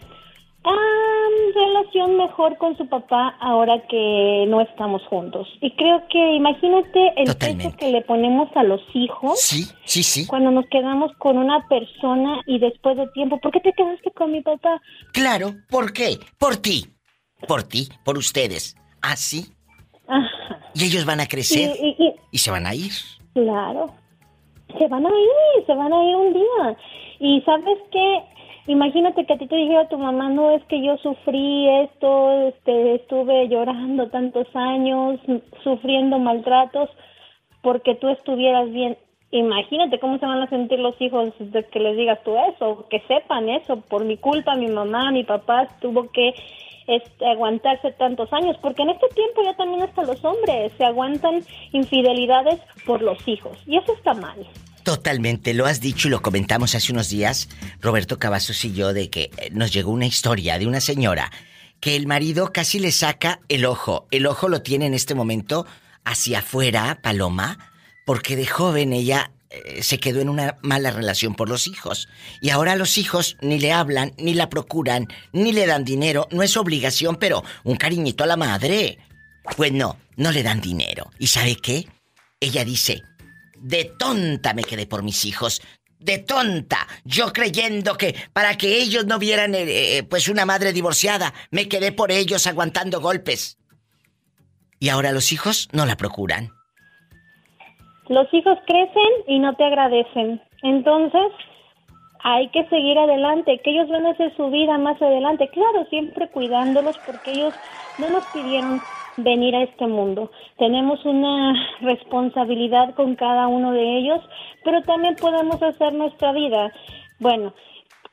relación mejor con su papá ahora que no estamos juntos. Y creo que imagínate el peso que le ponemos a los hijos Sí, sí, sí. cuando nos quedamos con una persona y después de tiempo, ¿por qué te quedaste con mi papá? Claro, ¿por qué? Por ti. Por ti, por ustedes. Así. Y ellos van a crecer Y- y- y- y se van a ir. Claro. Se van a ir, se van a ir un día. Y sabes qué, imagínate que a ti te dijera tu mamá, no es que yo sufrí esto, este, estuve llorando tantos años, sufriendo maltratos, porque tú estuvieras bien. Imagínate cómo se van a sentir los hijos de que les digas tú eso, que sepan eso, por mi culpa mi mamá, mi papá tuvo que este, aguantarse tantos años, porque en este tiempo ya también hasta los hombres se aguantan infidelidades por los hijos, y eso está mal. Totalmente, lo has dicho y lo comentamos hace unos días, Roberto Cavazos y yo, de que eh, nos llegó una historia de una señora que el marido casi le saca el ojo. El ojo lo tiene en este momento hacia afuera, Paloma, porque de joven ella se quedó en una mala relación por los hijos. Y ahora los hijos ni le hablan, ni la procuran, ni le dan dinero. No es obligación, pero un cariñito a la madre. Pues no, no le dan dinero. ¿Y sabe qué? Ella dice, de tonta me quedé por mis hijos. De tonta, yo creyendo que para que ellos no vieran eh, eh, pues una madre divorciada, me quedé por ellos aguantando golpes. Y ahora los hijos no la procuran. Los hijos crecen y no te agradecen. Entonces, hay que seguir adelante, que ellos van a hacer su vida más adelante. Claro, siempre cuidándolos porque ellos no nos pidieron venir a este mundo. Tenemos una responsabilidad con cada uno de ellos, pero también podemos hacer nuestra vida. Bueno,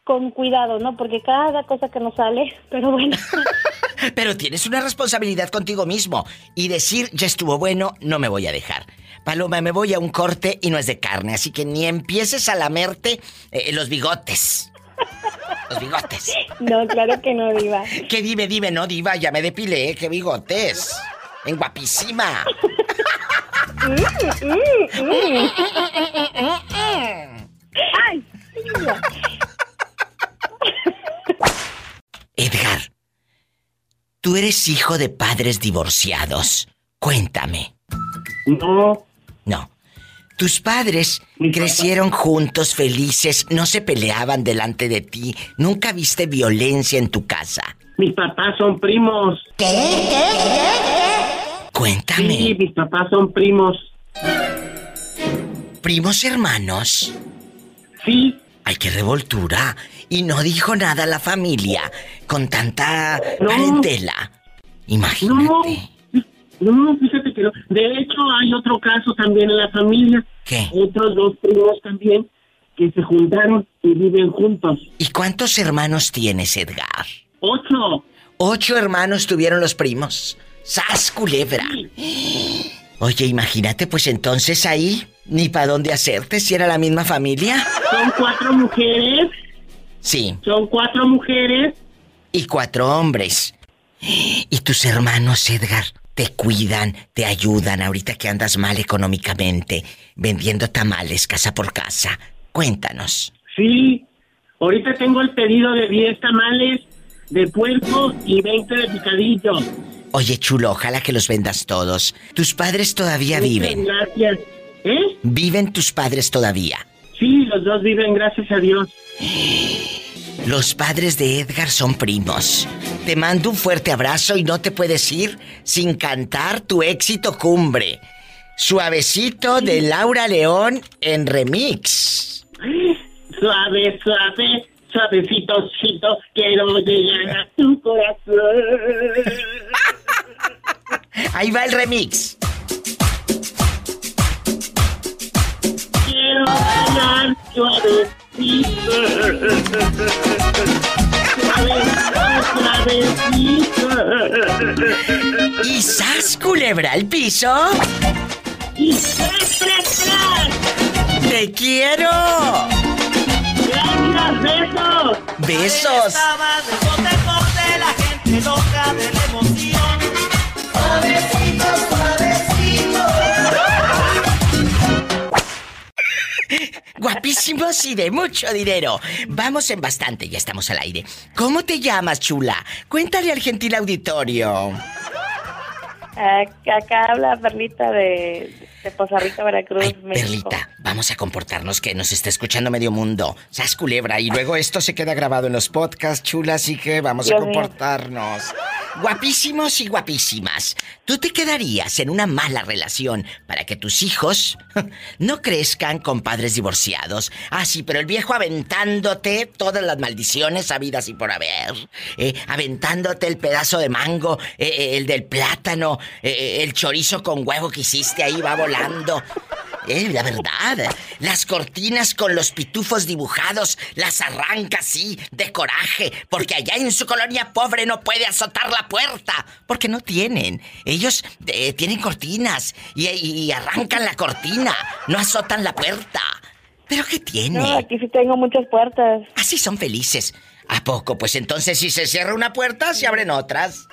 con cuidado, ¿no? Porque cada cosa que nos sale, pero bueno. pero tienes una responsabilidad contigo mismo y decir, ya estuvo bueno, no me voy a dejar. Paloma, me voy a un corte y no es de carne, así que ni empieces a lamerte eh, los bigotes. Los bigotes. No, claro que no, Diva. ¿Qué dime, dime, no, Diva? Ya me depilé, qué bigotes. En guapísima. Ay, Edgar, tú eres hijo de padres divorciados. Cuéntame. No. Tus padres crecieron juntos, felices, no se peleaban delante de ti, nunca viste violencia en tu casa. Mis papás son primos. ¿Qué? ¿Qué? Cuéntame. Sí, mis papás son primos. ¿Primos hermanos? Sí. Ay, qué revoltura. Y no dijo nada la familia con tanta parentela. Imagínate. No, fíjate que no. De hecho, hay otro caso también en la familia. ¿Qué? Otros dos primos también que se juntaron y viven juntos. ¿Y cuántos hermanos tienes, Edgar? Ocho. Ocho hermanos tuvieron los primos. ¡Sas, culebra! Oye, imagínate, pues entonces ahí, ni para dónde hacerte si era la misma familia. Son cuatro mujeres. Sí. Son cuatro mujeres. Y cuatro hombres. ¿Y tus hermanos, Edgar? Te cuidan, te ayudan ahorita que andas mal económicamente, vendiendo tamales casa por casa. Cuéntanos. Sí, ahorita tengo el pedido de 10 tamales de puerco y 20 de picadillo. Oye, chulo, ojalá que los vendas todos. Tus padres todavía viven. Gracias. ¿Eh? ¿Viven tus padres todavía? Sí, los dos viven, gracias a Dios. Los padres de Edgar son primos. Te mando un fuerte abrazo y no te puedes ir sin cantar tu éxito cumbre. Suavecito de Laura León en remix. Suave, suave, suavecito, chito, quiero llegar a tu corazón. Ahí va el remix. Quiero llegar suave ¿Y sas culebra al piso? ¡Y tras, tras, tras! ¡Te quiero! ¡Gracias, besos! ¡Besos! Estaba de bote corte, la gente loca de la emoción. Guapísimos y de mucho dinero. Vamos en bastante, ya estamos al aire. ¿Cómo te llamas, chula? Cuéntale al gentil auditorio. acá habla Perlita de, de Poza Rica, Veracruz, Ay, Perlita, vamos a comportarnos que nos está escuchando medio mundo. Sas culebra, y luego esto se queda grabado en los podcasts, chula, así que vamos Dios a comportarnos. Guapísimos y guapísimas. ¿Tú te quedarías en una mala relación para que tus hijos no crezcan con padres divorciados? Ah, sí, pero el viejo aventándote todas las maldiciones habidas y por haber. eh, aventándote el pedazo de mango, eh, eh, el del plátano, el chorizo con huevo que hiciste ahí va volando. Eh, la verdad, las cortinas con los pitufos dibujados las arranca así, de coraje, porque allá en su colonia pobre no puede azotar la puerta, porque no tienen. Ellos eh, tienen cortinas y, y arrancan la cortina, no azotan la puerta. ¿Pero qué tiene? No, aquí sí tengo muchas puertas. Así son felices. ¿A poco? Pues entonces si se cierra una puerta, se abren otras.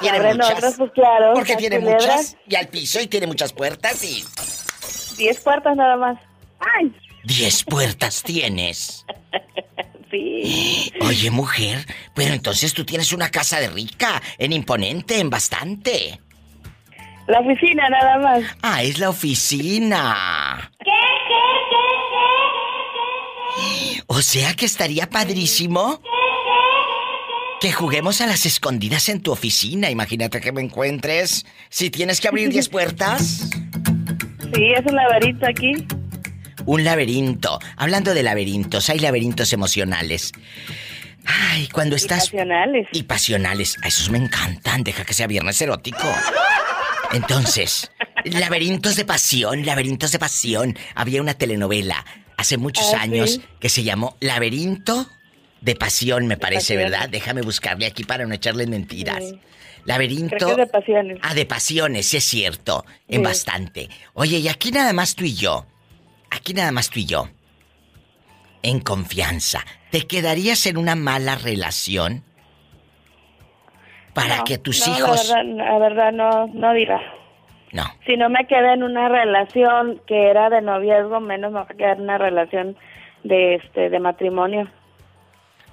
Se abren otras, pues claro, Porque tiene culebras. muchas. Y al piso y tiene muchas puertas y... Diez puertas nada más. ¡Ay! Diez puertas tienes. sí. Oye, mujer, pero entonces tú tienes una casa de rica, en imponente, en bastante. La oficina nada más. Ah, es la oficina. ¿Qué, qué, qué, qué, O sea que estaría padrísimo que juguemos a las escondidas en tu oficina. Imagínate que me encuentres. Si tienes que abrir 10 puertas. Sí, es un laberinto aquí. Un laberinto. Hablando de laberintos, hay laberintos emocionales. Ay, cuando estás. Y pasionales. Y pasionales. A esos me encantan. Deja que sea viernes erótico. Entonces, laberintos de pasión, laberintos de pasión. Había una telenovela hace muchos Ah, años sí. que se llamó Laberinto de Pasión, me parece, pasión. ¿verdad? Déjame buscarle aquí para no echarle mentiras. Sí. Laberinto. Creo que es de pasiones. Ah, de pasiones, sí es cierto. En Sí. bastante. Oye, y aquí nada más tú y yo. Aquí nada más tú y yo. En confianza. ¿Te quedarías en una mala relación? Para No, que tus no, hijos. La verdad, la verdad no, no. No. Si no me quedé en una relación que era de noviazgo, menos me voy a quedar en una relación de este de matrimonio.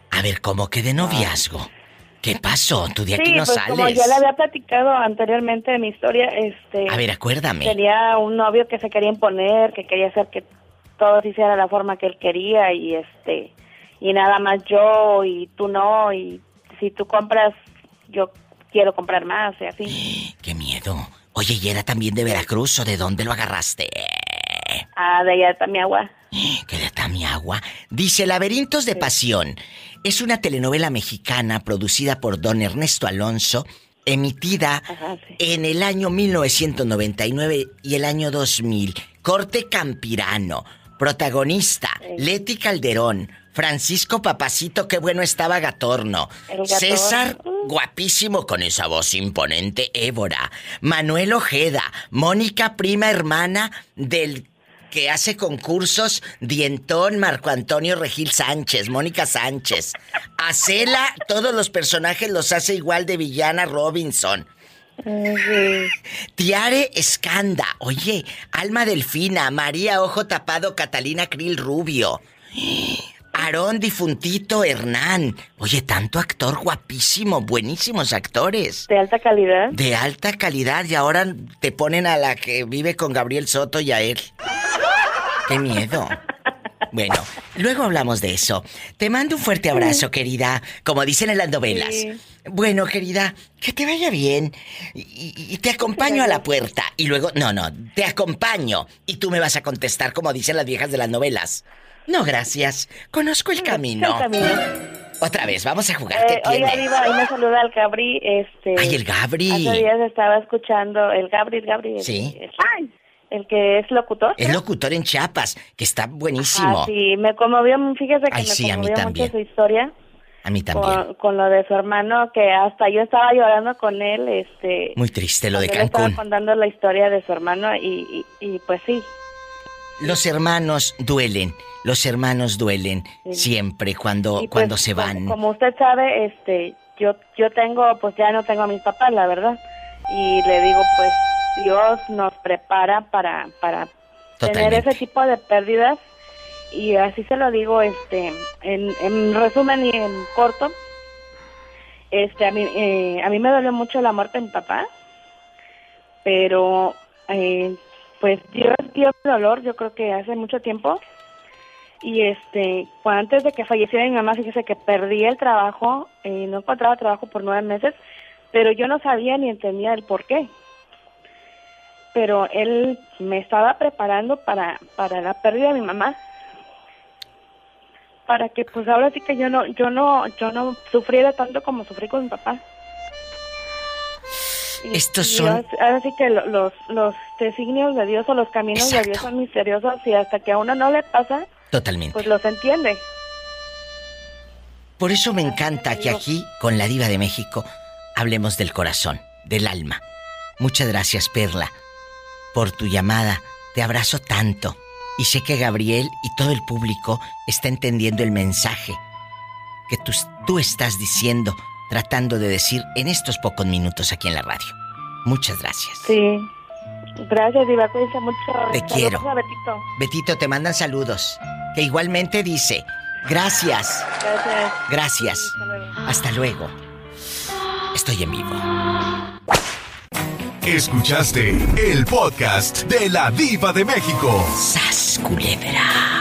A ver, ¿cómo que de noviazgo? ¿Qué pasó? Tú de aquí sí, no pues sales. como ya le había platicado anteriormente de mi historia, este A ver, acuérdame. tenía un novio que se quería imponer, que quería hacer que todo se hiciera de la forma que él quería y este y nada más yo y tú no y si tú compras yo quiero comprar más y así. ¡Qué miedo! Oye, ¿y era también de Veracruz o de dónde lo agarraste? Ah, de allá está mi agua. Que de Tamiagua. Dice Laberintos de Pasión. Es una telenovela mexicana producida por don Ernesto Alonso, emitida en el año 1999 y el año 2000. Corte Campirano. Protagonista, Leti Calderón. Francisco Papacito, qué bueno estaba Gatorno. Gatorno. César, guapísimo con esa voz imponente, Évora. Manuel Ojeda. Mónica, prima hermana del que hace concursos, Dientón, Marco Antonio Regil Sánchez, Mónica Sánchez. Acela, todos los personajes los hace igual de villana Robinson. Tiare Escanda, oye, Alma Delfina, María Ojo Tapado, Catalina Krill Rubio. Aarón Difuntito Hernán. Oye, tanto actor guapísimo, buenísimos actores. De alta calidad. De alta calidad y ahora te ponen a la que vive con Gabriel Soto y a él. Qué miedo. Bueno, luego hablamos de eso. Te mando un fuerte abrazo, querida, como dicen en las novelas. Sí. Bueno, querida, que te vaya bien. Y, y- y te acompaño a la puerta. Y luego, no, no, te acompaño. Y tú me vas a contestar como dicen las viejas de las novelas. No, gracias. Conozco el camino. El camino. Otra vez, vamos a jugar. ¿Qué Eh, oiga, tiene? Diva, ahí me saluda el Gabri, este... Ay, el Gabri. Hace días estaba escuchando el Gabri, el Gabri. el- Sí. El, el que es locutor. Es locutor en Chiapas, que está buenísimo. Ah, sí, me conmovió, fíjese que Ay, me sí, conmovió mucho su historia. A mí también. Con, con lo de su hermano, que hasta yo estaba llorando con él, este... Muy triste lo de él estaba Cancún. contando la historia de su hermano y, y, y, pues sí, Los hermanos duelen. Los hermanos duelen Sí. siempre cuando, pues, cuando se van. Como usted sabe, este, yo, yo tengo, pues ya no tengo a mis papás, la verdad. Y le digo, pues Dios nos prepara para, para tener ese tipo de pérdidas. Y así se lo digo, este, en, en resumen y en corto, este, a mí, eh, a mí me dolió mucho la muerte de mi papá, pero, eh, pues Dios dio dolor, yo creo que hace mucho tiempo. Y este, antes de que falleciera mi mamá, fíjese que perdí el trabajo, eh, no encontraba trabajo por nueve meses, pero yo no sabía ni entendía el por qué. Pero él me estaba preparando para, para la pérdida de mi mamá. Para que pues ahora sí que yo no, yo no, yo no sufriera tanto como sufrí con mi papá. Y- Estos y son- ahora, sí que lo- los, los designios de Dios o los caminos de Dios son misteriosos y hasta que a uno no le pasa, Totalmente. pues los entiende. Por eso me encanta que aquí, con la diva de México, hablemos del corazón, del alma. Muchas gracias, Perla, por tu llamada. Te abrazo tanto. Y sé que Gabriel y todo el público está entendiendo el mensaje que tú, tú estás diciendo, tratando de decir en estos pocos minutos aquí en la radio. Muchas gracias. Sí, Gracias, Diva. Cuídense mucho. Te Saludos quiero. a Betito. Betito, te mandan saludos. Que igualmente dice, gracias, Gracias. gracias. Hasta luego. Estoy en vivo. Escuchaste el podcast de la Diva de México. ¡Sas, culebra!